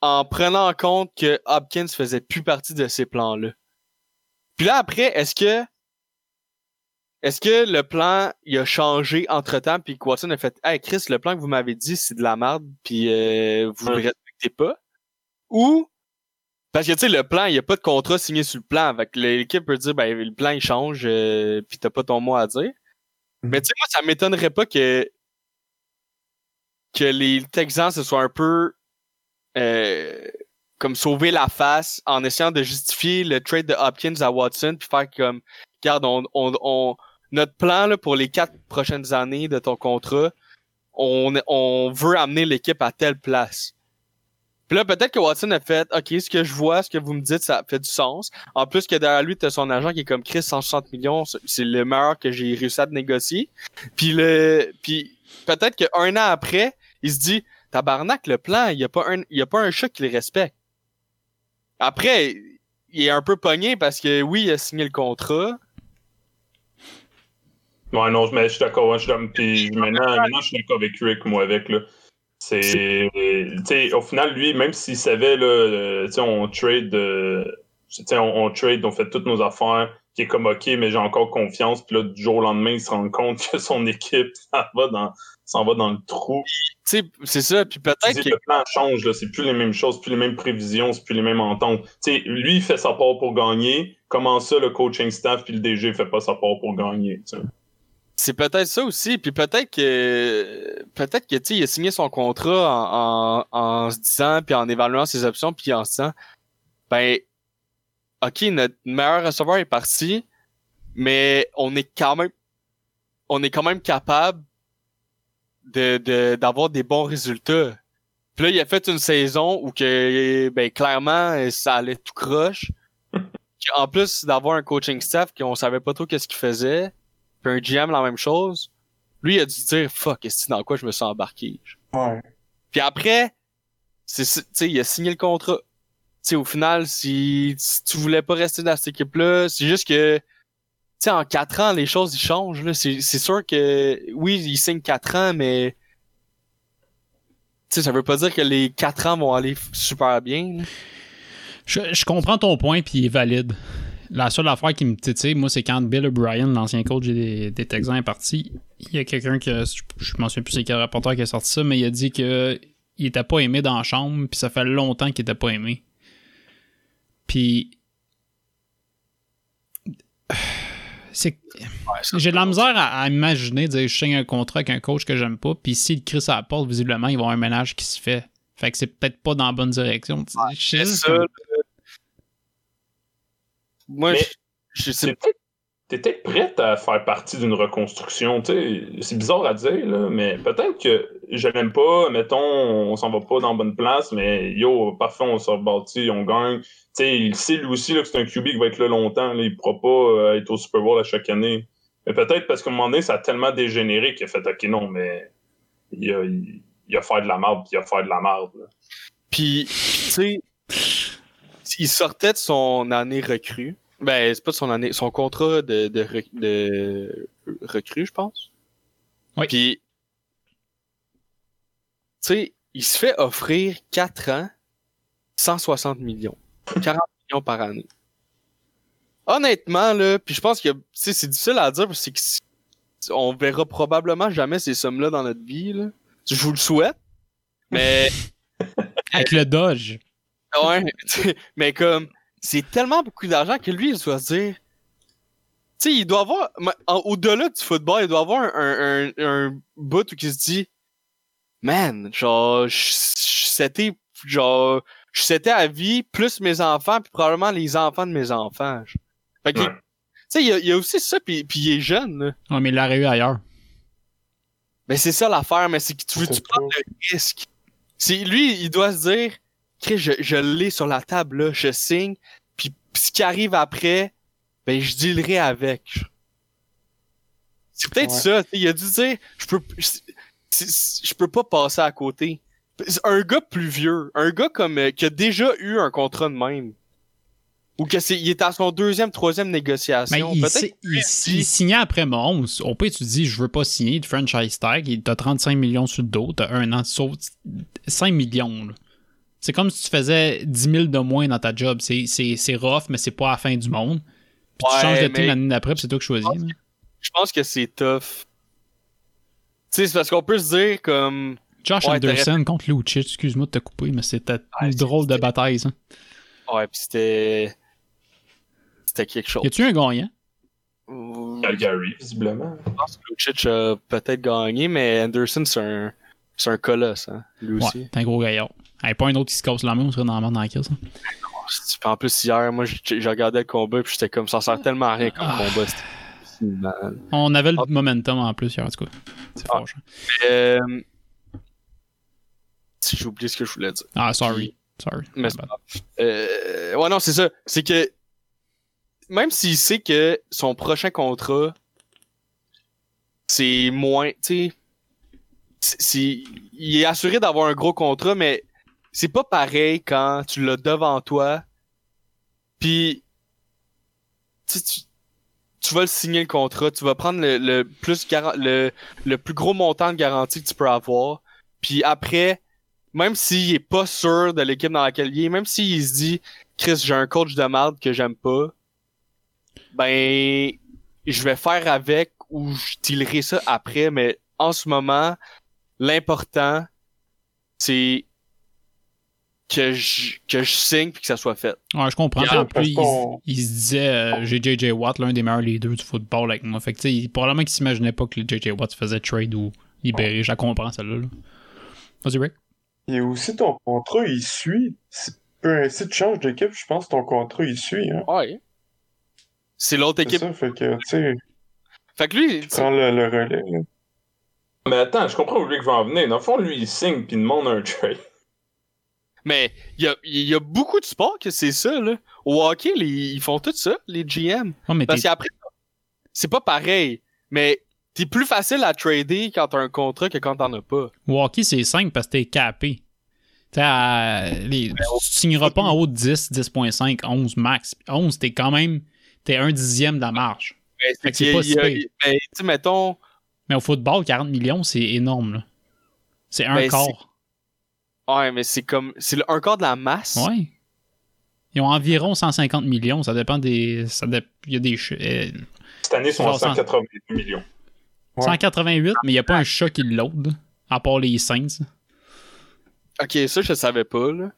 [SPEAKER 3] en prenant en compte que Hopkins faisait plus partie de ces plans-là. Puis là après, est-ce que est-ce que le plan il a changé entre-temps puis que Watson a fait "Hey Chris, le plan que vous m'avez dit c'est de la merde puis euh, vous le
[SPEAKER 5] Ouais.
[SPEAKER 3] respectez pas" ou parce que tu sais le plan, il y a pas de contrat signé sur le plan, avec l'équipe peut dire ben le plan il change euh, puis t'as pas ton mot à dire. Mais tu sais, moi, ça m'étonnerait pas que que les Texans se soient un peu euh, comme sauver la face en essayant de justifier le trade de Hopkins à Watson puis faire comme regarde on, on, on notre plan là, pour les quatre prochaines années de ton contrat on, veut amener l'équipe à telle place. Puis là, peut-être que Watson a fait OK, ce que je vois, ce que vous me dites, ça fait du sens. En plus que derrière lui, t'as son agent qui est comme Chris 160 millions, c'est le meilleur que j'ai réussi à te négocier. Puis le puis peut-être qu'un an après, il se dit Tabarnak, le plan, il y a pas un a pas un chat qui le respecte. Après, il est un peu pogné parce que oui, il a signé le contrat.
[SPEAKER 5] Ouais, non, mais je suis d'accord. ouais, je suis d'accord. Puis maintenant, maintenant, je suis d'accord avec Rick, moi, avec, là. C'est. Tu sais, au final, lui, même s'il savait, là, euh, tu sais, on trade, euh, tu sais, on, on trade, on fait toutes nos affaires, qui est comme, OK, mais j'ai encore confiance. Puis là, du jour au lendemain, il se rend compte que son équipe s'en va dans, s'en va dans le trou.
[SPEAKER 3] Tu sais, c'est ça. Puis peut-être que
[SPEAKER 5] le plan change, là. C'est plus les mêmes choses, plus les mêmes prévisions, c'est plus les mêmes ententes. Tu sais, lui, il fait sa part pour gagner. Comment ça, le coaching staff puis le DG fait pas sa part pour gagner?
[SPEAKER 3] C'est peut-être ça aussi, puis peut-être que peut-être que tu sais, il a signé son contrat en, en, en se disant puis en évaluant ses options puis en se disant ben OK, notre meilleur receveur est parti, mais on est quand même on est quand même capable de de- d'avoir des bons résultats. Puis là, il a fait une saison où que ben clairement ça allait tout croche. En plus d'avoir un coaching staff qu'on savait pas trop qu'est-ce qu'il faisait puis un GM la même chose, lui il a dû se dire fuck, est-ce dans quoi je me suis embarqué?
[SPEAKER 6] Ouais.
[SPEAKER 3] Puis après, c'est tu sais, il a signé le contrat. Tu sais, au final, si, si tu voulais pas rester dans cette équipe-là, c'est juste que tu sais, en quatre ans, les choses ils changent. Là. C'est, sûr que oui, il signe quatre ans, mais tu sais, ça veut pas dire que les quatre ans vont aller super bien. là.
[SPEAKER 2] Je, je comprends ton point, puis il est valide. La seule affaire qui me titille, moi, c'est quand Bill O'Brien, l'ancien coach des, des Texans, est parti. Il y a quelqu'un qui, a- je, je m'en souviens plus c'est quel rapporteur qui a sorti ça, mais il a dit que il était pas aimé dans la chambre, puis ça fait longtemps qu'il était pas aimé. Puis c'est j'ai de la misère à, à imaginer dire je signe un contrat avec un coach que j'aime pas, puis s'il crie à la porte, visiblement, il va y avoir un ménage qui se fait. Fait que c'est peut-être pas dans la bonne direction.
[SPEAKER 3] C'est ça. Moi,
[SPEAKER 5] Mais-
[SPEAKER 3] je, sais
[SPEAKER 5] peut-être t'es peut-être prête à faire partie d'une reconstruction, tu sais. C'est bizarre à dire, là, mais peut-être que je l'aime pas, mettons, on s'en va pas dans la bonne place, mais yo, parfait, on se rebâtit, on gagne. Tu sais, il sait lui aussi là, que c'est un QB qui va être là longtemps, là, il pourra pas euh, être au Super Bowl à chaque année. Mais peut-être parce qu'à un moment donné, ça a tellement dégénéré qu'il a fait OK, non, mais il a, il, il a fait de la merde, puis il a fait de la merde.
[SPEAKER 3] Puis, tu sais, il sortait de son année recrue. Ben, c'est pas de son année, son contrat de, de, rec- de recrue, je pense.
[SPEAKER 2] Oui.
[SPEAKER 3] Puis, tu sais, il se fait offrir 4 ans, 160 millions. 40 millions par année. Honnêtement, là, puis je pense que, c'est difficile à dire parce que c'est que on verra probablement jamais ces sommes-là dans notre vie, là. Je vous le souhaite. Mais,
[SPEAKER 2] Avec le Dodge.
[SPEAKER 3] Ouais, tu sais, mais comme, c'est tellement beaucoup d'argent que lui, il doit se dire, sais, il doit avoir, au-delà du football, il doit avoir un, un, un, un bout où il se dit, man, genre, c'était, genre, je c'était à vie, plus mes enfants, puis probablement les enfants de mes enfants. Fait que,
[SPEAKER 5] Ouais.
[SPEAKER 3] tu sais, il y a, il y a aussi ça, puis, puis il est jeune, là.
[SPEAKER 2] Ouais, mais il l'aurait eu ailleurs.
[SPEAKER 3] Mais c'est ça l'affaire, mais c'est que tu veux-tu
[SPEAKER 6] C'est
[SPEAKER 3] prendre le risque? C'est, lui, il doit se dire, Chris, je, je l'ai sur la table, là, je signe, puis ce qui arrive après, ben, je dealerai avec. C'est peut-être
[SPEAKER 6] Ouais.
[SPEAKER 3] ça, tu sais, il a dû dire, je peux, je peux pas passer à côté. Un gars plus vieux, un gars comme, euh, qui a déjà eu un contrat de même, ou que c'est, il est à son deuxième, troisième
[SPEAKER 2] Mais
[SPEAKER 3] négociation,
[SPEAKER 2] il,
[SPEAKER 3] peut-être
[SPEAKER 2] il, il signait après Mahomes. Au pire, tu dis, je veux pas signer de franchise tag. il- T'as 35 millions sur le dos. T'as un an, sauves 5 millions. là. C'est comme si tu faisais 10 000 de moins dans ta job. C'est, c'est, c'est rough, mais c'est pas la fin du monde. Puis tu changes de team l'année d'après, puis c'est toi qui choisis. là.
[SPEAKER 3] je pense que c'est tough. Tu sais, c'est parce qu'on peut se dire comme.
[SPEAKER 2] Josh
[SPEAKER 3] Ouais,
[SPEAKER 2] Anderson contre Lucic, excuse-moi de te couper, mais c'était
[SPEAKER 3] Ouais,
[SPEAKER 2] une drôle de bataille, ça.
[SPEAKER 3] Ouais, pis c'était. C'était quelque chose.
[SPEAKER 2] Y a-tu un gagnant?
[SPEAKER 3] Je
[SPEAKER 5] Calgary, visiblement.
[SPEAKER 3] pense que Lucic a peut-être gagné, mais Anderson, c'est un. C'est un colosse, hein, lui aussi.
[SPEAKER 2] Ouais, t'es un gros gaillard. Hey, pas un autre qui se casse la main, on serait dans la merde dans la case. hein.
[SPEAKER 3] Puis En plus, hier, moi, j'ai regardé le combat, puis j'étais comme, ça sert tellement à rien comme
[SPEAKER 2] Ah.
[SPEAKER 3] combat. Mal.
[SPEAKER 2] On avait le
[SPEAKER 3] Ah.
[SPEAKER 2] momentum en plus hier, en tout cas. C'est
[SPEAKER 3] Ah.
[SPEAKER 2] fâche.
[SPEAKER 3] Euh... Si j'ai oublié ce que je voulais dire.
[SPEAKER 2] Ah, sorry. Sorry.
[SPEAKER 3] Mais. Euh, ouais, non, c'est ça. C'est que même s'il sait que son prochain contrat, c'est moins, tu sais, il est assuré d'avoir un gros contrat, mais c'est pas pareil quand tu l'as devant toi, puis tu, tu, tu vas le signer le contrat, tu vas prendre le, plus le, le plus gros montant de garantie que tu peux avoir, puis après, même s'il est pas sûr de l'équipe dans laquelle il est, même s'il se dit Chris, j'ai un coach de merde que j'aime pas, ben je vais faire avec ou je dealerai ça après, mais en ce moment, l'important, c'est que je, que je signe puis que ça soit fait.
[SPEAKER 2] Ouais, je comprends. En plus, il,
[SPEAKER 6] qu'on-
[SPEAKER 2] il se disait, euh, j'ai JJ Watt, l'un des meilleurs leaders du football avec moi. Fait que, tu sais, il- probablement qu'il s'imaginait pas que le JJ Watt se faisait trade ou libérer. Je la comprends, celle-là. là. Vas-y, Rick.
[SPEAKER 6] Et aussi, ton contrat, il suit. Si, peu- si tu changes d'équipe, je pense que ton contrat, il suit. Hein.
[SPEAKER 3] Ouais. C'est l'autre
[SPEAKER 6] C'est
[SPEAKER 3] équipe.
[SPEAKER 6] ça, fait que, tu sais,
[SPEAKER 3] Fait que lui, tu
[SPEAKER 6] prends le, le relais. là.
[SPEAKER 5] Mais attends, je comprends où lui que va en venir. Dans le fond, lui, il signe puis il demande un trade.
[SPEAKER 3] Mais il y a, il y a beaucoup de sports que c'est ça, là. Au hockey, les- ils font tout ça, les GM.
[SPEAKER 2] Ouais, mais
[SPEAKER 3] Parce qu'après, c'est pas pareil, mais t'es plus facile à trader quand t'as un contrat que quand t'en as pas.
[SPEAKER 2] au hockey, c'est simple parce que t'es capé. Tu sais, à- les-
[SPEAKER 3] Ben,
[SPEAKER 2] tu signeras pas en haut de 10, 10.5, 11 max. 11, t'es quand même. T'es un dixième de la marge.
[SPEAKER 3] Mais
[SPEAKER 2] que c'est pas si
[SPEAKER 3] a- tu sais, mettons,
[SPEAKER 2] Mais au football, 40 millions, c'est énorme. là. C'est un
[SPEAKER 3] Ben,
[SPEAKER 2] quart.
[SPEAKER 3] Ouais, mais c'est comme, c'est le- un quart de la masse.
[SPEAKER 2] Ouais. Ils ont environ 150 millions. Ça dépend des. Ça dé- Il y a des. euh,
[SPEAKER 5] Cette année, ils sont à
[SPEAKER 2] Genre cent-
[SPEAKER 5] 188 millions.
[SPEAKER 6] Ouais.
[SPEAKER 2] 188, mais il n'y a pas un chat qui load. À part les Saints.
[SPEAKER 3] Ok, ça, je savais pas, là.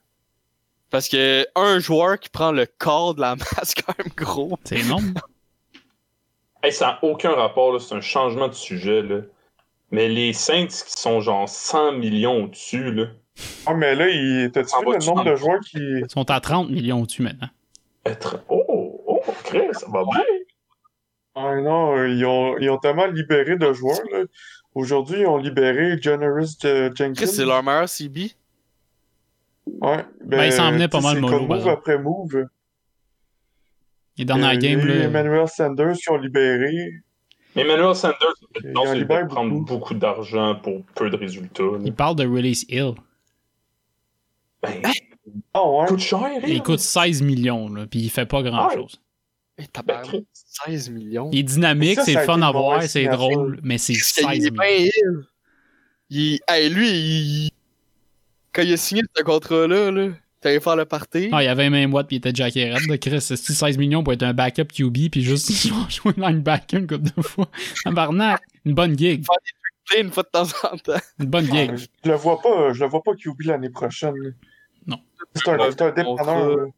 [SPEAKER 3] Parce que un joueur qui prend le quart de la masse, quand même gros.
[SPEAKER 2] C'est énorme.
[SPEAKER 5] Hey, ça n'a aucun rapport, là, c'est un changement de sujet. Là. Mais les Saints qui sont genre 100 millions au-dessus, là.
[SPEAKER 6] Ah, mais là, il... t'as-tu vu le nombre
[SPEAKER 5] dans
[SPEAKER 6] de joueurs qui.
[SPEAKER 2] Ils sont à 30 millions au-dessus maintenant.
[SPEAKER 5] Être... Oh, oh, Chris, ça va bien.
[SPEAKER 6] Ah non, euh, ils ont, ils ont tellement libéré de joueurs. là. Aujourd'hui, ils ont libéré Generous euh, Jenkins.
[SPEAKER 3] Chris, c'est leur meilleur CB.
[SPEAKER 6] Ouais,
[SPEAKER 2] Ben, il s'en venait pas mal par
[SPEAKER 6] move
[SPEAKER 2] exemple.
[SPEAKER 6] après move.
[SPEAKER 2] Les dernières
[SPEAKER 6] Euh,
[SPEAKER 2] games,
[SPEAKER 6] il y a eu
[SPEAKER 2] là.
[SPEAKER 6] Emmanuel Sanders qui ont libéré.
[SPEAKER 5] Mais Emmanuel Sanders,
[SPEAKER 6] Il
[SPEAKER 5] non,
[SPEAKER 6] libère
[SPEAKER 5] prendre
[SPEAKER 6] beaucoup.
[SPEAKER 5] beaucoup, d'argent pour peu de résultats. là.
[SPEAKER 2] Il parle de Release Hill.
[SPEAKER 5] Ben, il coûte cher,
[SPEAKER 2] Il
[SPEAKER 5] hein?
[SPEAKER 2] coûte 16 millions, là, puis il fait pas grand-chose.
[SPEAKER 3] Hey,
[SPEAKER 5] Ben,
[SPEAKER 3] tabarnak,
[SPEAKER 5] Chris.
[SPEAKER 3] 16 millions.
[SPEAKER 2] Il est dynamique, c'est fun à
[SPEAKER 6] une
[SPEAKER 2] voir, c'est drôle, mais c'est
[SPEAKER 3] Qu'est-ce qu'il
[SPEAKER 2] 16
[SPEAKER 3] est
[SPEAKER 2] millions.
[SPEAKER 3] Il... Hey, lui, il... quand il a signé ce contrat-là, là, t'allais faire le party.
[SPEAKER 2] Ah, il y avait même Watt puis il était Jackie Red de Chris. C'est 16 millions pour être un backup QB puis juste jouer linebacker une couple de fois. Tabarnak. Une bonne gig.
[SPEAKER 3] Play une fois de temps en temps.
[SPEAKER 2] Une bonne gig.
[SPEAKER 6] Ah, Je le vois pas, je le vois pas QB l'année prochaine.
[SPEAKER 2] Non.
[SPEAKER 6] C'est un, c'est un dépanneur.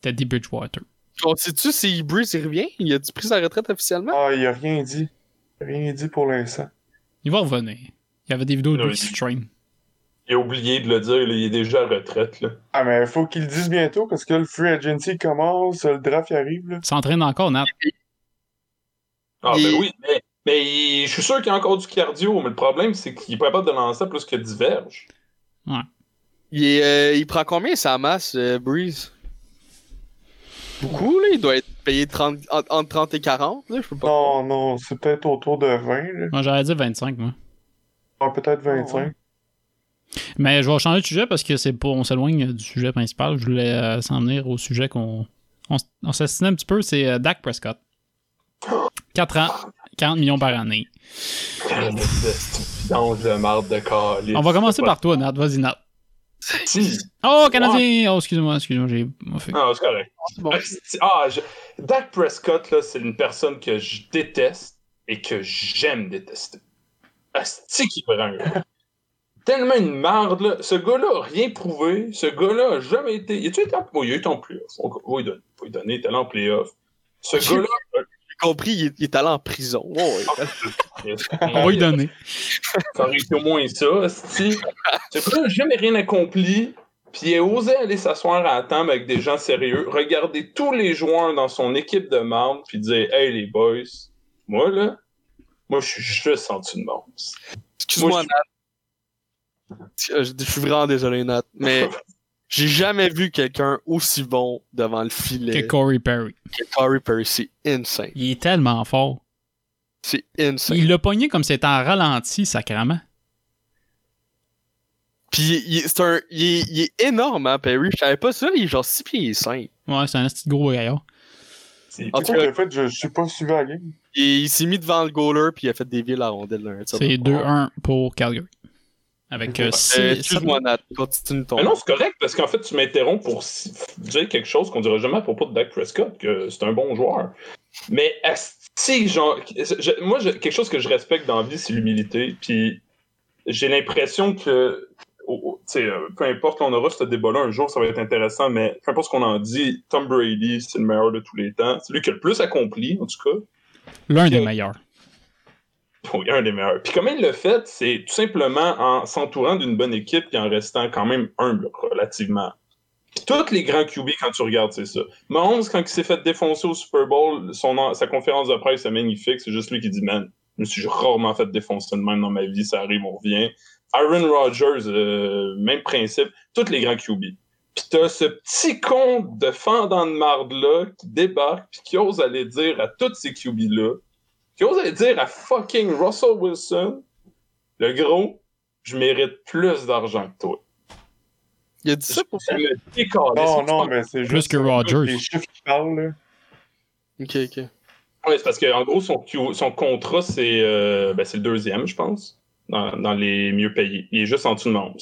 [SPEAKER 2] Teddy Bridgewater.
[SPEAKER 3] On sait-tu si Breeze il revient? Il a-tu pris sa retraite officiellement?
[SPEAKER 6] Ah, il a rien dit. Il a rien dit pour l'instant.
[SPEAKER 2] Il va revenir. Il y avait des vidéos de lui qui se train.
[SPEAKER 5] Il a oublié de le dire, là, il est déjà à retraite. Là.
[SPEAKER 6] Ah, mais faut qu'il le dise bientôt parce que le free agency commence, le draft arrive, là.
[SPEAKER 2] Il s'entraîne encore, Nat.
[SPEAKER 5] Ah, ben oui, mais, mais il- je suis sûr qu'il y a encore du cardio, mais le problème, c'est qu'il est pas capable de lancer plus que diverge.
[SPEAKER 3] Il, est, euh, il prend combien sa masse, euh, Breeze? Beaucoup, là? Il doit être payé 30, en- entre 30 et 40, là? Je peux pas.
[SPEAKER 6] Non, non, c'est peut-être autour de 20, là.
[SPEAKER 2] Moi, j'aurais dit 25, moi.
[SPEAKER 6] Ah, peut-être 25.
[SPEAKER 2] Mais je vais changer de sujet parce que c'est pas, on s'éloigne du sujet principal. Je voulais euh, s'en venir au sujet qu'on on, on s'assinait un petit peu. C'est euh, Dak Prescott. 4 ans, 40 millions par année.
[SPEAKER 5] C'est vidange de marde de calice.
[SPEAKER 2] On va commencer par toi, Nat. Vas-y, Nat.
[SPEAKER 5] Si.
[SPEAKER 2] Oh, Canadien! Oh, excuse-moi, excuse-moi, j'ai.
[SPEAKER 5] Ah, c'est correct.
[SPEAKER 3] Bon.
[SPEAKER 5] Ah, je... Dak Prescott, là, c'est une personne que je déteste et que j'aime détester. Asti qui prend. Tellement une marde, là. Ce gars-là a rien prouvé. Ce gars-là a jamais été. Il a-tu été en... bon, il a été en playoff. On va lui donner. Faut lui donner. Il est allé en playoff. Ce gars-là.
[SPEAKER 3] Compris, il est, il est allé en prison. Oh, ouais.
[SPEAKER 2] On va lui donner.
[SPEAKER 5] Ça aurait été au moins ça, asti. Ce gars-là n'a jamais rien accompli. Puis il a osé aller s'asseoir à la table avec des gens sérieux, regarder tous les joueurs dans son équipe de marde, puis dire Hey les boys, moi là, moi je suis juste en dessous de monstre.
[SPEAKER 3] Excuse-moi,
[SPEAKER 5] Moi,
[SPEAKER 3] Nat. Euh, Je, je suis vraiment désolé, Nat, mais j'ai jamais vu quelqu'un aussi bon devant le filet
[SPEAKER 2] Que Corey Perry.
[SPEAKER 3] que Corey Perry. C'est insane.
[SPEAKER 2] Il est tellement fort.
[SPEAKER 3] C'est insane.
[SPEAKER 2] Il l'a pogné comme c'était en ralenti, sacrément.
[SPEAKER 3] Puis il, il- c'est un, il, est, il est énorme, hein, Perry. Je savais pas ça, il est genre 6 pieds 5.
[SPEAKER 2] Ouais, c'est un petit gros gaillard.
[SPEAKER 3] En tout cas,
[SPEAKER 6] a fait? Je, je suis pas suivi à la game.
[SPEAKER 3] il, il s'est mis devant le goaler, puis il a fait des villes à rondelle.
[SPEAKER 2] C'est
[SPEAKER 3] va.
[SPEAKER 2] 2-1 pour Calgary. Avec euh,
[SPEAKER 3] Euh, Excuse-moi, Nat. Continue ton.
[SPEAKER 5] Mais non, c'est correct parce qu'en fait, tu m'interromps pour dire quelque chose qu'on dirait jamais à propos de Dak Prescott, que c'est un bon joueur. Mais si, genre, je- moi, je- quelque chose que je respecte dans la vie, c'est l'humilité. Puis j'ai l'impression que, oh, oh, tu sais, euh, peu importe, on aura ce débat-là un jour, ça va être intéressant, mais peu importe ce qu'on en dit, Tom Brady, c'est le meilleur de tous les temps. C'est lui qui a le plus accompli, en tout cas.
[SPEAKER 2] l'un des
[SPEAKER 5] que-
[SPEAKER 2] meilleurs.
[SPEAKER 5] Oui, un des meilleurs. Puis comment il l'a fait, c'est tout simplement en s'entourant d'une bonne équipe et en restant quand même humble, relativement. Tous les grands QB, quand tu regardes, c'est ça. Mahomes, quand il s'est fait défoncer au Super Bowl, son, sa conférence de presse est magnifique. C'est juste lui qui dit, man, je me suis rarement fait défoncer de même dans ma vie, ça arrive, on revient. Aaron Rodgers, euh, même principe. Tous les grands QB. Puis t'as ce petit con de fendant de marde-là qui débarque puis qui ose aller dire à tous ces QB-là qui aller dire à fucking Russell Wilson, le gros, je mérite plus d'argent que toi.
[SPEAKER 3] Il a dit ça pour ça.
[SPEAKER 5] Me décalisse.
[SPEAKER 6] Non, non, mais c'est
[SPEAKER 2] Plus
[SPEAKER 6] juste.
[SPEAKER 2] que Rodgers.
[SPEAKER 6] Les chiffres qui parlent, là.
[SPEAKER 3] Ok, ok.
[SPEAKER 5] Ouais, c'est parce qu'en gros, son, contrat, c'est euh, ben, c'est le deuxième, je pense, dans, dans les mieux payés. Il est juste en dessous de Mahomes.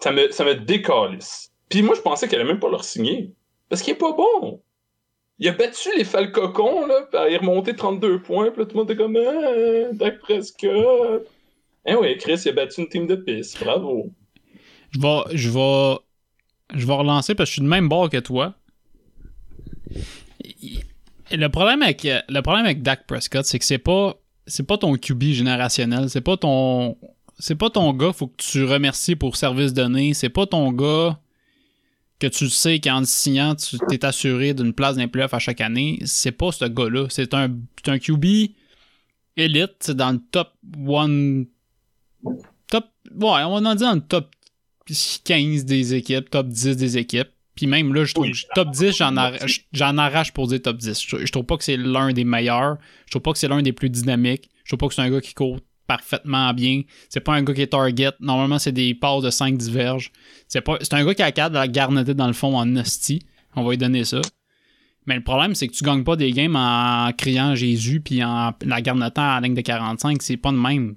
[SPEAKER 5] Ça me, ça me décalisse. Puis moi, je pensais qu'elle allait même pas leur signer. Parce qu'il est pas bon. Il a battu les Falcocons, là, il est remonté 32 points, puis là, tout le monde était comme ah, Dak Prescott. Eh oui, Chris, il a battu une team de pisse. Bravo.
[SPEAKER 2] Je vais, je vais, je vais relancer parce que je suis de même bord que toi. Le problème avec, le problème avec Dak Prescott, c'est que c'est pas, c'est pas ton QB générationnel, c'est pas ton, c'est pas ton gars, faut que tu remercies pour service donné, c'est pas ton gars que tu sais qu'en signant, tu t'es assuré d'une place dans les playoffs à chaque année. C'est pas ce gars-là. C'est un, un QB élite, c'est dans le top one, top, ouais, on va en dire dans le top 15 des équipes, top 10 des équipes. Puis même là, je trouve
[SPEAKER 5] Oui.
[SPEAKER 2] top 10, j'en arrache, j'en arrache pour dire top 10. Je, je trouve pas que c'est l'un des meilleurs. Je trouve pas que c'est l'un des plus dynamiques. Je trouve pas que c'est un gars qui court parfaitement bien. C'est pas un gars qui est target. Normalement, c'est des passes de 5 diverges. C'est pas un gars qui a cadre la garnetée dans le fond en hostie. On va lui donner ça. Mais le problème, c'est que tu gagnes pas des games en criant Jésus puis en la garnotant à la ligne de 45. C'est pas de même.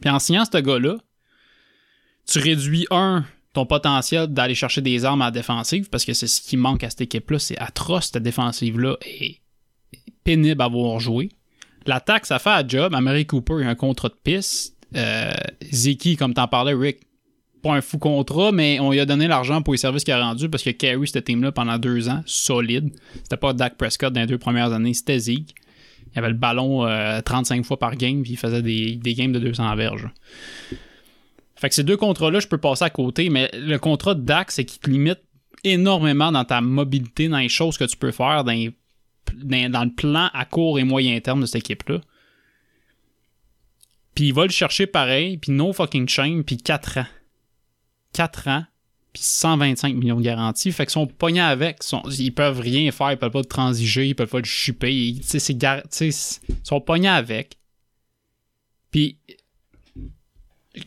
[SPEAKER 2] Puis en signant ce gars-là, tu réduis, un, ton potentiel d'aller chercher des armes à la défensive, parce que c'est ce qui manque à cette équipe-là. C'est atroce, cette défensive-là, et pénible à voir jouer. L'attaque, ça fait un job. Amari Cooper, a un contrat de piste. Euh, Zeki, comme t'en parlais, Rick, pas un fou contrat, mais on lui a donné l'argent pour les services qu'il a rendu parce que carry cette team-là pendant deux ans, solide. C'était pas Dak Prescott dans les deux premières années, c'était Zeke. Il avait le ballon euh, 35 fois par game, puis il faisait des, des games de 200 verges. Fait que ces deux contrats-là, je peux passer à côté, mais le contrat de Dak, c'est qu'il te limite énormément dans ta mobilité, dans les choses que tu peux faire, dans, dans- le plan à court et moyen terme de cette équipe-là. Puis il va le chercher pareil, puis no fucking shame, puis 4 ans. 4 ans, puis 125 millions de garanties. Fait qu'ils sont pognés avec. Ils peuvent rien faire, ils peuvent pas le transiger, ils peuvent pas le sais, ils sont pognés avec. Puis,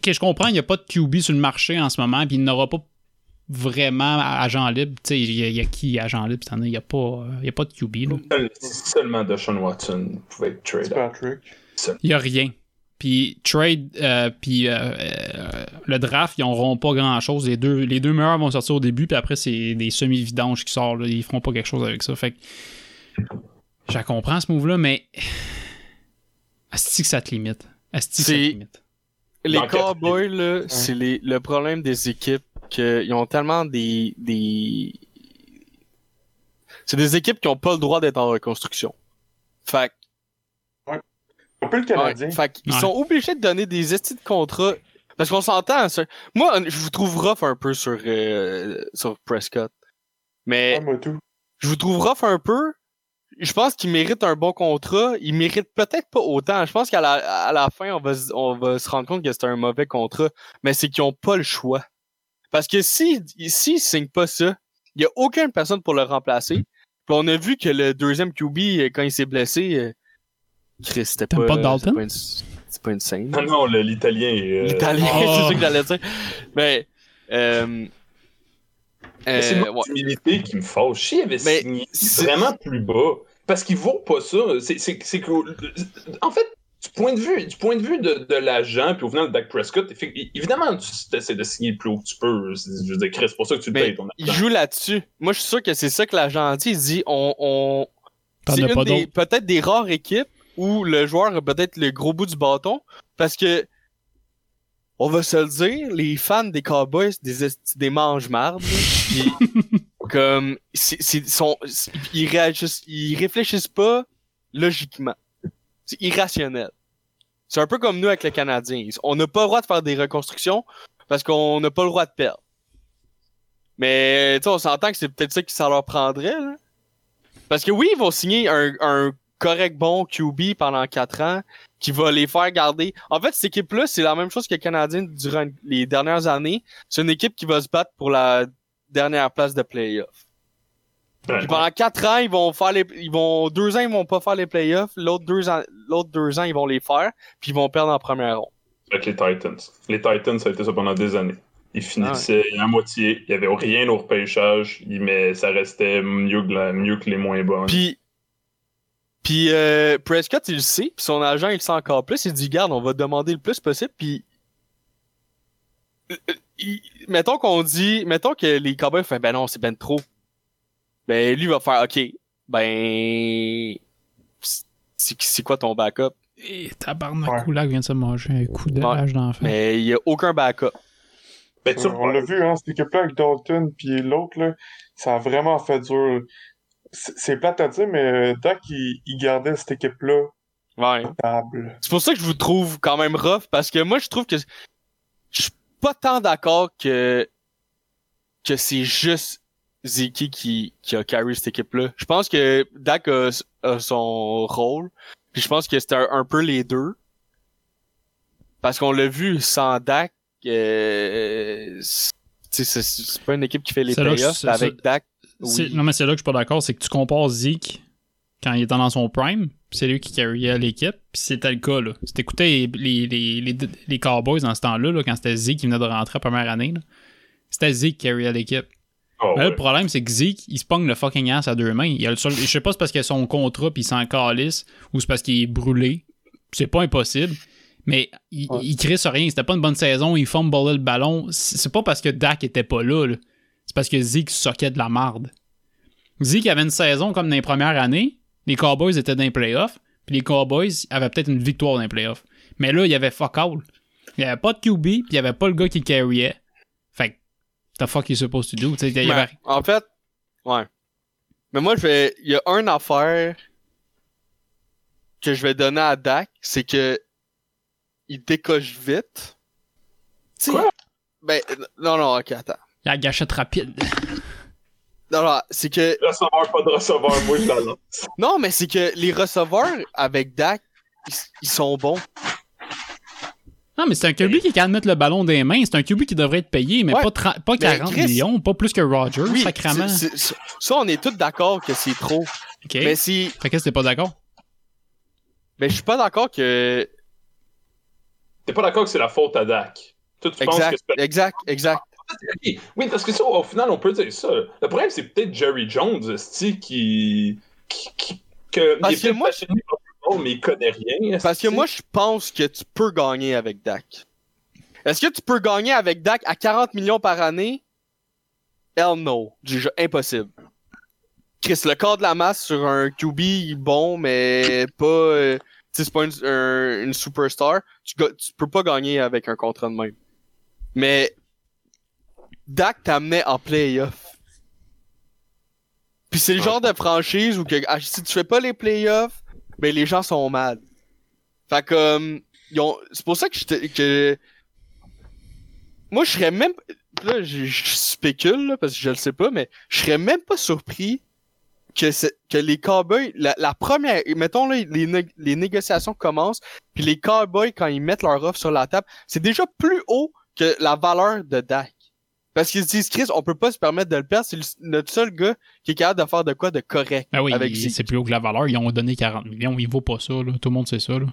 [SPEAKER 2] que je comprends, il n'y a pas de QB sur le marché en ce moment, puis il n'aura pas vraiment agent libre. Tu sais, il y, a- il y a qui agent libre cette année? Il n'y a, pas- y a pas de QB. Là.
[SPEAKER 5] Seul- Seulement Deshaun Watson pouvait être trade.
[SPEAKER 6] Patrick.
[SPEAKER 2] Il n'y a rien. Puis trade, euh, puis euh, euh, le draft, ils n'auront pas grand-chose. Les deux, les deux meilleurs vont sortir au début, puis après, c'est des semi-vidanges qui sortent. Là. Ils feront pas quelque chose avec ça. Fait que je comprends, ce move-là, mais est-ce que ça te limite? Est-ce que ça te
[SPEAKER 3] C'est-
[SPEAKER 2] limite?
[SPEAKER 3] Les Cowboys, là, c'est les- le problème des équipes qu'ils ont tellement des, des... C'est des équipes qui ont pas le droit d'être en reconstruction. Fait, que-
[SPEAKER 6] Un peu le Canadien.
[SPEAKER 3] ouais, fait qu'ils
[SPEAKER 2] Ouais.
[SPEAKER 3] sont obligés de donner des estis de contrat. Parce qu'on s'entend, ça. Moi, je vous trouve rough un peu sur, euh, sur Prescott. Mais
[SPEAKER 6] moi tout.
[SPEAKER 3] je vous trouve rough un peu. Je pense qu'il mérite un bon contrat. Il mérite peut-être pas autant. Je pense qu'à la, à la fin, on va, se- on va se rendre compte que c'est un mauvais contrat. Mais c'est qu'ils ont pas le choix. Parce que si, s'ils signent pas ça, il y a aucune personne pour le remplacer. Puis on a vu que le deuxième QB, euh, quand il s'est blessé, euh, Chris, c'était pas,
[SPEAKER 2] T'aimes pas Dalton?
[SPEAKER 3] c'est pas une, c'est pas une scène.
[SPEAKER 5] Non, non, le- l'italien est. euh,
[SPEAKER 3] L'italien,
[SPEAKER 2] Oh.
[SPEAKER 3] c'est ça que j'allais dire. Mais, euh,
[SPEAKER 5] C'est
[SPEAKER 3] euh,
[SPEAKER 5] mon
[SPEAKER 3] ouais.
[SPEAKER 5] humilité qui me fâche. S'il avait
[SPEAKER 3] Mais
[SPEAKER 5] signé
[SPEAKER 3] c'est-
[SPEAKER 5] vraiment plus bas, parce qu'il vaut pas ça. C'est que. En fait, du point de vue, du point de, vue de, de l'agent, puis au final de Dak Prescott, évidemment, tu essaies de signer le plus haut que tu peux. C'est- Je veux dire, Chris, c'est pour ça que tu payes ton
[SPEAKER 3] il
[SPEAKER 5] agent.
[SPEAKER 3] joue là-dessus. Moi, je suis sûr que c'est ça que l'agent dit. Il dit, on, on... C'est peut-être des rares équipes où le joueur a peut-être le gros bout du bâton, parce que on va se le dire, les fans des Cowboys, des des mange-mardes, comme c'est, c'est- sont, ils réagissent, ils réfléchissent pas logiquement. C'est irrationnel. C'est un peu comme nous avec les Canadiens. On n'a pas le droit de faire des reconstructions parce qu'on n'a pas le droit de perdre. Mais on s'entend que c'est peut-être ça que ça leur prendrait. Là. Parce que oui, ils vont signer un, un correct bon QB pendant 4 ans qui va les faire garder. En fait, cette équipe-là, c'est la même chose que les Canadiens durant les dernières années. C'est une équipe qui va se battre pour la dernière place de playoff.
[SPEAKER 5] Ouais.
[SPEAKER 3] Puis pendant 4 ans, ils vont faire les ils vont deux ans ils vont pas faire les playoffs, l'autre deux ans l'autre deux ans ils vont les faire, puis ils vont perdre en première ronde.
[SPEAKER 5] Avec les Titans. Les Titans, ça a été ça pendant des années. Ils finissaient à moitié, il n'y avait rien au repêchage, mais ça restait mieux que, la- mieux que les moins bons.
[SPEAKER 3] Puis puis euh, Prescott il le sait, puis son agent il le sait encore plus, il dit garde, on va demander le plus possible puis euh, euh, mettons qu'on dit mettons que les Cowboys font ben non, c'est ben trop. Ben lui va faire OK. Ben c'est quoi ton backup?
[SPEAKER 2] Et tabarnak,
[SPEAKER 6] Ouais.
[SPEAKER 2] Vient de se manger un coup d'âge d'enfant.
[SPEAKER 3] Mais il y a aucun backup.
[SPEAKER 5] Ben, tu-
[SPEAKER 6] on l'a vu, hein, cette équipe-là avec Dalton puis l'autre, là, ça a vraiment fait dur. C'est plate à dire, mais euh, Dak, il, il gardait cette équipe-là
[SPEAKER 3] Ouais. C'est pour ça que je vous trouve quand même rough, parce que moi, je trouve que je suis pas tant d'accord que que c'est juste Zeki qui, qui a carry cette équipe-là. Je pense que Dak a, a son rôle, puis je pense que c'était un, peu les deux. Parce qu'on l'a vu, sans Dak, euh, c'est pas une équipe qui fait les playoffs, avec Dak. Oui.
[SPEAKER 2] Non, mais c'est là que je suis pas d'accord, c'est que tu compares Zeke quand il était dans son prime, c'est lui qui carryait l'équipe, puis c'était le cas, là. Si t'écoutais les, les, les, les Cowboys dans ce temps-là, là, quand c'était Zeke qui venait de rentrer la première année, c'était Zeke qui carryait l'équipe.
[SPEAKER 5] Oh, ouais.
[SPEAKER 2] le problème, c'est que Zeke, il se pogne le fucking ass à deux mains. Il a le seul- Je sais pas si c'est parce qu'il a son contrat puis il s'en calisse ou c'est parce qu'il est brûlé. C'est pas impossible. Mais il,
[SPEAKER 6] Ouais.
[SPEAKER 2] il crée sur rien. C'était pas une bonne saison. Il fumblait le ballon. C'est c'est pas parce que Dak était pas là. là. C'est parce que Zeke soquait de la marde. Zeke avait une saison comme dans les premières années. Les Cowboys étaient dans les playoffs. Puis les Cowboys avaient peut-être une victoire dans les playoffs. Mais là, il y avait fuck all. Il y avait pas de QB, puis il y avait pas le gars qui carryait. The fuck you supposed to do? Tu sais, il y
[SPEAKER 3] Ben,
[SPEAKER 2] avait-
[SPEAKER 3] En fait, ouais. Mais moi, je vais. Il y a une affaire que je vais donner à Dak, c'est que il décoche vite.
[SPEAKER 5] Quoi?
[SPEAKER 3] Ben, non, non, ok, attends.
[SPEAKER 2] il y a la gâchette rapide.
[SPEAKER 3] Non, non, c'est que.
[SPEAKER 5] Receveur, pas de receveur, moi je la lance.
[SPEAKER 3] Non, mais c'est que les receveurs avec Dak, ils, ils sont bons.
[SPEAKER 2] Non, mais c'est un QB qui est capable de mettre le ballon des mains. C'est un QB qui devrait être payé, mais
[SPEAKER 3] Ouais.
[SPEAKER 2] pas, 30 pas 40
[SPEAKER 3] Chris-
[SPEAKER 2] millions, pas plus que Roger,
[SPEAKER 3] Oui,
[SPEAKER 2] sacrément.
[SPEAKER 3] c'est- c'est- ça, on est tous d'accord que c'est trop.
[SPEAKER 2] OK.
[SPEAKER 3] Mais si.
[SPEAKER 2] Fait que t'es pas d'accord?
[SPEAKER 3] Ben, je suis pas d'accord que.
[SPEAKER 5] T'es pas d'accord que c'est la faute à Dak? Toi, tu penses que
[SPEAKER 3] Exact,
[SPEAKER 5] c'est
[SPEAKER 3] exact, exact.
[SPEAKER 5] Oui, parce que ça, au final, on peut dire ça. Le problème, c'est peut-être Jerry Jones, qui. qui, qui que,
[SPEAKER 3] Parce
[SPEAKER 5] il est
[SPEAKER 3] que moi-
[SPEAKER 5] football, mais il connaît rien.
[SPEAKER 3] Parce que moi, je pense que tu peux gagner avec Dak. Est-ce que tu peux gagner avec Dak à 40 millions par année? Hell no. Déjà impossible. Chris, le corps de la masse sur un QB bon, mais pas. euh, tu sais, c'est pas une, un- une superstar. Tu, peux pas gagner avec un contrat de même. Mais. Dak t'amenait en playoff. Puis c'est le genre de franchise où que, ah, si tu fais pas les playoffs, ben les gens sont mad. Fait comme ils ont c'est pour ça que je que moi je serais même là je, spécule là, parce que je le sais pas mais je serais même pas surpris que que les Cowboys la, la première mettons là les, les négociations commencent puis les Cowboys quand ils mettent leur offre sur la table, c'est déjà plus haut que la valeur de Dak. Parce qu'ils se disent Chris, on peut pas se permettre de le perdre, c'est le- notre seul gars qui est capable de faire de quoi de correct
[SPEAKER 2] Ben oui,
[SPEAKER 3] avec
[SPEAKER 2] c'est plus haut que la valeur. Ils ont donné 40 millions. Il vaut pas ça, là. Tout le monde sait ça, là.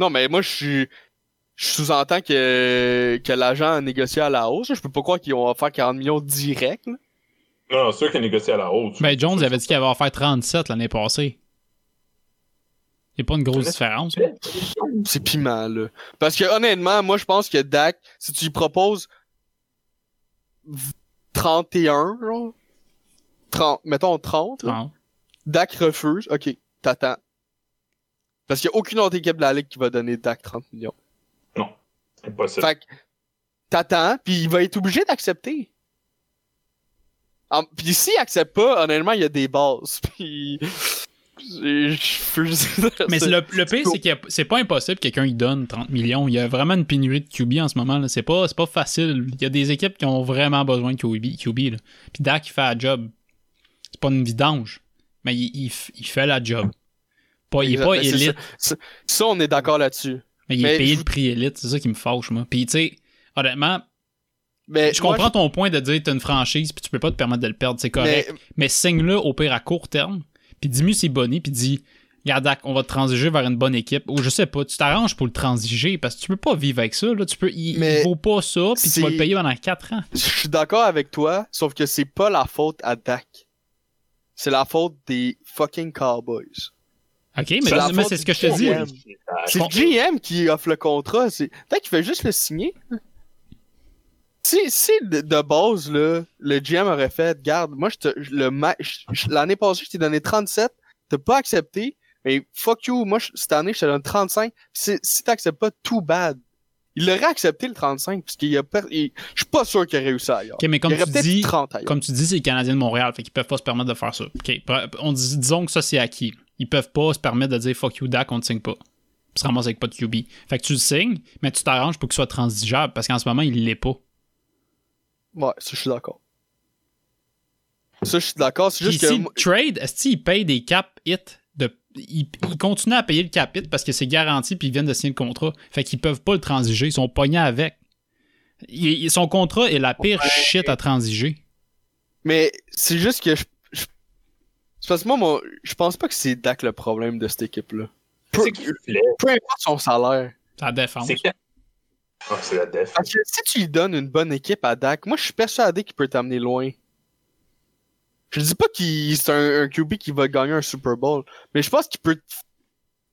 [SPEAKER 3] Non, mais moi, je suis. Je sous-entends que, que l'agent a négocié à la hausse. Je peux pas croire qu'ils ont offert 40 millions direct. là.
[SPEAKER 5] Non, non, c'est sûr qu'il a négocié à la hausse.
[SPEAKER 2] Ben, Jones avait dit qu'il avait offert 37 l'année passée. Il a pas une grosse différence.
[SPEAKER 3] C'est piment, là. Parce que honnêtement, moi, je pense que Dak, si tu lui proposes 31, genre, 30, mettons 30, là,
[SPEAKER 2] Non.
[SPEAKER 3] Dak refuse, ok, t'attends. Parce qu'il y a aucune autre équipe de la Ligue qui va donner Dak 30 millions.
[SPEAKER 5] Impossible.
[SPEAKER 3] Fait que t'attends, puis il va être obligé d'accepter. Puis s'il accepte pas, honnêtement, il y a des bases. Puis
[SPEAKER 2] Mais le, le pire, c'est que c'est pas impossible que quelqu'un y donne 30 millions. Il y a vraiment une pénurie de QB en ce moment. C'est pas, pas facile. Il y a des équipes qui ont vraiment besoin de QB. QB là. Puis Dak, il fait la job. C'est pas une vidange. Mais il, il fait la job. Pas, il est pas élite,
[SPEAKER 3] Ça, ça, on est d'accord là-dessus.
[SPEAKER 2] mais il
[SPEAKER 3] mais
[SPEAKER 2] est payé
[SPEAKER 3] je-
[SPEAKER 2] le prix élite. C'est ça qui me fâche, moi. Puis, tu sais, honnêtement,
[SPEAKER 3] Mais
[SPEAKER 2] je
[SPEAKER 3] moi,
[SPEAKER 2] comprends ton point de dire t'as une franchise puis tu peux pas te permettre de le perdre. C'est correct.
[SPEAKER 3] mais-
[SPEAKER 2] mais signe-le au pire à court terme, puis dis-moi c'est bonné, puis dis Regarde, Dak, on va te transiger vers une bonne équipe. Ou je sais pas, tu t'arranges pour le transiger parce que tu peux pas vivre avec ça. Là. Tu peux, il,
[SPEAKER 3] Mais
[SPEAKER 2] il vaut pas ça, puis tu vas le payer pendant 4 ans.
[SPEAKER 3] je suis d'accord avec toi, sauf que c'est pas la faute à Dak. C'est la faute des fucking Cowboys.
[SPEAKER 2] Ok, mais,
[SPEAKER 3] C'est
[SPEAKER 2] ce que je te dis.
[SPEAKER 3] C'est le GM qui offre le contrat. C'est peut-être qu'il fait juste le signer. Si, si de, de base, là, le GM aurait fait, garde, moi, je te, le l'année passée, je t'ai donné 37, t'as pas accepté, mais fuck you, moi, je- cette année, je te donne 35, si, si t'acceptes pas, too bad. Il aurait accepté le 35, parce qu'il a il- je suis pas sûr qu'il a réussi ailleurs.
[SPEAKER 2] Ok, mais comme
[SPEAKER 3] il
[SPEAKER 2] tu dis,
[SPEAKER 3] 30 ailleurs.
[SPEAKER 2] comme tu dis, c'est les Canadiens de Montréal, fait qu'ils peuvent pas se permettre de faire ça. Ok, on dit, disons que ça c'est acquis. Ils peuvent pas se permettre de dire fuck you, Dak, on te signe pas. Se ramasser avec pas de QB. Fait que tu le signes, mais tu t'arranges pour qu'il soit transigeable parce qu'en ce moment, il l'est pas.
[SPEAKER 3] Ouais, ça, je suis d'accord. Ça, je suis d'accord, c'est juste que...
[SPEAKER 2] si
[SPEAKER 3] moi-
[SPEAKER 2] trade, est-ce qu'il paye des cap hits de il, il continue à payer le cap hit parce que c'est garanti puis ils viennent de signer le contrat. Fait qu'ils peuvent pas le transiger, ils sont pognés avec. Il- il- son contrat est la pire shit à transiger.
[SPEAKER 3] Mais c'est juste que je, parce que moi, mon- je pense pas que c'est Dak le problème de cette. Peu,
[SPEAKER 5] le plaît?
[SPEAKER 3] peu importe son salaire.
[SPEAKER 2] Ça défense.
[SPEAKER 5] C'est Ah, c'est la def.
[SPEAKER 3] Parce que si tu lui donnes une bonne équipe à Dak, moi je suis persuadé qu'il peut t'amener loin. Je dis pas qu'il c'est un, un QB qui va gagner un Super Bowl, mais je pense qu'il peut.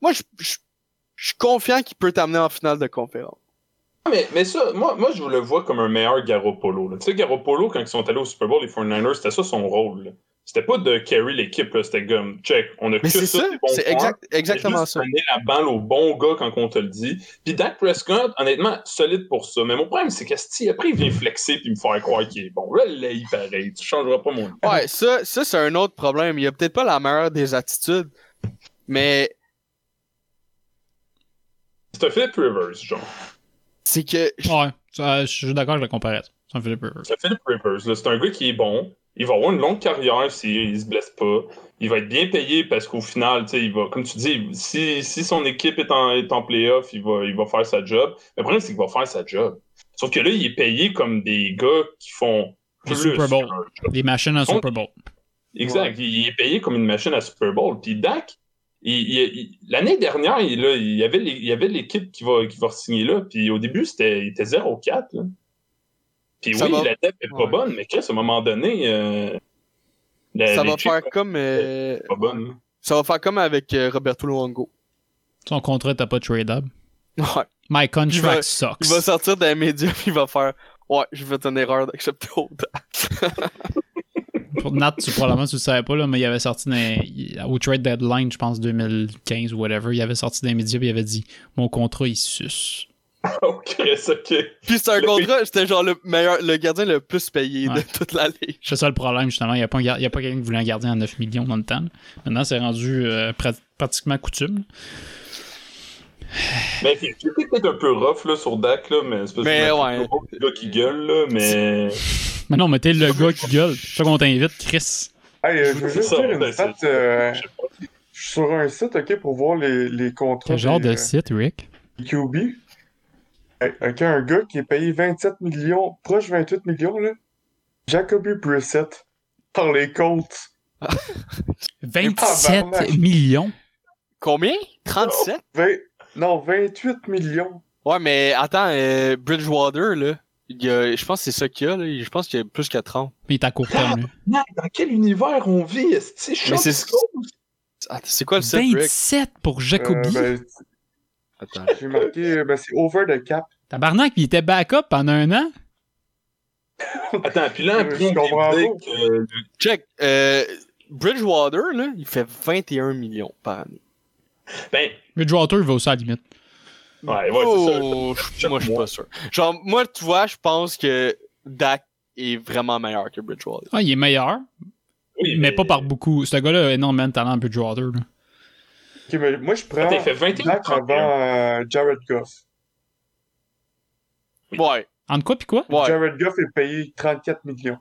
[SPEAKER 3] Moi, je, je, je suis confiant qu'il peut t'amener en finale de conférence.
[SPEAKER 5] Ah, Mais, mais ça, moi, moi, je le vois comme un meilleur Garoppolo. là. Tu sais, Garoppolo, quand ils sont allés au Super Bowl, les 49ers, c'était ça son rôle. C'était pas de carry l'équipe. C'était comme, check, on a
[SPEAKER 3] Mais
[SPEAKER 5] que
[SPEAKER 3] c'est
[SPEAKER 5] ça,
[SPEAKER 3] c'est exact, exactement
[SPEAKER 5] juste
[SPEAKER 3] ça.
[SPEAKER 5] donner la balle au bon gars quand on te le dit. Puis Dak Prescott, honnêtement, solide pour ça. Mais mon problème, c'est que si après il vient flexer puis me faire croire qu'il est bon. Là, là, il pareil. Tu changeras pas mon.
[SPEAKER 3] Ouais, ça, ça c'est un autre problème. Il a peut-être pas la meilleure des attitudes, mais
[SPEAKER 5] C'est un Philip Rivers, genre.
[SPEAKER 3] c'est que
[SPEAKER 2] Ouais, ça, je suis d'accord avec la comparaison. C'est un Philip Rivers.
[SPEAKER 5] C'est un Philip Rivers. C'est un gars qui est bon. Il va avoir une longue carrière s'il se blesse pas. Il va être bien payé parce qu'au final, tu sais, il va, comme tu dis, si, si son équipe est en, est en playoff, il va, il va faire sa job. Le problème, c'est qu'il va faire sa job. Sauf que là, il est payé comme des gars qui font
[SPEAKER 2] Des
[SPEAKER 5] plus
[SPEAKER 2] Super Bowl. Des machines à Super Bowl.
[SPEAKER 5] Exact. Il, il est payé comme une machine à Super Bowl. Puis Dak, l'année dernière, il, là, il y avait les- il y avait l'équipe qui va, qui va signer là. Puis au début, c'était, il était 0-4. Puis
[SPEAKER 3] Ça
[SPEAKER 5] oui,
[SPEAKER 3] va-
[SPEAKER 5] la dette est pas
[SPEAKER 3] Ouais.
[SPEAKER 5] bonne, mais Chris, à un moment donné, euh, la-
[SPEAKER 3] ça va faire comme euh,
[SPEAKER 5] pas bonne.
[SPEAKER 3] ça va faire comme avec euh, Roberto Luongo.
[SPEAKER 2] Son contrat t'as pas tradable.
[SPEAKER 3] Ouais.
[SPEAKER 2] My
[SPEAKER 3] Il
[SPEAKER 2] contract
[SPEAKER 3] va-
[SPEAKER 2] sucks.
[SPEAKER 3] Il va sortir des médias puis il va faire Ouais, je vais une erreur d'accepter autant.
[SPEAKER 2] Pour Nat, tu, probablement tu le savais pas, là, mais il avait sorti dans, au trade deadline, je pense 2015 ou whatever, il avait sorti les médias et il avait dit Mon contrat il suce.
[SPEAKER 5] Oh, Chris, ok.
[SPEAKER 3] Puis c'est un
[SPEAKER 5] Le-
[SPEAKER 3] contrat, c'était genre le meilleur, le gardien le plus payé
[SPEAKER 2] Ouais.
[SPEAKER 3] de toute la ligue.
[SPEAKER 2] C'est ça le problème, justement. Il n'y a pas, gar- pas quelqu'un qui voulait un gardien à 9 millions dans le temps. Maintenant, c'est rendu euh, prat- pratiquement coutume.
[SPEAKER 5] Mais c'est c'est peut-être un peu rough là, sur Dak, là, mais c'est parce
[SPEAKER 3] Mais
[SPEAKER 5] que
[SPEAKER 3] ouais.
[SPEAKER 5] c'est le gars qui gueule, là, mais.
[SPEAKER 2] Mais non, mais t'es le gars qui gueule. C'est ça qu'on t'invite, Chris.
[SPEAKER 6] Hey, euh, je veux juste
[SPEAKER 5] ça,
[SPEAKER 6] dire une
[SPEAKER 5] ben,
[SPEAKER 6] stat. euh,
[SPEAKER 5] je
[SPEAKER 6] suis sur un site, ok, pour voir les, les contrats
[SPEAKER 2] Quel genre
[SPEAKER 6] des,
[SPEAKER 2] de site, Rick?
[SPEAKER 6] QB. Ok, un gars qui est payé 27 millions, proche 28 millions, là. Jacoby Brissett par les Colts.
[SPEAKER 2] 27
[SPEAKER 6] tabarnak.
[SPEAKER 2] millions?
[SPEAKER 3] Combien? 37
[SPEAKER 6] Vingt- Non, 28 millions.
[SPEAKER 3] Ouais, mais attends, euh, Bridgewater, là, il y a- je pense que c'est ça qu'il y a, là. Je pense qu'il y a plus que 30.
[SPEAKER 2] Mais il est à court terme,
[SPEAKER 5] Dans quel univers on vit?
[SPEAKER 3] C'est-
[SPEAKER 5] c'est
[SPEAKER 3] Attends, c'est quoi le site, Rick
[SPEAKER 2] 27 pour Jacoby?
[SPEAKER 6] Euh, ben,
[SPEAKER 3] Attends.
[SPEAKER 6] J'ai marqué, ben, c'est over the cap.
[SPEAKER 2] Tabarnak, il était backup pendant un an?
[SPEAKER 5] Attends, puis là,
[SPEAKER 6] Euh,
[SPEAKER 5] après, que.
[SPEAKER 3] Check. Euh, Bridgewater, là, il fait 21 millions par année.
[SPEAKER 5] Ben,
[SPEAKER 2] Bridgewater, il va aussi à la limite.
[SPEAKER 5] ouais, ouais, c'est ça.
[SPEAKER 3] oh, je- moi, je suis pas sûr. Genre, moi, tu vois, je pense que Dak est vraiment meilleur que Bridgewater.
[SPEAKER 2] Ah, il est meilleur,
[SPEAKER 5] Oui,
[SPEAKER 2] mais pas par beaucoup. Ce gars-là a énormément de talent, Bridgewater. là.
[SPEAKER 6] Ok, mais moi, je prends
[SPEAKER 5] Attends, il fait 21
[SPEAKER 6] Dak avant euh, Jared Goff.
[SPEAKER 3] Ouais,
[SPEAKER 2] Entre quoi pis quoi?
[SPEAKER 3] ouais.
[SPEAKER 6] Jared Goff est payé 34 millions.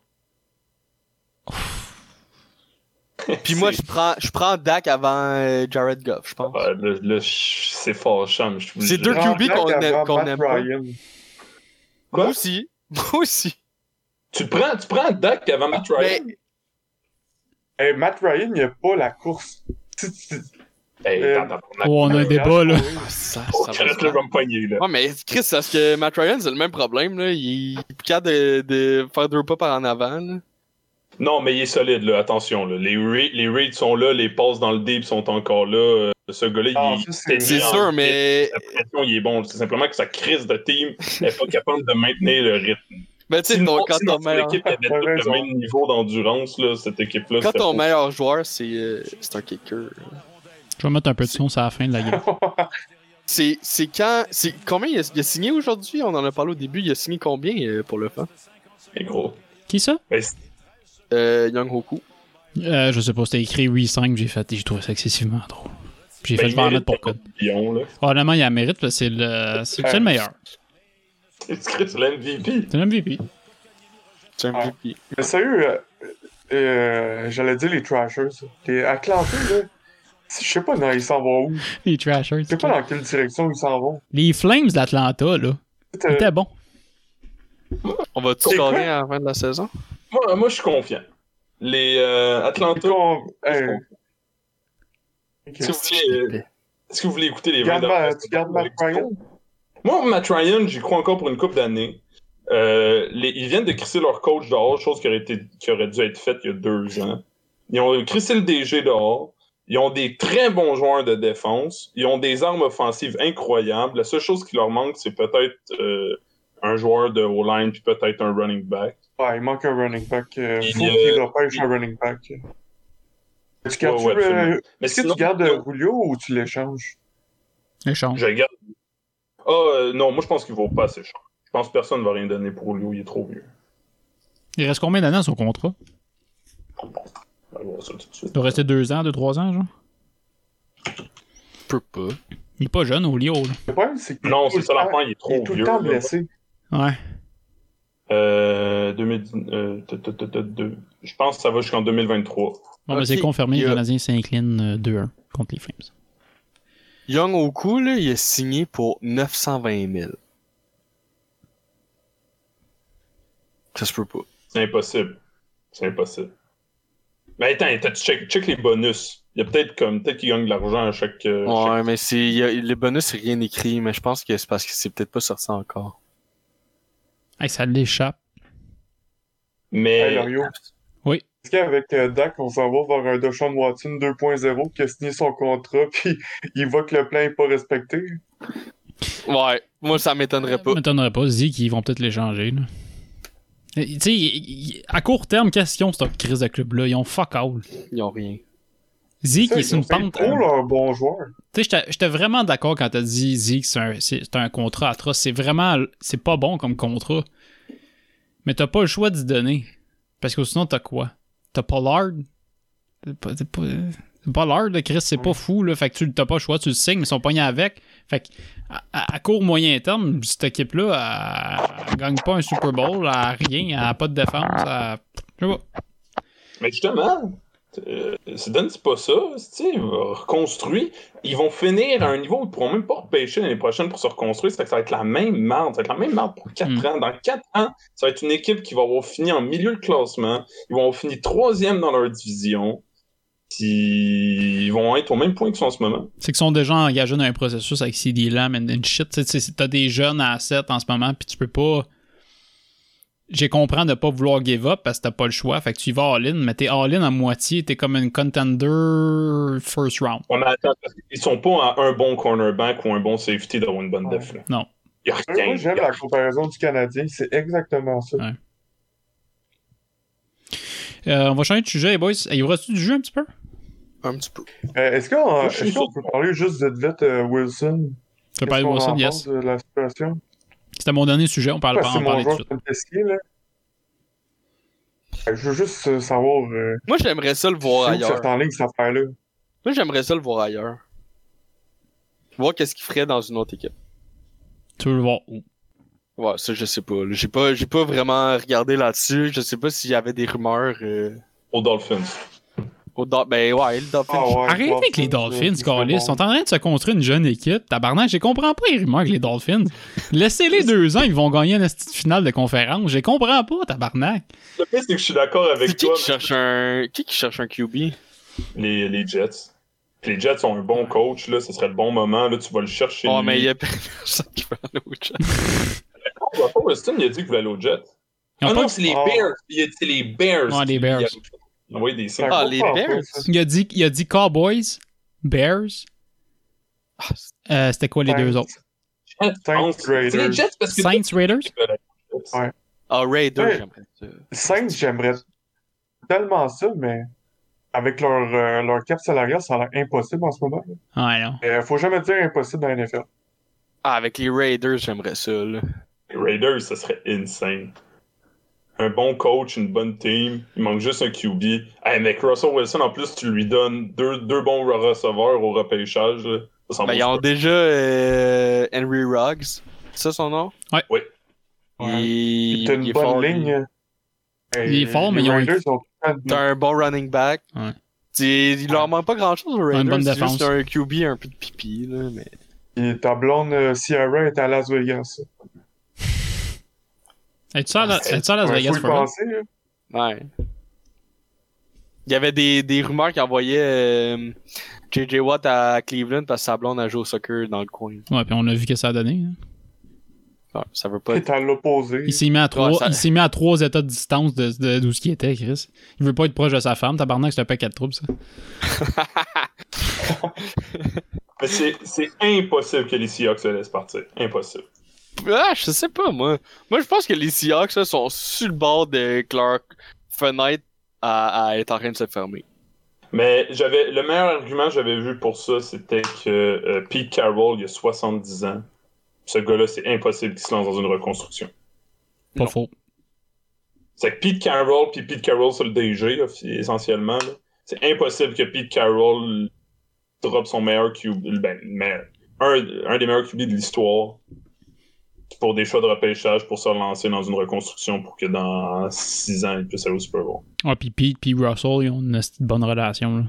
[SPEAKER 3] Puis moi, je prends, je prends Dak avant euh, Jared Goff, je pense.
[SPEAKER 5] Ouais, là, là, c'est vous le
[SPEAKER 3] C'est deux QB qu'on aime-
[SPEAKER 6] Matt
[SPEAKER 3] aime pas.
[SPEAKER 6] Ryan.
[SPEAKER 3] Moi aussi. Moi aussi.
[SPEAKER 5] Tu prends, tu prends Dak avant Matt Ryan?
[SPEAKER 3] Mais,
[SPEAKER 6] Hey, Matt Ryan, il a pas la course.
[SPEAKER 5] Hey,
[SPEAKER 6] Euh,
[SPEAKER 2] Oh, on a un débat, là.
[SPEAKER 3] Ah, ça,
[SPEAKER 5] Oh,
[SPEAKER 3] ça va
[SPEAKER 5] là, là.
[SPEAKER 3] Ouais, mais Chris, parce que Matt Ryan, c'est le même problème, là. Il est plus capable de, de faire deux pas par en avant, là.
[SPEAKER 5] Non, mais il est solide, là. Attention, là. Les, ra- les raids sont là, les passes dans le deep sont encore là. Euh, Ce gars-là,
[SPEAKER 6] Ah,
[SPEAKER 5] il
[SPEAKER 6] c'est-
[SPEAKER 5] est
[SPEAKER 3] C'est
[SPEAKER 5] en-
[SPEAKER 3] sûr, mais.
[SPEAKER 5] La pression, il est bon. C'est simplement que sa crise de team n'est pas capable de maintenir le rythme.
[SPEAKER 3] Mais tu sais, quand ton meilleur,
[SPEAKER 5] équipe avait tout le même niveau d'endurance, là, cette équipe-là,
[SPEAKER 3] quand ton meilleur joueur, c'est euh, c'est un kicker.
[SPEAKER 2] Je vais mettre un peu de son sur la fin de la game.
[SPEAKER 3] C'est c'est quand. c'est Combien il a, il a signé aujourd'hui? On en a parlé au début. Il a signé combien euh, pour le fan
[SPEAKER 5] Mais gros.
[SPEAKER 2] Qui ça?
[SPEAKER 5] Ben, c'est-
[SPEAKER 3] euh, Young Hoku.
[SPEAKER 2] Euh, je sais pas, c'était écrit 8-5, j'ai fait, j'ai trouvé ça excessivement drôle. Puis J'ai
[SPEAKER 5] ben,
[SPEAKER 2] fait,
[SPEAKER 5] il
[SPEAKER 2] je vais en
[SPEAKER 5] mérite
[SPEAKER 2] mettre pour code.
[SPEAKER 5] là.
[SPEAKER 2] Probablement, il a mérite, là, c'est le, c'est c'est le meilleur.
[SPEAKER 5] C'est l'MVP.
[SPEAKER 2] C'est le MVP.
[SPEAKER 3] C'est un
[SPEAKER 6] Ah.
[SPEAKER 3] MVP.
[SPEAKER 6] Mais sérieux, euh, euh, j'allais dire les Trashers. Les Atlanta, là. Je sais pas, non, ils s'en vont où?
[SPEAKER 2] Les Trashers.
[SPEAKER 6] Je sais pas dans quelle direction ils s'en vont?
[SPEAKER 2] Les Flames d'Atlanta, là,
[SPEAKER 6] Euh,
[SPEAKER 2] c'était bon.
[SPEAKER 3] On va tout scorer à la fin de la saison?
[SPEAKER 5] Moi, moi je suis confiant. Les euh, Atlanta.
[SPEAKER 6] con- hey, ok.
[SPEAKER 5] Est-ce que, vous voulez, euh, est-ce que vous voulez écouter les 20
[SPEAKER 6] Garde ma- tu gardes Matt Ryan?
[SPEAKER 5] Moi, Matt Ryan, j'y crois encore pour une couple d'années. Euh, les- ils viennent de crisser leur coach dehors, chose qui aurait, été, qui aurait dû être faite il y a deux ans. Ils ont crissé le DG dehors. Ils ont des très bons joueurs de défense. Ils ont des armes offensives incroyables. La seule chose qui leur manque, c'est peut-être euh, un joueur de O-line puis peut-être un running back.
[SPEAKER 6] Ouais, il manque un running back. Euh,
[SPEAKER 5] Il,
[SPEAKER 6] faut
[SPEAKER 5] euh,
[SPEAKER 6] qu'il repêche
[SPEAKER 5] il-
[SPEAKER 6] un running back.
[SPEAKER 5] Ouais, ouais,
[SPEAKER 6] Est-ce que tu gardes euh, Julio ou tu l'échanges?
[SPEAKER 2] Échange.
[SPEAKER 5] je garde. Ah, euh, non, moi je pense qu'il vaut pas assez cher. Je pense que personne ne va rien donner pour lui, il est trop vieux.
[SPEAKER 2] Il reste combien d'années à son contrat?
[SPEAKER 5] On va voir ça tout de suite.
[SPEAKER 2] Il doit rester deux ans, deux, trois ans, genre?
[SPEAKER 3] Peut pas.
[SPEAKER 2] Il est pas jeune, au Lio, là.
[SPEAKER 6] Le problème, c'est que.
[SPEAKER 5] Non, c'est ça l'enfant, il est
[SPEAKER 6] Il est
[SPEAKER 5] trop
[SPEAKER 6] tout
[SPEAKER 5] vieux.
[SPEAKER 6] le temps blessé.
[SPEAKER 2] Ouais.
[SPEAKER 5] Euh, 2010, euh, t- t- t- t- deux- je pense que ça va jusqu'en 2023.
[SPEAKER 2] Bon, ben,
[SPEAKER 3] Ok,
[SPEAKER 2] c'est confirmé,
[SPEAKER 3] il y
[SPEAKER 2] le
[SPEAKER 3] a-
[SPEAKER 2] Canadien s'incline euh, 2-1 contre les Flames.
[SPEAKER 3] Young Oku, là, il a signé pour 920 000. Ça se peut pas.
[SPEAKER 5] C'est impossible. C'est impossible. Mais attends, t'as- tu check, check les bonus? Il y a peut-être comme peut-être qu'il gagne de l'argent à chaque. euh,
[SPEAKER 3] Ouais,
[SPEAKER 5] chaque-
[SPEAKER 3] mais c'est, il y a- le bonus, c'est rien écrit, mais je pense que c'est parce que c'est peut-être pas sorti encore.
[SPEAKER 2] Hey, ça l'échappe.
[SPEAKER 5] Mais
[SPEAKER 6] Hey, Mario.
[SPEAKER 2] Oui.
[SPEAKER 6] Est-ce qu'avec euh, Dak, on s'en va vers un Deshaun Watson 2.0 qui a signé son contrat puis il voit que le plan n'est pas respecté?
[SPEAKER 3] Ouais, moi, ça m'étonnerait
[SPEAKER 2] Ça
[SPEAKER 3] pas.
[SPEAKER 2] m'étonnerait pas. Dis qu'ils vont peut-être l'échanger, Tu sais, à court terme, qu'est-ce qu'ils ont, cette crise de club-là? Ils ont fuck all.
[SPEAKER 3] Ils ont rien.
[SPEAKER 2] Zeke,
[SPEAKER 6] Ça,
[SPEAKER 2] il est sur une pente.
[SPEAKER 6] trop leur bon joueur.
[SPEAKER 2] Tu sais, j'étais- vraiment d'accord quand t'as dit Zeke, c'est un, c'est- c'est un contrat atroce. C'est vraiment. C'est pas bon comme contrat. Mais t'as pas le choix d'y donner. Parce que sinon, t'as quoi? T'as Pollard? C'est pas- c'est pas- Pollard, Chris, c'est pas fou, là. Fait que tu t'as pas le choix, tu le signes, mais ils sont pognés avec. Fait que, à, court, moyen terme, cette équipe-là, elle, elle gagne pas un Super Bowl, elle a rien, elle a pas de défense, elle- Je sais pas.
[SPEAKER 5] Mais justement, euh, c'est pas ça. reconstruire. Ils vont finir à un niveau où ils pourront même pas repêcher l'année prochaine pour se reconstruire. Ça fait que ça va être la même marde. Ça va être la même marde pour 4
[SPEAKER 2] Mm.
[SPEAKER 5] ans. Dans 4 ans, ça va être une équipe qui va avoir fini en milieu de classement. Ils vont avoir fini troisième dans leur division. Puis ils vont être au même point qu'ils sont en ce moment.
[SPEAKER 2] C'est qu'ils sont déjà engagés dans un processus avec CD Lamb and, and shit. T'as des jeunes à 7 en ce moment, puis tu peux pas. J'ai compris de pas vouloir give up parce que t'as pas le choix. Fait que tu y vas all-in, mais t'es all-in à moitié, t'es comme une contender first round.
[SPEAKER 5] On attend parce qu'ils sont pas à un bon cornerback ou un bon safety d'avoir une bonne
[SPEAKER 6] Ouais.
[SPEAKER 5] def. là.
[SPEAKER 2] Non.
[SPEAKER 5] Il y a rien.
[SPEAKER 6] Moi, j'aime la comparaison du Canadien. C'est exactement ça.
[SPEAKER 2] Ouais. Euh, on va changer de sujet, les boys. Il y aura-tu du jeu un petit peu?
[SPEAKER 3] Un petit peu.
[SPEAKER 6] Euh, Est-ce qu'on peut parler juste de vite euh, Wilson?
[SPEAKER 2] Tu peux parler de Wilson, yes.
[SPEAKER 6] pense de la situation?
[SPEAKER 2] C'était mon dernier sujet, on parle pas en
[SPEAKER 6] c'est mon
[SPEAKER 2] parler tout de suite.
[SPEAKER 6] là. Je veux juste euh, savoir euh,
[SPEAKER 3] Moi, j'aimerais ça le voir ailleurs.
[SPEAKER 6] en ligne cette affaire-là.
[SPEAKER 3] Moi, j'aimerais ça le voir ailleurs. Voir qu'est-ce qu'il ferait dans une autre équipe.
[SPEAKER 2] Tu veux le voir où?
[SPEAKER 3] Ouais, ça, je sais pas. là. J'ai pas, j'ai pas vraiment regardé là-dessus. Je sais pas s'il y avait des rumeurs. Euh...
[SPEAKER 5] Aux Dolphins.
[SPEAKER 3] Au ben ouais, le Dolphin.
[SPEAKER 6] Ah ouais,
[SPEAKER 2] Arrêtez avec les Dolphins, Carlis. Ils sont en train de se construire une jeune équipe. Tabarnak, je comprends pas les rumeurs avec les Dolphins. Laissez-les deux ans, ils vont gagner une petite finale de conférence. Je comprends pas, tabarnak.
[SPEAKER 5] Le pire, c'est que je suis d'accord avec
[SPEAKER 3] C'est qui
[SPEAKER 5] toi.
[SPEAKER 3] qui cherche un, qui qui cherche un QB?
[SPEAKER 5] Les, les Jets. Les Jets ont un bon coach, là, ce serait le bon moment, là, tu vas le chercher.
[SPEAKER 3] Oh,
[SPEAKER 5] lui.
[SPEAKER 3] mais il y a personne qui va aller au chat.
[SPEAKER 5] Oh, pas Weston, il a dit qu'il voulait aller aux Jets. Ah non, c'est les
[SPEAKER 6] Oh.
[SPEAKER 5] Bears. Il a dit c'est les Bears.
[SPEAKER 2] Ouais, les Bears.
[SPEAKER 5] Il a envoyé des signes.
[SPEAKER 3] Ah, les Bears?
[SPEAKER 2] Il a dit, il a dit Cowboys, Bears.
[SPEAKER 3] Ah,
[SPEAKER 2] Euh, C'était quoi les deux autres?
[SPEAKER 6] Saints,
[SPEAKER 5] C'est les
[SPEAKER 6] Raiders.
[SPEAKER 5] Jets parce que.
[SPEAKER 2] Saints, Raiders?
[SPEAKER 6] Ouais.
[SPEAKER 3] Ah, Raiders,
[SPEAKER 6] Ouais.
[SPEAKER 3] j'aimerais ça.
[SPEAKER 6] Saints, j'aimerais tellement ça, mais avec leur, euh, leur cap salarial, ça a l'air impossible en ce moment.
[SPEAKER 2] Ouais, non.
[SPEAKER 6] Il faut jamais dire impossible dans la NFL.
[SPEAKER 3] Ah, avec les Raiders, j'aimerais ça, là.
[SPEAKER 5] Les Raiders, ça serait insane. Un bon coach, une bonne team. Il manque juste un QB. Hey, mec, Russell Wilson, en plus, tu lui donnes deux, deux bons receveurs au repêchage. là. Ça
[SPEAKER 3] Ben, ils ont déjà euh, Henry Ruggs. C'est ça son nom?
[SPEAKER 5] Oui.
[SPEAKER 6] Ouais.
[SPEAKER 3] Il,
[SPEAKER 6] T'as une
[SPEAKER 3] il
[SPEAKER 6] bonne
[SPEAKER 3] fort,
[SPEAKER 6] ligne.
[SPEAKER 2] Il est fort, mais ils ont un-
[SPEAKER 3] T'as un bon running back.
[SPEAKER 2] Ouais.
[SPEAKER 3] Il leur manque pas grand chose aux Raiders. c'est
[SPEAKER 2] défense.
[SPEAKER 3] juste un QB un peu de pipi, là. Mais...
[SPEAKER 6] Et ta blonde euh, Sierra est à Las Vegas.
[SPEAKER 2] Es-tu à à Las
[SPEAKER 6] Ouais,
[SPEAKER 2] Vegas for
[SPEAKER 6] penser.
[SPEAKER 3] Ouais. Il y avait des, des rumeurs qui envoyaient euh, JJ Watt à Cleveland parce que sa blonde a joué au soccer dans le coin.
[SPEAKER 2] Ouais, puis on a vu que ça a donné. hein.
[SPEAKER 3] Ouais, ça veut pas
[SPEAKER 6] T'es à l'opposé.
[SPEAKER 2] Il s'est mis à trois,
[SPEAKER 3] ça-
[SPEAKER 2] il s'est mis à trois états de distance de, de, d'où ce qui était, Chris. Il veut pas être proche de sa femme. Tabarnak, c'est un paquet de troubles, ça.
[SPEAKER 5] C'est impossible que les Seahawks se laissent partir. Impossible.
[SPEAKER 3] Ah, je sais pas, moi. Moi, je pense que les Seahawks là, sont sur le bord de leur fenêtre à, à être en train de se fermer.
[SPEAKER 5] Mais j'avais le meilleur argument que j'avais vu pour ça, c'était que euh, Pete Carroll, il a 70 ans. Ce gars-là, c'est impossible qu'il se lance dans une reconstruction.
[SPEAKER 2] Pas
[SPEAKER 3] Non.
[SPEAKER 2] faux.
[SPEAKER 5] C'est que Pete Carroll, puis Pete Carroll, c'est le DG, là, essentiellement. là. C'est impossible que Pete Carroll drop son meilleur QB, ben, meilleur- un, un des meilleurs QB de l'histoire pour des choix de repêchage pour se relancer dans une reconstruction pour que dans 6 ans, il puisse aller au Super Bowl.
[SPEAKER 2] Ah, puis Pete puis Russell, ils ont une bonne relation. Là.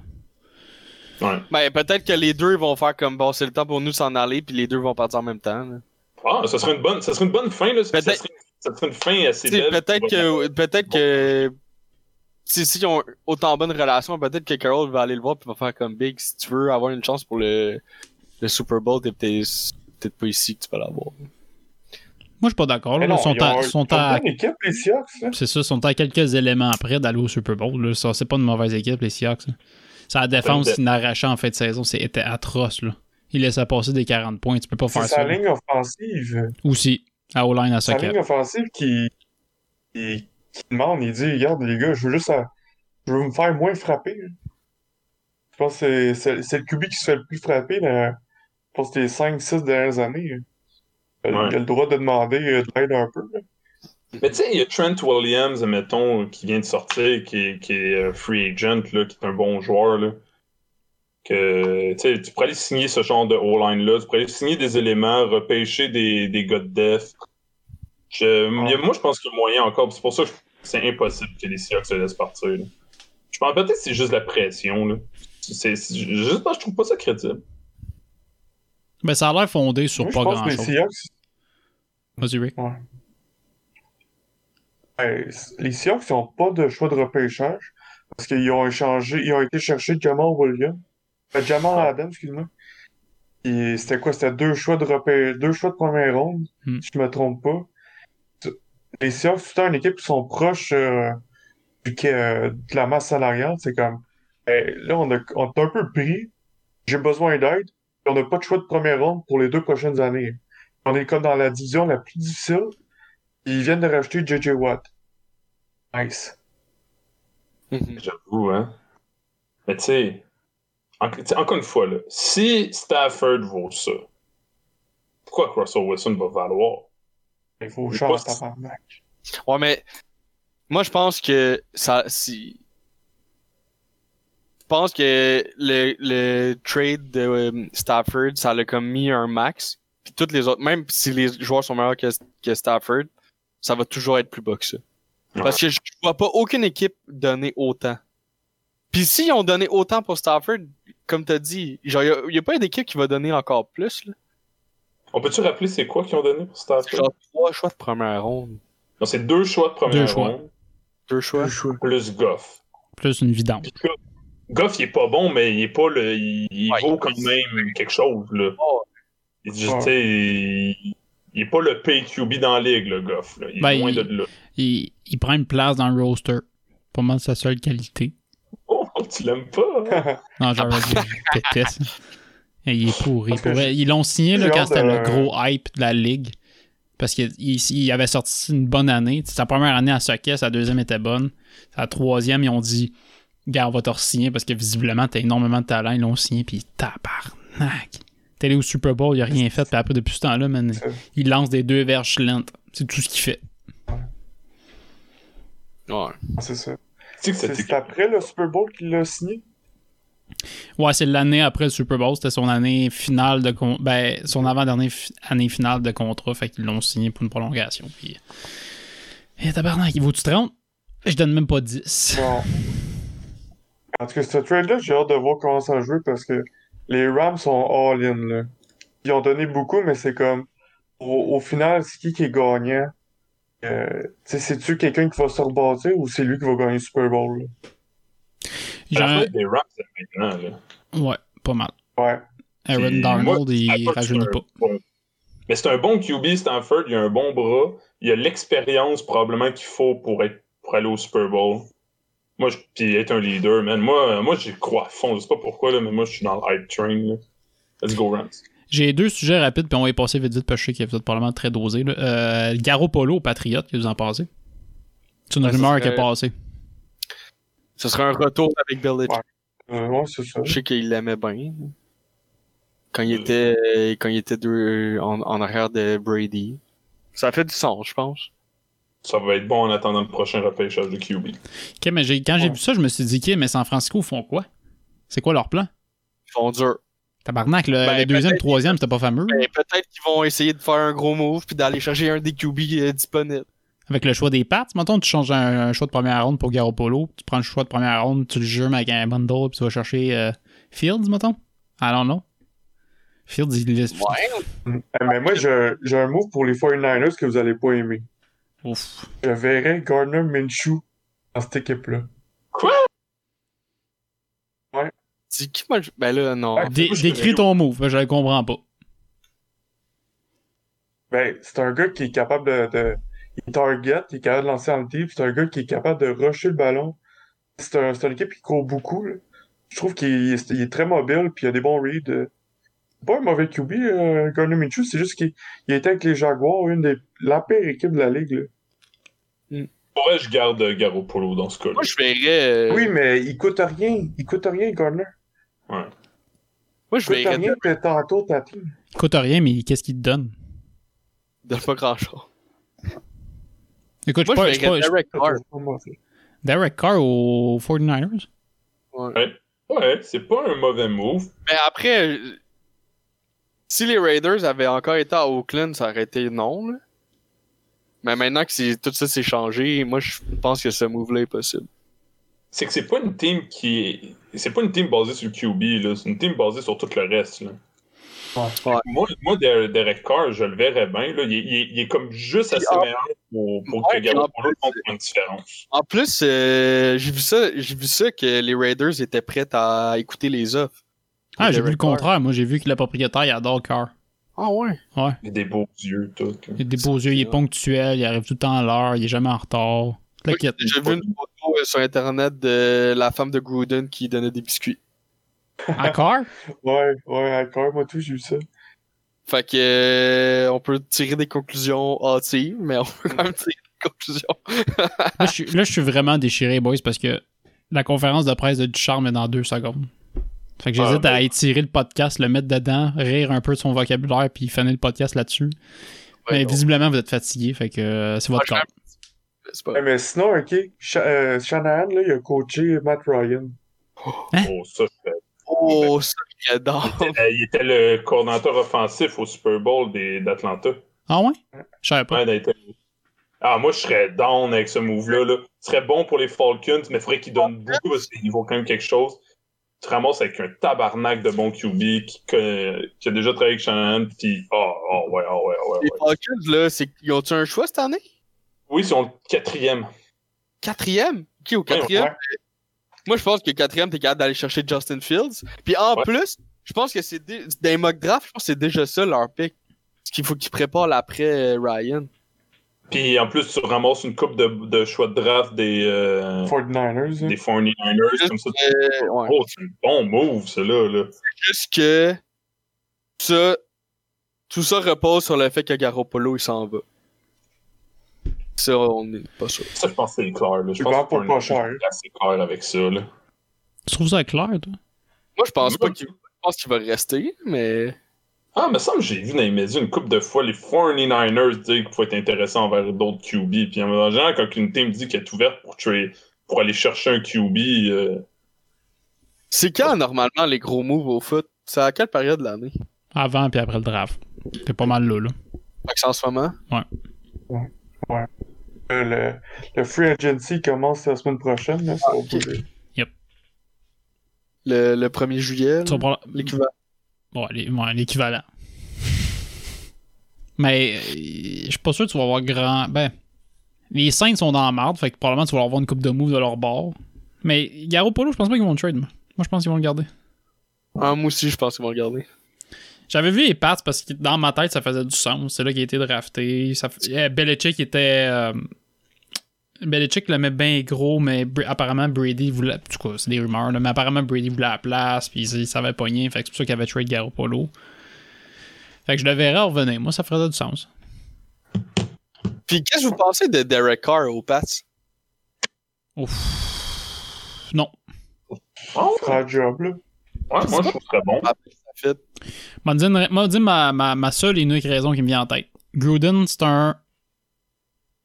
[SPEAKER 5] Ouais.
[SPEAKER 3] Ben, peut-être que les deux vont faire comme bon, c'est le temps pour nous de s'en aller, puis les deux vont partir en même temps. là.
[SPEAKER 5] Ah, ça serait une bonne, ça serait une bonne fin, là. Ça
[SPEAKER 3] Peut-être-
[SPEAKER 5] serait, ça serait une fin assez belle.
[SPEAKER 3] Peut-être que, peut-être que, si s'ils ont autant bonne relation, peut-être que Carroll va aller le voir puis va faire comme Big. Si tu veux avoir une chance pour le, le Super Bowl, t'es peut-être peut-être pas ici que tu vas l'avoir.
[SPEAKER 2] Moi, je suis pas d'accord. Ils sont à,
[SPEAKER 6] ils
[SPEAKER 2] sont
[SPEAKER 6] ont
[SPEAKER 2] à-
[SPEAKER 6] une bonne équipe, les Seahawks. là.
[SPEAKER 2] c'est ça, ils sont à quelques éléments après d'aller au Super Bowl. Là. Ça, c'est pas une mauvaise équipe, les Seahawks. là. C'est la défense
[SPEAKER 5] Peut-être.
[SPEAKER 2] qu'ils n'arrachaient en fin de saison. C'était atroce. Là. Ils laissaient passer des 40 points. Tu peux pas
[SPEAKER 6] C'est
[SPEAKER 2] faire
[SPEAKER 6] sa
[SPEAKER 2] ça. là.
[SPEAKER 6] ligne offensive.
[SPEAKER 2] Aussi, à O-line à
[SPEAKER 6] Sa ligne offensive qui, qui, qui demande, il dit Regarde, les gars, je veux juste à- je veux me faire moins frapper. là. Je pense que c'est- c'est c'est le QB qui se fait le plus frapper dans, je pense que les 5-6 dernières années. Il a le droit de demander euh, de l'aide un peu.
[SPEAKER 5] Mais tu sais, il y a Trent Williams, mettons, qui vient de sortir, qui est, qui est euh, free agent, là, qui est un bon joueur. Là. Que, tu pourrais aller signer ce genre de O-line-là, tu pourrais aller signer des éléments, repêcher des, des gars de def. Je- il y a- moi, je pense qu'il y a moyen encore. C'est pour ça que c'est impossible que les Seahawks se laissent partir. là. Je pense peut-être que c'est juste la pression. Là. C'est, c'est- je, je sais pas, je trouve pas ça crédible.
[SPEAKER 2] Ben, ça a l'air fondé sur
[SPEAKER 6] Moi,
[SPEAKER 2] pas grand-chose.
[SPEAKER 6] Seahawks,
[SPEAKER 2] Vas-y, Rick.
[SPEAKER 6] ben, les Seahawks n'ont pas de choix de repêchage parce qu'ils ont échangé, ils ont été chercher Jamal Williams. Euh, Jamal Adams, excuse-moi. Et c'était quoi? C'était deux choix de deux choix de première ronde,
[SPEAKER 2] Hmm.
[SPEAKER 6] si je me trompe pas. Les Seahawks, c'est tout le temps une équipe qui sont proches euh, du- euh, de la masse salariale. C'est comme eh, là, on a, on est un peu pris. J'ai besoin d'aide. On n'a pas de choix de première ronde pour les deux prochaines années. On est comme dans la division la plus difficile. Ils viennent de racheter JJ Watt. Nice.
[SPEAKER 5] J'avoue, hein. Mais tu sais, en- encore une fois, là, si Stafford vaut ça, pourquoi que Russell Wilson va valoir?
[SPEAKER 6] Il faut tabarnak.
[SPEAKER 3] Ouais, mais moi, je pense que ça. Si... Je pense que le, le trade de euh, Stafford, ça l'a comme mis un max. Puis toutes les autres, même si les joueurs sont meilleurs que, que Stafford, ça va toujours être plus bas que ça. Parce que je vois pas aucune équipe donner autant. Puis s'ils ont donné autant pour Stafford, comme t'as dit, genre, y a, y a pas une équipe qui va donner encore plus, là.
[SPEAKER 5] On peut-tu rappeler c'est quoi qu'ils ont donné pour Stafford?
[SPEAKER 3] Genre, trois choix de première ronde.
[SPEAKER 5] Non, c'est deux choix de première
[SPEAKER 2] Deux choix.
[SPEAKER 5] ronde,
[SPEAKER 3] Deux choix.
[SPEAKER 5] plus Goff.
[SPEAKER 2] Plus une vidange.
[SPEAKER 5] Puis Goff, il est pas bon, mais il est pas le. Il, il
[SPEAKER 3] Ouais,
[SPEAKER 5] vaut quand même quelque chose, là.
[SPEAKER 3] Oh.
[SPEAKER 5] Il, tu
[SPEAKER 6] Ouais.
[SPEAKER 5] sais, il, il est pas le PQB dans la ligue, le Goff, là. Il est
[SPEAKER 2] Ben,
[SPEAKER 5] loin
[SPEAKER 2] il-
[SPEAKER 5] de là.
[SPEAKER 2] Il, il prend une place dans le roster. Pas mal sa seule qualité.
[SPEAKER 5] Oh, tu l'aimes pas, hein?
[SPEAKER 2] Non, genre, je je déteste. Et il est pourri. Pour Ils l'ont signé là, quand c'était
[SPEAKER 6] de-
[SPEAKER 2] le gros hype de la ligue. Parce qu'il il, il avait sorti une bonne année. Sa première année à Socket, sa deuxième était bonne. Sa troisième, ils ont dit Gars, on va te re-signer parce que visiblement, t'as énormément de talent. Ils l'ont signé, puis tabarnak. T'es allé au Super Bowl, il a rien fait. Puis après, depuis ce temps-là, man, il lance des deux verges lentes. C'est tout ce qu'il fait.
[SPEAKER 3] Ouais.
[SPEAKER 6] C'est ça.
[SPEAKER 5] Tu sais que
[SPEAKER 6] C'est après le Super Bowl qu'il l'a signé?
[SPEAKER 2] Ouais, c'est l'année après le Super Bowl. C'était son année finale de con... ben, son avant-dernière fi- année finale de contrat. Fait qu'ils l'ont signé pour une prolongation. Puis. Et tabarnak, il vaut-tu 30? Je donne même pas 10.
[SPEAKER 6] Non. En tout cas, ce trade-là, j'ai hâte de voir comment ça joue parce que les Rams sont all-in. là. Ils ont donné beaucoup, mais c'est comme. Au, au final, c'est qui qui est gagnant? Euh, c'est-tu quelqu'un qui va se rebâtir ou c'est lui qui va gagner le Super Bowl? là?
[SPEAKER 5] Des Rams, c'est maintenant, là.
[SPEAKER 2] Ouais, pas mal.
[SPEAKER 6] Ouais.
[SPEAKER 2] Aaron Darnold,
[SPEAKER 5] moi,
[SPEAKER 2] il rajeunit
[SPEAKER 5] c'est
[SPEAKER 2] pas.
[SPEAKER 5] un bon- Mais c'est un bon QB, Stanford. Il a un bon bras. Il a l'expérience probablement qu'il faut pour, être, pour aller au Super Bowl. Moi, je, puis être un leader, man. Moi, moi j'y crois à fond. Je sais pas pourquoi, là, mais moi, je suis dans le hype train. là. Let's go, Rams.
[SPEAKER 2] J'ai deux sujets rapides, puis on va y passer vite vite, parce que je sais qu'il y a probablement très dosé. Là. Euh, Garo Polo au Patriote, que vous en passez. C'est une
[SPEAKER 3] Ben,
[SPEAKER 2] rumeur qui est passée.
[SPEAKER 3] Ce serait un retour avec Belichick.
[SPEAKER 6] Ouais. Euh, ouais, c'est ça.
[SPEAKER 3] Je sais qu'il l'aimait bien. Quand il était, quand il était deux, en, en arrière de Brady. Ça fait du sens, je pense.
[SPEAKER 5] Ça va être bon en attendant le prochain repêchage de QB.
[SPEAKER 2] Ok, mais j'ai- quand j'ai vu ça, je me suis dit, ok, mais San Francisco font quoi? C'est quoi leur plan?
[SPEAKER 3] Ils font dur.
[SPEAKER 2] Tabarnak, le,
[SPEAKER 3] Ben,
[SPEAKER 2] le deuxième, troisième, c'était pas fameux.
[SPEAKER 3] Mais peut-être qu'ils vont essayer de faire un gros move puis d'aller chercher un des QB euh, disponibles.
[SPEAKER 2] Avec le choix des Pats, mettons, tu changes un, un choix de première ronde pour Garoppolo, tu prends le choix de première ronde, tu le jumes avec un bundle, puis tu vas chercher euh, Fields, mettons? I don't know. Fields, il laisse...
[SPEAKER 3] Ouais.
[SPEAKER 6] Eh, mais moi, j'ai j'ai un move pour les 49ers que vous allez pas aimer.
[SPEAKER 2] Ouf.
[SPEAKER 6] Je verrais Gardner Minshew dans cette équipe-là.
[SPEAKER 3] C'est qui moi je- Ben là, non.
[SPEAKER 6] Ouais.
[SPEAKER 2] Dé- décris ton move, je le comprends pas.
[SPEAKER 6] Ben, c'est un gars qui est capable de, de- Il target, il est capable de lancer en deep, c'est un gars qui est capable de rusher le ballon. C'est un, c'est une équipe qui court beaucoup. là. Je trouve qu'il est, est très mobile, puis il a des bons reads. C'est pas un mauvais QB, euh, Gardner Minshew, c'est juste qu'il il était avec les Jaguars, une des la pire équipe de la ligue. là.
[SPEAKER 5] Pourrais je garde euh, Garoppolo dans ce cas-là.
[SPEAKER 3] Moi, je verrais. euh,
[SPEAKER 6] Oui, mais il coûte rien. Il coûte rien, Gardner.
[SPEAKER 5] Ouais.
[SPEAKER 3] Moi, je
[SPEAKER 6] Il coûte
[SPEAKER 3] verrais
[SPEAKER 6] rien, puis tantôt ta team.
[SPEAKER 2] Il coûte rien, mais qu'est-ce qu'il te donne?
[SPEAKER 3] de pas grand chose.
[SPEAKER 2] Écoute,
[SPEAKER 3] Moi,
[SPEAKER 2] je
[SPEAKER 3] je
[SPEAKER 2] pas-
[SPEAKER 3] verrais
[SPEAKER 2] je suis
[SPEAKER 3] Derek
[SPEAKER 6] C'est
[SPEAKER 3] Carr.
[SPEAKER 6] pas mauvais.
[SPEAKER 2] pas- Derek Carr aux 49ers?
[SPEAKER 3] Ouais.
[SPEAKER 5] Ouais, c'est pas un mauvais move.
[SPEAKER 3] Mais après, euh, si les Raiders avaient encore été à Oakland, ça aurait été non. Là. Mais maintenant que tout ça s'est changé, moi, je pense que ce move-là est possible.
[SPEAKER 5] C'est que c'est pas une team qui est. C'est pas une team basée sur le QB. C'est une team basée sur tout le reste, là.
[SPEAKER 3] Ouais.
[SPEAKER 5] Moi, moi, Der- Derek Carr, je le verrais bien, là. Il est, il est- il est comme juste assez meilleur pour, pour
[SPEAKER 3] ouais,
[SPEAKER 5] que Garoppolo fasse une différence.
[SPEAKER 3] En plus, euh, j'ai vu ça, j'ai vu ça que les Raiders étaient prêts à écouter les offres.
[SPEAKER 2] Ah, j'ai vu le
[SPEAKER 3] Carr.
[SPEAKER 2] contraire. Moi, j'ai vu que le propriétaire, il adore Carr.
[SPEAKER 3] Ah ouais?
[SPEAKER 2] Ouais.
[SPEAKER 5] Il a des beaux yeux, tout.
[SPEAKER 2] Il a des beaux yeux, il est ponctuel, il arrive tout le temps à l'heure, il est jamais en retard.
[SPEAKER 3] J'ai vu une photo euh, sur internet de la femme de Gruden qui donnait des biscuits.
[SPEAKER 2] À Carr?
[SPEAKER 6] Ouais, ouais, encore, moi tout, j'ai eu ça.
[SPEAKER 3] Fait que euh, on peut tirer des conclusions hâtives, mais on peut quand même tirer des conclusions.
[SPEAKER 2] Là, je suis, là, je suis vraiment déchiré, boys, parce que la conférence de presse de Ducharme est dans deux secondes. Fait que j'hésite
[SPEAKER 5] Ah, ben.
[SPEAKER 2] à étirer le podcast, le mettre dedans, rire un peu de son vocabulaire, puis finir le podcast là-dessus. mais visiblement, vous êtes fatigué, fait que euh, c'est votre
[SPEAKER 3] Ah,
[SPEAKER 2] corps.
[SPEAKER 3] C'est pas
[SPEAKER 6] Ouais, mais sinon, ok, euh, Shanahan, là, il a coaché Matt Ryan.
[SPEAKER 5] Oh, ça,
[SPEAKER 3] Oh, ça, j'adore.
[SPEAKER 5] Euh, Il était le coordinateur offensif au Super Bowl des- d'Atlanta.
[SPEAKER 2] Ah ouais? Je savais pas.
[SPEAKER 5] Ouais, Ah, moi, je serais down avec ce move-là. Là. Ce serait bon pour les Falcons, mais il faudrait qu'ils donnent beaucoup parce qu'ils vaut quand même quelque chose. Te ramasses avec un tabarnak de bon QB qui, connaît- qui a déjà travaillé avec Shanahan, puis oh, oh, ouais, oh, ouais, oh, ouais,
[SPEAKER 3] Les. Falcons, là, c'est... ils ont-tu un choix cette année?
[SPEAKER 5] Oui, ils sont le quatrième.
[SPEAKER 3] Quatrième? Qui au quatrième?
[SPEAKER 6] Ouais.
[SPEAKER 3] Moi, je pense que quatrième, t'es capable d'aller chercher Justin Fields. Puis en
[SPEAKER 5] Ouais.
[SPEAKER 3] plus, je pense que c'est les mock draft, je pense que c'est déjà ça leur pick. Parce qu'il faut qu'ils préparent l'après euh, Ryan.
[SPEAKER 5] Puis en plus, tu ramasses une coupe de, de choix de draft des, euh,
[SPEAKER 6] 49ers. hein.
[SPEAKER 5] des 49ers. Comme ça, tu-
[SPEAKER 3] Euh, ouais.
[SPEAKER 5] Oh, c'est un bon move, ça là. là.
[SPEAKER 3] Juste que ça, tout ça repose sur le fait que Garoppolo il s'en va. Ça, on n'est pas sûr.
[SPEAKER 5] Ça, je pense que c'est clair. Là. Je
[SPEAKER 6] Tu
[SPEAKER 5] pense que
[SPEAKER 6] pour
[SPEAKER 5] c'est
[SPEAKER 6] pas cher.
[SPEAKER 5] assez clair avec ça. Là.
[SPEAKER 2] Tu trouves ça clair, toi?
[SPEAKER 3] Moi, je pense pas qu'il je pense qu'il va rester, mais
[SPEAKER 5] Ah, mais ça, j'ai vu dans les médias une couple de fois les 49ers dire qu'il faut être intéressant envers d'autres QB. Puis en général, quand une team dit qu'elle est ouverte pour, pour aller chercher un QB, euh,
[SPEAKER 3] c'est quand normalement les gros moves au foot? C'est à quelle période de l'année?
[SPEAKER 2] Avant puis après le draft. T'es pas mal là, là.
[SPEAKER 3] Fait que c'est en ce moment?
[SPEAKER 6] Euh, Le, le free agency commence la semaine prochaine. Là,
[SPEAKER 3] ok.
[SPEAKER 6] bouger.
[SPEAKER 3] Le, le 1er juillet? L'équivalent.
[SPEAKER 2] Ouais, l'équivalent. Mais euh, je suis pas sûr que tu vas avoir grand. Ben, les Saints sont dans la marde, fait que probablement tu vas avoir une coupe de moves de leur bord. Mais Garoppolo, je pense pas qu'ils vont le trade, moi. Moi, je pense qu'ils vont le garder.
[SPEAKER 3] Ah, moi aussi, je pense qu'ils vont le garder.
[SPEAKER 2] J'avais vu les Pats parce que dans ma tête, ça faisait du sens. C'est là qu'il a été drafté. Ça eh, Belichick était. euh, Belichick l'aimait bien gros, mais apparemment Brady voulait. En tout cas, c'est des rumeurs, là, mais apparemment Brady voulait la place, puis il, savait pogner. Fait que c'est pour ça qu'il avait trade Garoppolo. Fait que je le verrais revenir. Moi, ça ferait du sens.
[SPEAKER 3] Puis qu'est-ce que vous pensez de Derek Carr au Pats?
[SPEAKER 2] Ouf. Non.
[SPEAKER 5] Oh,
[SPEAKER 6] le job, là.
[SPEAKER 5] ouais, moi, je trouve très bon.
[SPEAKER 3] Ah, ça.
[SPEAKER 2] M'a dit, m'a dit ma, ma, ma seule et unique raison qui me vient en tête. Gruden, c'est un.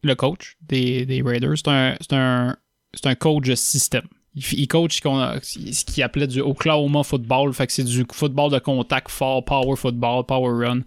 [SPEAKER 2] Le coach des, des Raiders, c'est un, c'est un, c'est un coach de système. Il, coach ce qu'on a- ce qu'il appelait du Oklahoma football. Fait que c'est du football de contact fort, power football, power run.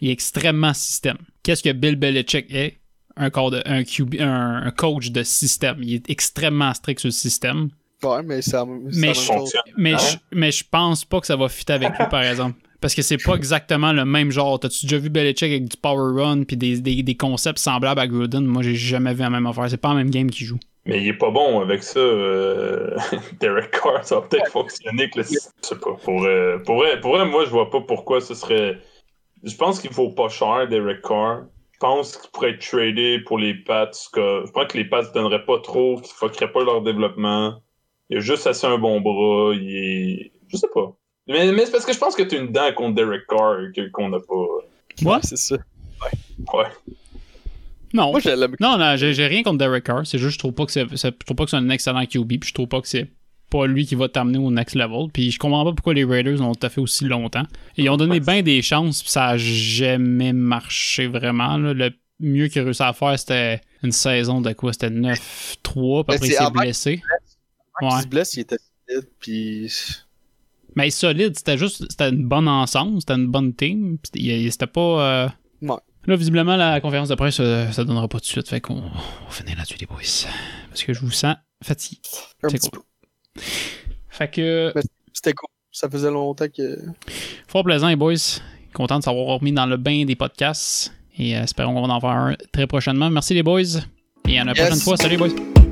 [SPEAKER 2] Il est extrêmement système. Qu'est-ce que Bill Belichick est? Un, corps de- un, QB un, un coach de système. Il est extrêmement strict sur le système.
[SPEAKER 3] Ouais, mais ça,
[SPEAKER 2] Mais
[SPEAKER 3] ça
[SPEAKER 2] je-. Mais, je, mais je pense pas que ça va fitter avec lui, par exemple. Parce que c'est pas exactement le même genre. T'as-tu déjà vu Belichick avec du power run puis des, des, concepts semblables à Gruden? Moi, j'ai jamais vu la même affaire. C'est pas la même game qu'il joue.
[SPEAKER 5] Mais il est pas bon avec ça. euh, Derek Carr, ça va peut-être fonctionner. Je sais pas. Pour, euh, pour, vrai, pour vrai, moi, je vois pas pourquoi ce serait. Je pense qu'il vaut pas cher, Derek Carr. Je pense qu'il pourrait être tradé pour les Pats. que- Je pense que les Pats ne donneraient pas trop, qu'ils fuckeraient pas leur développement. Il a juste assez un bon bras. Il est. Je sais pas. Mais, mais c'est parce que je pense que t'as une dent contre Derek Carr que- qu'on n'a pas.
[SPEAKER 2] Moi?
[SPEAKER 3] c'est ça.
[SPEAKER 5] Ouais.
[SPEAKER 2] Non.
[SPEAKER 3] Moi.
[SPEAKER 2] Non, non, j'ai rien contre Derek Carr. C'est juste je trouve pas que c'est je trouve pas que c'est un excellent QB. Puis je trouve pas que c'est pas lui qui va t'amener au next level. Puis je comprends pas pourquoi les Raiders ont fait aussi longtemps. Ils ont donné bien des chances, puis ça a jamais marché vraiment. là. Le mieux qu'il a réussi à faire, c'était une saison de quoi? C'était 9-3, puis
[SPEAKER 3] Mais
[SPEAKER 2] après il s'est blessé.
[SPEAKER 3] Quand
[SPEAKER 2] Ouais.
[SPEAKER 3] il se blesse, il était solide, puis...
[SPEAKER 2] Mais solide, c'était juste c'était une bonne ensemble, c'était une bonne team. C'était pas. euh,
[SPEAKER 3] Ouais.
[SPEAKER 2] Là, visiblement, la conférence de presse, euh, ça donnera pas tout de suite. Fait qu'on finir là-dessus, les boys. Parce que je vous sens fatigué.
[SPEAKER 3] Un
[SPEAKER 2] C'est
[SPEAKER 3] petit
[SPEAKER 2] cool. Fait que.
[SPEAKER 3] C'était cool. Ça faisait longtemps que...
[SPEAKER 2] Fort plaisant, les boys. Content de s'avoir remis dans le bain des podcasts. Et euh, espérons qu'on va en faire un très prochainement. Merci, les boys. Et à la
[SPEAKER 3] Yes.
[SPEAKER 2] prochaine fois. Salut, les boys.